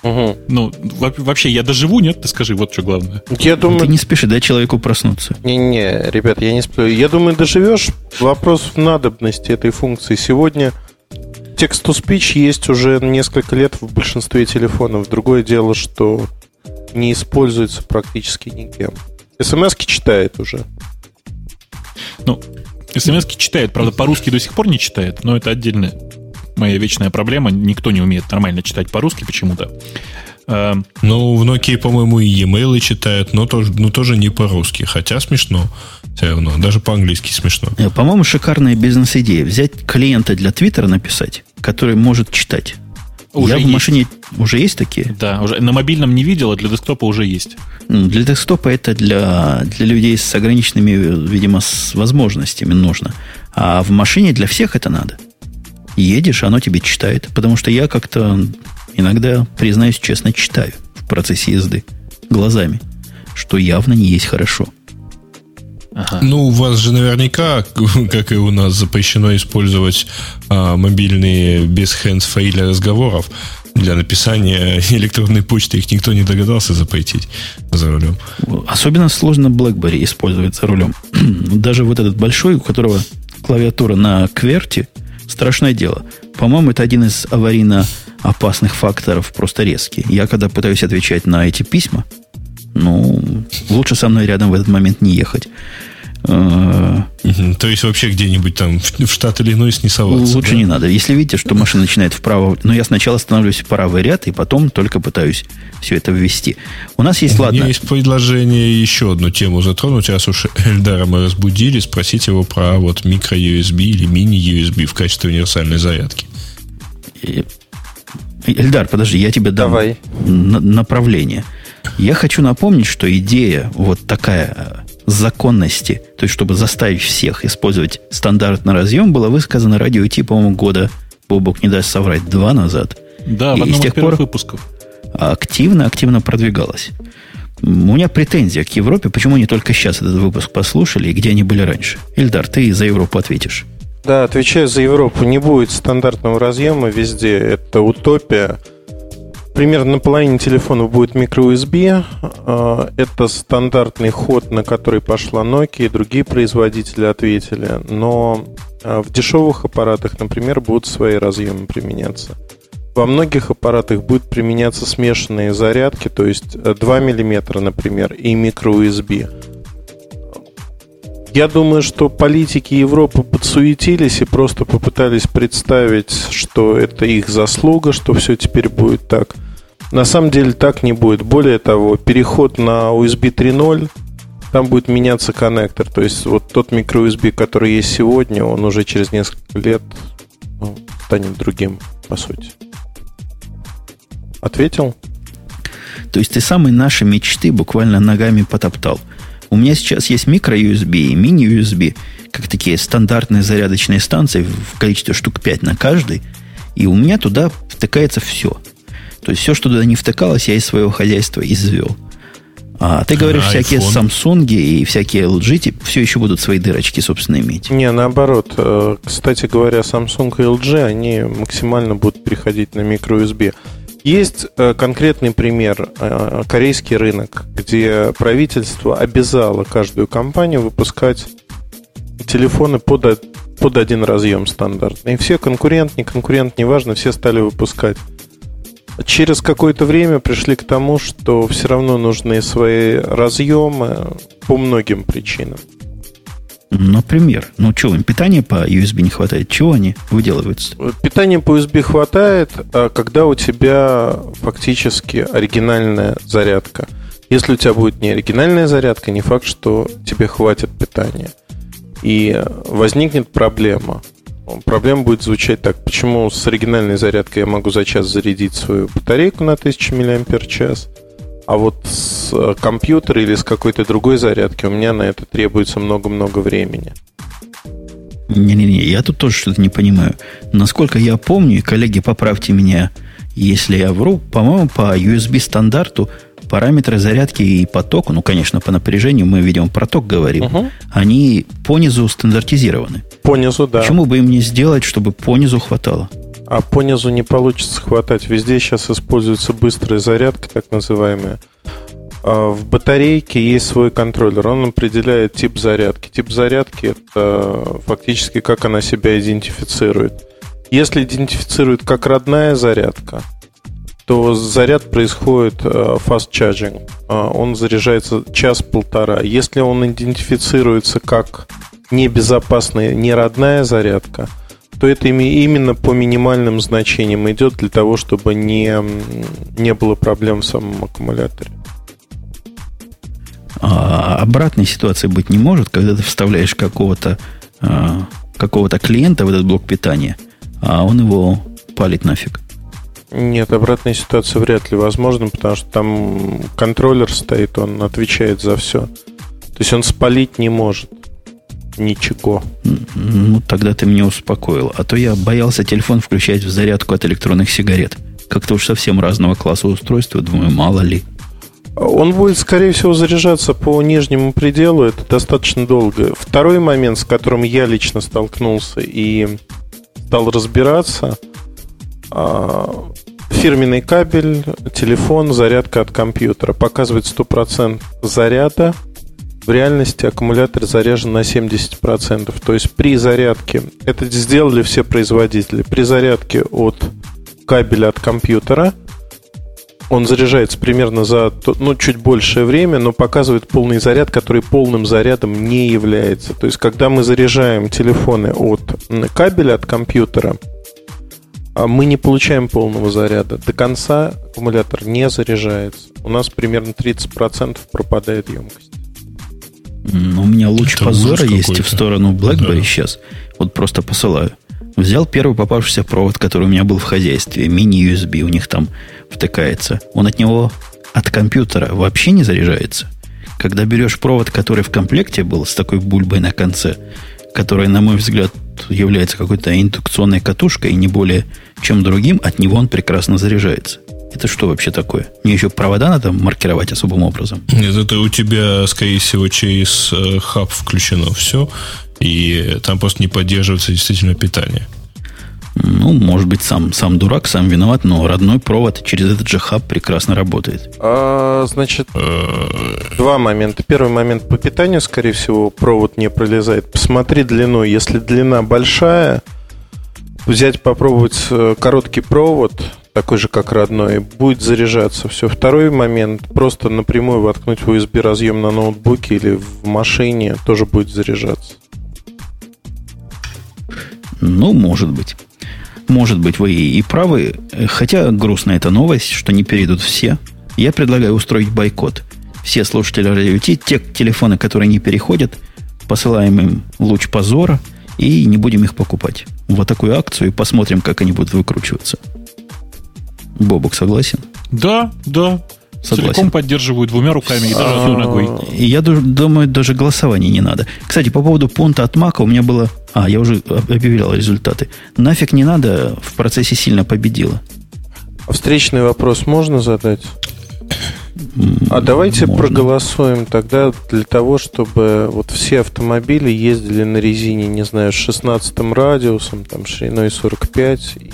Угу. Ну, вообще, я доживу, нет? Ты скажи, вот что главное. Я думаю... Ты не спеши, дай человеку проснуться. Не-не, ребят, я не сплю. Я думаю, доживешь. Вопрос в надобности этой функции. Сегодня text-to-speech есть уже несколько лет в большинстве телефонов. Другое дело, что не используется практически никем. смс читает уже. Ну, смс читает, правда, по-русски до сих пор не читает, но это отдельная моя вечная проблема. Никто не умеет нормально читать по-русски почему-то. Эм, ну, в Nokia, по-моему, и e-mail читают, но тоже, но тоже не по-русски. Хотя смешно все равно. Даже по-английски смешно. Э, по-моему, шикарная бизнес-идея. Взять клиента для Твиттера написать, который может читать. Уже Я есть. в машине... Уже есть такие? Да, уже на мобильном не видел, а для десктопа уже есть. Для десктопа это для, для людей с ограниченными, видимо, с возможностями нужно. А в машине для всех это надо. Едешь, оно тебе читает. Потому что я как-то иногда, признаюсь честно, читаю в процессе езды глазами, что явно не есть хорошо. Ага. Ну, у вас же наверняка, как и у нас, запрещено использовать а, мобильные без hands-free для разговоров. Для написания электронной почты их никто не догадался запретить за рулем. Особенно сложно BlackBerry использовать за рулем. Даже вот этот большой, у которого клавиатура на кверте, страшное дело. По-моему, это один из аварийно опасных факторов, просто резкий. Я когда пытаюсь отвечать на эти письма, ну, лучше со мной рядом в этот момент не ехать. То есть вообще где-нибудь там в штат Иллинойс не соваться? Лучше да? не надо. Если видите, что машина начинает вправо... Но я сначала становлюсь в правый ряд, и потом только пытаюсь все это ввести. У нас есть, У ладно... меня есть предложение еще одну тему затронуть. Раз уж Эльдара мы разбудили, спросить его про вот микро-USB или мини-USB в качестве универсальной зарядки. Эльдар, подожди, я тебе дам Давай. направление. Я хочу напомнить, что идея вот такая э, законности, то есть чтобы заставить всех использовать стандартный разъем, была высказана радио Ти, по-моему, года, Бобок не даст соврать, два назад. Да, и в одном из тех пор выпусков. Активно-активно продвигалась. У меня претензия к Европе, почему они только сейчас этот выпуск послушали и где они были раньше. Ильдар, ты за Европу ответишь. Да, отвечаю за Европу. Не будет стандартного разъема везде. Это утопия. Примерно на половине телефонов будет microUSB. А, это стандартный ход, на который пошла Nokia и другие производители ответили. Но а, в дешевых аппаратах, например, будут свои разъемы применяться. Во многих аппаратах будут применяться смешанные зарядки, то есть 2 мм, например, и microUSB. Я думаю, что политики Европы подсуетились и просто попытались представить, что это их заслуга, что все теперь будет так. На самом деле так не будет. Более того, переход на USB 3.0, там будет меняться коннектор. То есть вот тот микро-USB, который есть сегодня, он уже через несколько лет ну, станет другим, по сути. Ответил? То есть ты самые наши мечты буквально ногами потоптал – у меня сейчас есть микро-USB и мини-USB, как такие стандартные зарядочные станции в количестве штук 5 на каждой. И у меня туда втыкается все. То есть все, что туда не втыкалось, я из своего хозяйства извел. А ты говоришь, а, всякие iPhone. Samsung и всякие LG все еще будут свои дырочки, собственно, иметь. Не, наоборот. Э, кстати говоря, Samsung и LG, они максимально будут переходить на микро-USB. Есть э, конкретный пример, э, корейский рынок, где правительство обязало каждую компанию выпускать телефоны под, под один разъем стандартный. И все конкурент, не конкурент, неважно, все стали выпускать. Через какое-то время пришли к тому, что все равно нужны свои разъемы по многим причинам. Например, ну что, им питания по USB не хватает? Чего они выделываются? Питания по USB хватает, а когда у тебя фактически оригинальная зарядка. Если у тебя будет не оригинальная зарядка, не факт, что тебе хватит питания. И возникнет проблема. Проблема будет звучать так. Почему с оригинальной зарядкой я могу за час зарядить свою батарейку на 1000 мАч, а вот с э, компьютера или с какой-то другой зарядки у меня на это требуется много-много времени. Не-не-не, я тут тоже что-то не понимаю. Насколько я помню, коллеги, поправьте меня, если я вру, по-моему, по USB стандарту параметры зарядки и потока, ну, конечно, по напряжению мы, видим, проток говорим, угу. они по низу стандартизированы. По низу, да. Почему бы им не сделать, чтобы по низу хватало? А по низу не получится хватать. Везде сейчас используются быстрые зарядки, так называемые. А в батарейке есть свой контроллер. Он определяет тип зарядки. Тип зарядки это фактически как она себя идентифицирует. Если идентифицирует как родная зарядка, то заряд происходит э, fast charging. Э, он заряжается час-полтора. Если он идентифицируется как небезопасная, не родная зарядка, то это именно по минимальным значениям идет для того, чтобы не, не было проблем в самом аккумуляторе. А обратной ситуации быть не может, когда ты вставляешь какого-то а, какого-то клиента в этот блок питания, а он его палит нафиг. Нет, обратная ситуация вряд ли возможна, потому что там контроллер стоит, он отвечает за все. То есть он спалить не может ничего. Ну, тогда ты меня успокоил. А то я боялся телефон включать в зарядку от электронных сигарет. Как-то уж совсем разного класса устройства, думаю, мало ли. Он будет, скорее всего, заряжаться по нижнему пределу. Это достаточно долго. Второй момент, с которым я лично столкнулся и стал разбираться, а, фирменный кабель, телефон, зарядка от компьютера. Показывает 100% заряда. В реальности аккумулятор заряжен на 70%. То есть при зарядке, это сделали все производители, при зарядке от кабеля от компьютера – он заряжается примерно за ну, чуть большее время, но показывает полный заряд, который полным зарядом не является. То есть, когда мы заряжаем телефоны от кабеля от компьютера, а мы не получаем полного заряда. До конца аккумулятор не заряжается. У нас примерно 30% пропадает емкость. Ну, у меня луч Это позора есть в сторону BlackBerry да. сейчас. Вот просто посылаю. Взял первый попавшийся провод, который у меня был в хозяйстве, мини-USB, у них там втыкается. Он от него, от компьютера вообще не заряжается. Когда берешь провод, который в комплекте был, с такой бульбой на конце, которая, на мой взгляд, является какой-то индукционной катушкой, и не более чем другим, от него он прекрасно заряжается. Это что вообще такое? Мне еще провода надо маркировать особым образом? Нет, это у тебя, скорее всего, через э, хаб включено все, и там просто не поддерживается действительно питание. Ну, может быть, сам, сам дурак, сам виноват, но родной провод через этот же хаб прекрасно работает. А, значит, два момента. Первый момент по питанию, скорее всего, провод не пролезает. Посмотри длину. Если длина большая, взять, попробовать э, короткий провод, такой же, как родной, будет заряжаться все. Второй момент, просто напрямую воткнуть в USB разъем на ноутбуке или в машине, тоже будет заряжаться. Ну, может быть. Может быть, вы и правы, хотя грустная эта новость, что не перейдут все. Я предлагаю устроить бойкот. Все слушатели радио Ти, те телефоны, которые не переходят, посылаем им луч позора и не будем их покупать. Вот такую акцию и посмотрим, как они будут выкручиваться. Бобок согласен? Да, да. Согласен. Целиком поддерживаю двумя руками и даже одной ногой. И я думаю, даже голосования не надо. Кстати, по поводу пункта от Мака у меня было... А, я уже объявлял результаты. Нафиг не надо, в процессе сильно победила. А встречный вопрос можно задать? А давайте Можно. проголосуем тогда для того, чтобы вот все автомобили ездили на резине, не знаю, с 16 радиусом, там, шириной 45 и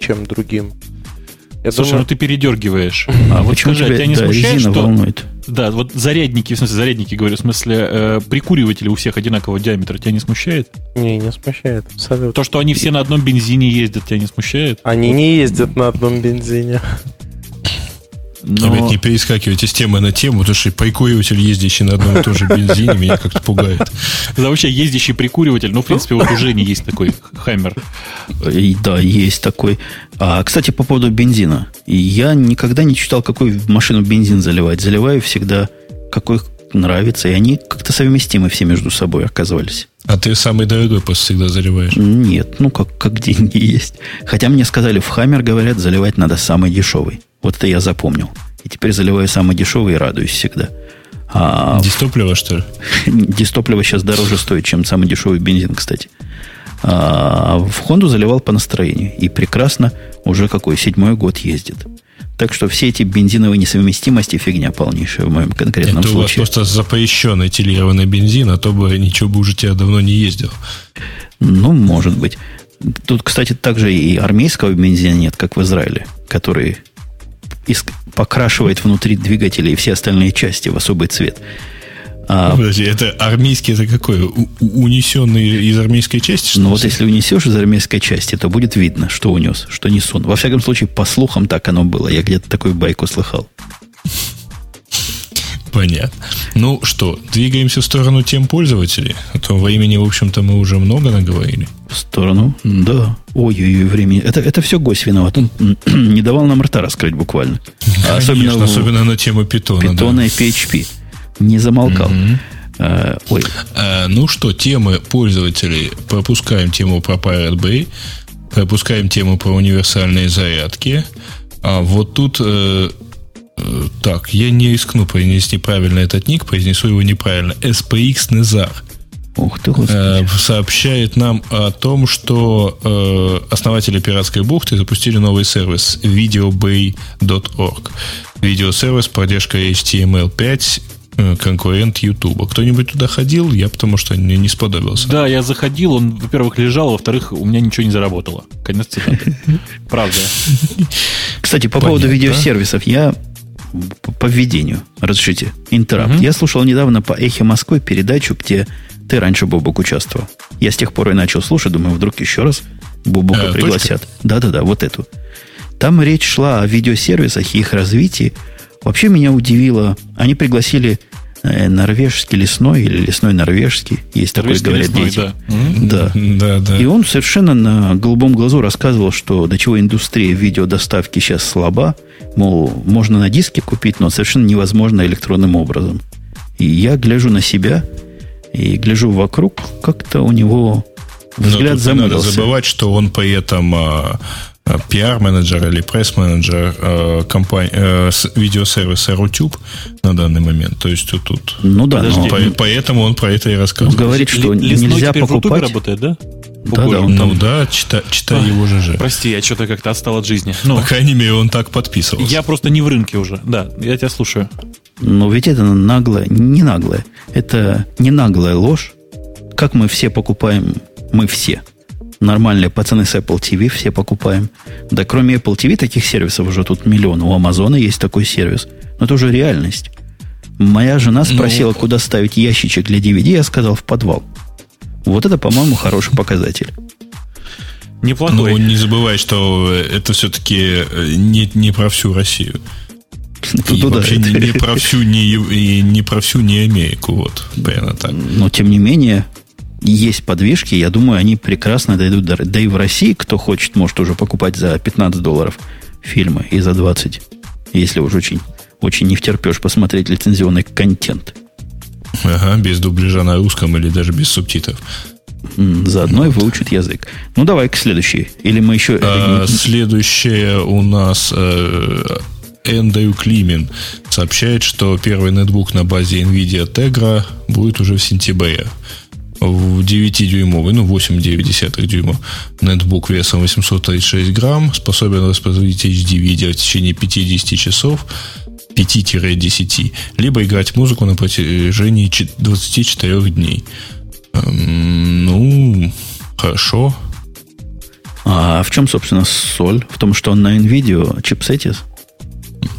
чем другим. Я Слушай, думаю... ну ты передергиваешь. А вот скажи, тебя, тебя не да, смущает, что... Волнует. Да, вот зарядники, в смысле зарядники, говорю, в смысле э, прикуриватели у всех одинакового диаметра, тебя не смущает? Не, не смущает, абсолютно. То, что они все на одном бензине ездят, тебя не смущает? Они не ездят на одном бензине. Но... Опять не перескакивайте с темы на тему, потому что прикуриватель, ездящий на одном и том же бензине, меня как-то пугает. Это вообще ездящий прикуриватель, ну, в принципе, вот уже не есть такой Хаммер. Да, есть такой. А, кстати, по поводу бензина. Я никогда не читал, какой в машину бензин заливать. Заливаю всегда, какой нравится, и они как-то совместимы все между собой оказывались. А ты самый дорогой просто всегда заливаешь? Нет, ну как, как деньги есть. Хотя мне сказали, в Хаммер, говорят, заливать надо самый дешевый. Вот это я запомнил. И теперь заливаю самый дешевый и радуюсь всегда. А Дистопливо, что ли? Дистопливо сейчас дороже стоит, чем самый дешевый бензин, кстати. А в Хонду заливал по настроению. И прекрасно уже какой седьмой год ездит. Так что все эти бензиновые несовместимости фигня полнейшая в моем конкретном Это случае. у вас просто запрещенный этилированный бензин, а то бы ничего бы уже тебя давно не ездил. Ну, может быть. Тут, кстати, также и армейского бензина нет, как в Израиле, который покрашивает внутри двигателя и все остальные части в особый цвет. А, Подожди, это армейский, это какой? У, унесенный из армейской части? Ну вот если унесешь из армейской части, то будет видно, что унес, что несун. Во всяком случае, по слухам так оно было. Я где-то такую байку слыхал. Понятно. Ну что, двигаемся в сторону тем пользователей? А то времени, в общем-то, мы уже много наговорили. В сторону? Да. Ой-ой-ой, времени. Это, это все гость виноват. Он не давал нам рта раскрыть буквально. Конечно, особенно, особенно на тему питона. Питона да. и PHP. Не замолкал. Угу. А, ой. А, ну что, темы пользователей. Пропускаем тему про Pirate Bay. Пропускаем тему про универсальные зарядки. А вот тут Э, так, я не рискну произнести правильно этот ник, произнесу его неправильно. SPX Nezar. Ух ты, Господи. Э, сообщает нам о том, что э, основатели пиратской бухты запустили новый сервис videobay.org. Видеосервис, поддержка HTML5, конкурент YouTube. Кто-нибудь туда ходил? Я потому что не, не сподобился. Да, я заходил, он, во-первых, лежал, во-вторых, у меня ничего не заработало. Конец цитаты. Правда. Кстати, по поводу видеосервисов, я по введению. Разрешите. Интерапт. Угу. Я слушал недавно по Эхе Москвы передачу, где ты раньше, Бобок, участвовал. Я с тех пор и начал слушать, думаю, вдруг еще раз Бобука э, пригласят. Да-да-да, вот эту. Там речь шла о видеосервисах и их развитии. Вообще меня удивило, они пригласили норвежский лесной или лесной норвежский, есть такой, говорят лесной, дети. Да. Да. да, да. И он совершенно на голубом глазу рассказывал, что до чего индустрия видеодоставки сейчас слаба, Мол, можно на диске купить, но совершенно невозможно электронным образом. И я гляжу на себя и гляжу вокруг, как-то у него взгляд замылился. надо забывать, что он при этом а, пиар-менеджер или пресс-менеджер а, компании, а, видеосервиса Rutube на данный момент. То есть тут, тут ну да, но... по, поэтому он про это и рассказывает. Говорит, что Л- нельзя покупать. работает, да? Да, да, он ну там... да, читай, читай его же. Прости, я что-то как-то отстал от жизни. Ну, По крайней мере, он так подписывался. Я просто не в рынке уже. Да, я тебя слушаю. Но ведь это наглое, не наглое. Это не наглая ложь. Как мы все покупаем, мы все. Нормальные пацаны с Apple TV все покупаем. Да кроме Apple TV таких сервисов уже тут миллион. У Амазона есть такой сервис. Но это уже реальность. Моя жена ну, спросила, ну, куда ставить ящичек для DVD, я сказал в подвал. Вот это, по-моему, хороший показатель. Неплохой. Но не забывай, что это все-таки э, не, не про всю Россию. И ну, вообще да, не, не, про всю, не, и не про всю не Америку. Вот, примерно так. Но, тем не менее, есть подвижки. Я думаю, они прекрасно дойдут до... Да и в России, кто хочет, может уже покупать за 15 долларов фильмы и за 20, если уж очень, очень не втерпешь посмотреть лицензионный контент. Ага, без дубляжа на русском или даже без субтитров. Заодно вот. и выучит язык. Ну, давай к следующей. Или мы еще... А, следующее у нас... Э, Эндрю Климин сообщает, что первый нетбук на базе NVIDIA Tegra будет уже в сентябре. В 9-дюймовый, ну 8,9 дюйма нетбук весом 836 грамм способен воспроизводить HD-видео в течение 50 часов 5-10, либо играть музыку на протяжении 24 дней. Эм, ну, хорошо. А в чем, собственно, соль? В том, что он на NVIDIA чипсете?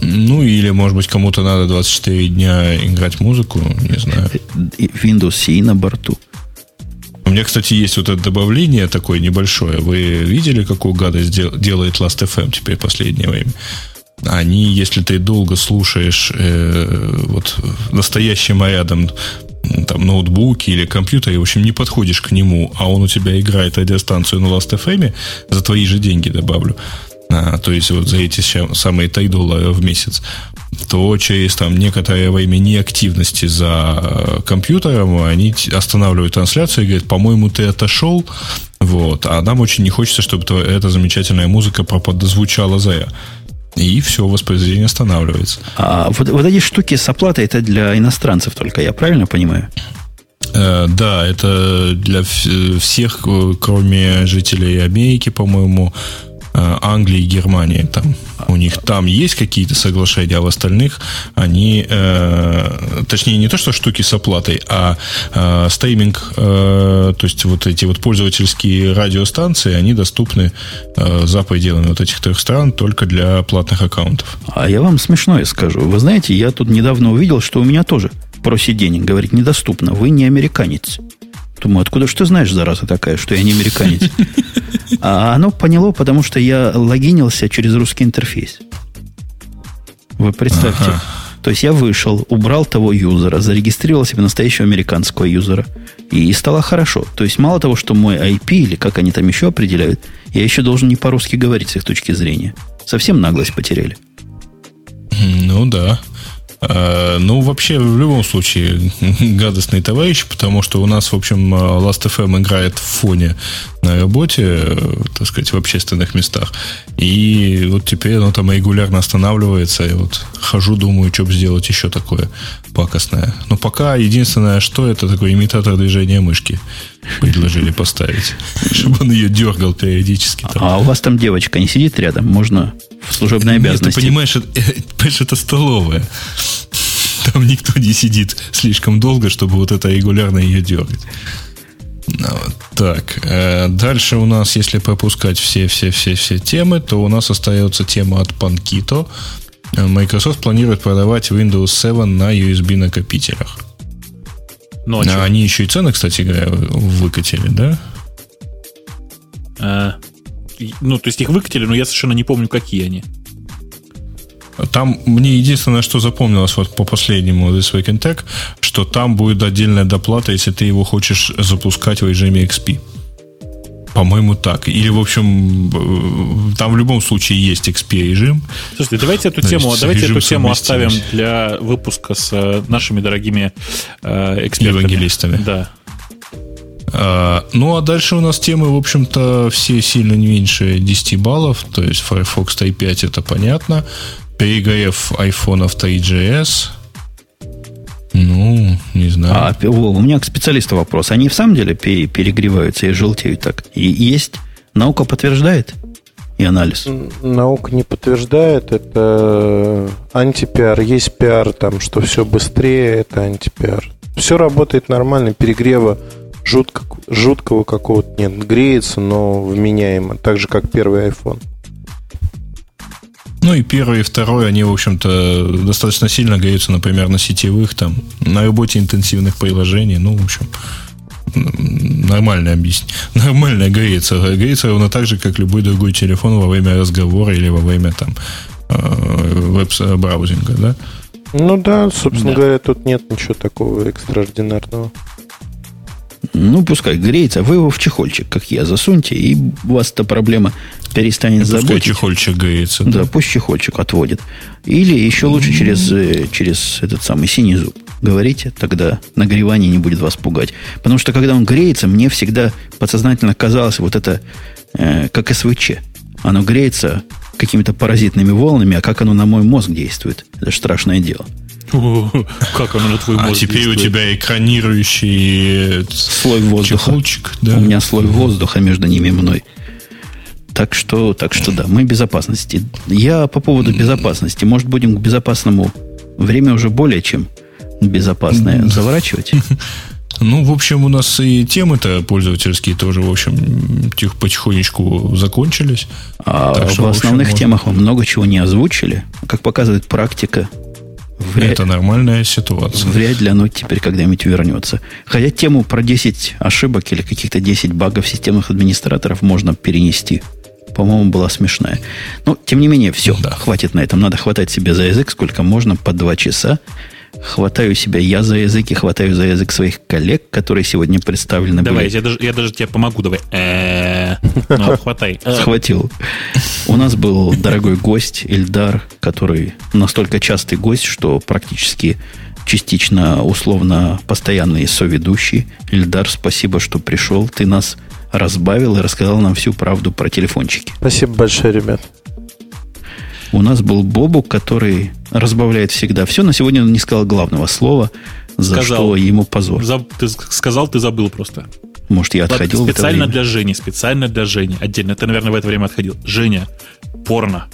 Ну, или, может быть, кому-то надо 24 дня играть музыку, не знаю. Windows C на борту. Меня, кстати, есть вот это добавление такое небольшое. Вы видели, какую гадость делает Last.fm теперь последнее время? они, если ты долго слушаешь э, вот настоящим рядом там ноутбуке или компьютере, в общем, не подходишь к нему, а он у тебя играет радиостанцию на Last.fm, за твои же деньги добавлю, а, то есть вот за эти самые 3 доллара в месяц, то через там некоторое время неактивности за компьютером они останавливают трансляцию и говорят, по-моему, ты отошел, вот, а нам очень не хочется, чтобы эта замечательная музыка проподозвучала зря. И все, воспроизведение останавливается. А вот, вот эти штуки с оплатой это для иностранцев только, я правильно понимаю? Э, да, это для всех, кроме жителей Америки, по-моему, Э, Англии и Германии. Там, у них там есть какие-то соглашения, а в остальных они, э, точнее, не то, что штуки с оплатой, а э, стриминг, э, то есть вот эти вот пользовательские радиостанции, они доступны э, за пределами вот этих трех стран только для платных аккаунтов. А я вам смешное скажу. Вы знаете, я тут недавно увидел, что у меня тоже просит денег. Говорит, недоступно, вы не американец. Думаю, откуда что знаешь, зараза такая, что я не американец? А оно поняло, потому что я логинился через русский интерфейс. Вы представьте. Ага. То есть я вышел, убрал того юзера, зарегистрировал себе настоящего американского юзера, и стало хорошо. То есть мало того, что мой IP, или как они там еще определяют, я еще должен не по-русски говорить с их точки зрения. Совсем наглость потеряли. Ну да. А, ну, вообще, в любом случае, гадостный товарищ, потому что у нас, в общем, Last.fm играет в фоне на работе, э, так сказать, в общественных местах. И вот теперь оно там регулярно останавливается. И вот хожу, думаю, что бы сделать еще такое пакостное. Но пока единственное, что это такой имитатор движения мышки предложили поставить, чтобы он ее дергал периодически. А у вас там девочка не сидит рядом? Можно в служебной обязанности? Нет, ты понимаешь, это, понимаешь, это столовая. Там никто не сидит слишком долго, чтобы вот это регулярно ее дергать. Ну, так, э, дальше у нас, если пропускать все-все-все-все темы, то у нас остается тема от Pankito. Э, Microsoft планирует продавать Windows 7 на USB-накопителях. Ну, а Они еще и цены, кстати говоря, выкатили, да? А, ну, то есть их выкатили, но я совершенно не помню, какие они. Там мне единственное, что запомнилось вот по последнему This Week in Tech, что там будет отдельная доплата, если ты его хочешь запускать в режиме XP. По-моему, так. Или, в общем, э, там в любом случае есть XP режим. Слушайте, давайте эту тему, давайте эту тему оставим для выпуска с э, нашими дорогими э, экспертами. Евангелистами. Да. А, ну, а дальше у нас темы, в общем-то, все сильно не меньше 10 баллов. То есть Firefox Type 5 это понятно. PGF iPhone 3GS. Ну, не знаю. А, у меня к специалисту вопрос. Они в самом деле перегреваются и желтеют так? И есть? Наука подтверждает? И анализ? Наука не подтверждает. Это антипиар. Есть пиар, там, что все быстрее, это антипиар. Все работает нормально, перегрева жутко, жуткого какого-то нет. Греется, но вменяемо. Так же, как первый iPhone. Ну и первый и второй, они, в общем-то, достаточно сильно греются, например, на сетевых, там, на работе интенсивных приложений. Ну, в общем, нормально объяснить. Нормально греется. Греется ровно так же, как любой другой телефон во время разговора или во время там э, веб-браузинга, да? Ну да, собственно да. говоря, тут нет ничего такого экстраординарного. Ну, пускай греется. Вы его в чехольчик, как я, засуньте, и у вас эта проблема перестанет заботить. Пускай чехольчик греется. Да, да, пусть чехольчик отводит. Или еще лучше через, э, через этот самый синий зуб. Говорите, тогда нагревание не будет вас пугать. Потому что, когда он греется, мне всегда подсознательно казалось вот это, э, как СВЧ. Оно греется какими-то паразитными волнами, а как оно на мой мозг действует, это же страшное дело. Как оно на твой мозг А теперь у тебя экранирующий слой воздуха. Чехолчик, да. У меня слой воздуха между ними и мной. Так что, так что да, мы безопасности. Я по поводу безопасности. Может, будем к безопасному время уже более чем безопасное заворачивать? Ну, в общем, у нас и темы-то пользовательские тоже, в общем, тихо потихонечку закончились. А так в что, основных в общем, темах мы много чего не озвучили. Как показывает практика, Вряд, это нормальная ситуация. Вряд ли оно теперь когда-нибудь вернется. Хотя тему про 10 ошибок или каких-то 10 багов системных администраторов можно перенести. По-моему, была смешная. Но, тем не менее, все, да. хватит на этом. Надо хватать себе за язык сколько можно, по 2 часа. Хватаю себя я за язык и хватаю за язык своих коллег, которые сегодня представлены Давай, были. я даже, я даже тебе помогу, давай. Э, ну, хватай. Схватил. У нас был дорогой гость Ильдар, который настолько частый гость, что практически частично, условно, постоянный соведущий. Ильдар, спасибо, что пришел. Ты нас разбавил и рассказал нам всю правду про телефончики. Спасибо большое, ребят. У нас был Бобу, который разбавляет всегда все, но сегодня он не сказал главного слова, за сказал, что ему позор. За, ты сказал, ты забыл просто. Может, я отходил Ладно, Специально для Жени, специально для Жени. Отдельно. Ты, наверное, в это время отходил. Женя, порно.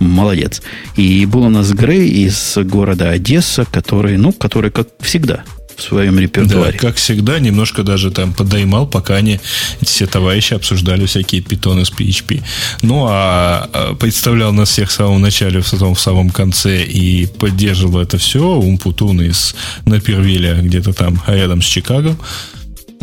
Молодец. И был у нас Грей из города Одесса, который, ну, который, как всегда, в своем репертуаре. Да, как всегда, немножко даже там подоймал, пока они, все товарищи обсуждали всякие питоны с PHP. Ну, а, а представлял нас всех в самом начале, в самом, в самом конце и поддерживал это все Умпутун из Напервиля, где-то там рядом с Чикаго.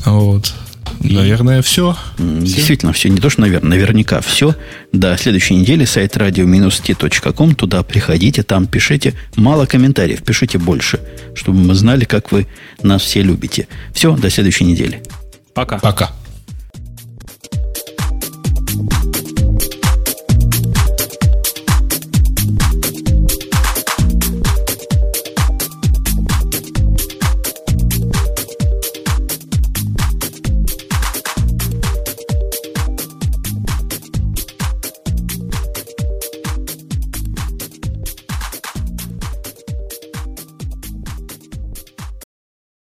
Вот. Наверное, все. Действительно, все. Не то, что, наверное, наверняка все. До следующей недели сайт radio-t.com. Туда приходите, там пишите. Мало комментариев, пишите больше, чтобы мы знали, как вы нас все любите. Все, до следующей недели. Пока. Пока.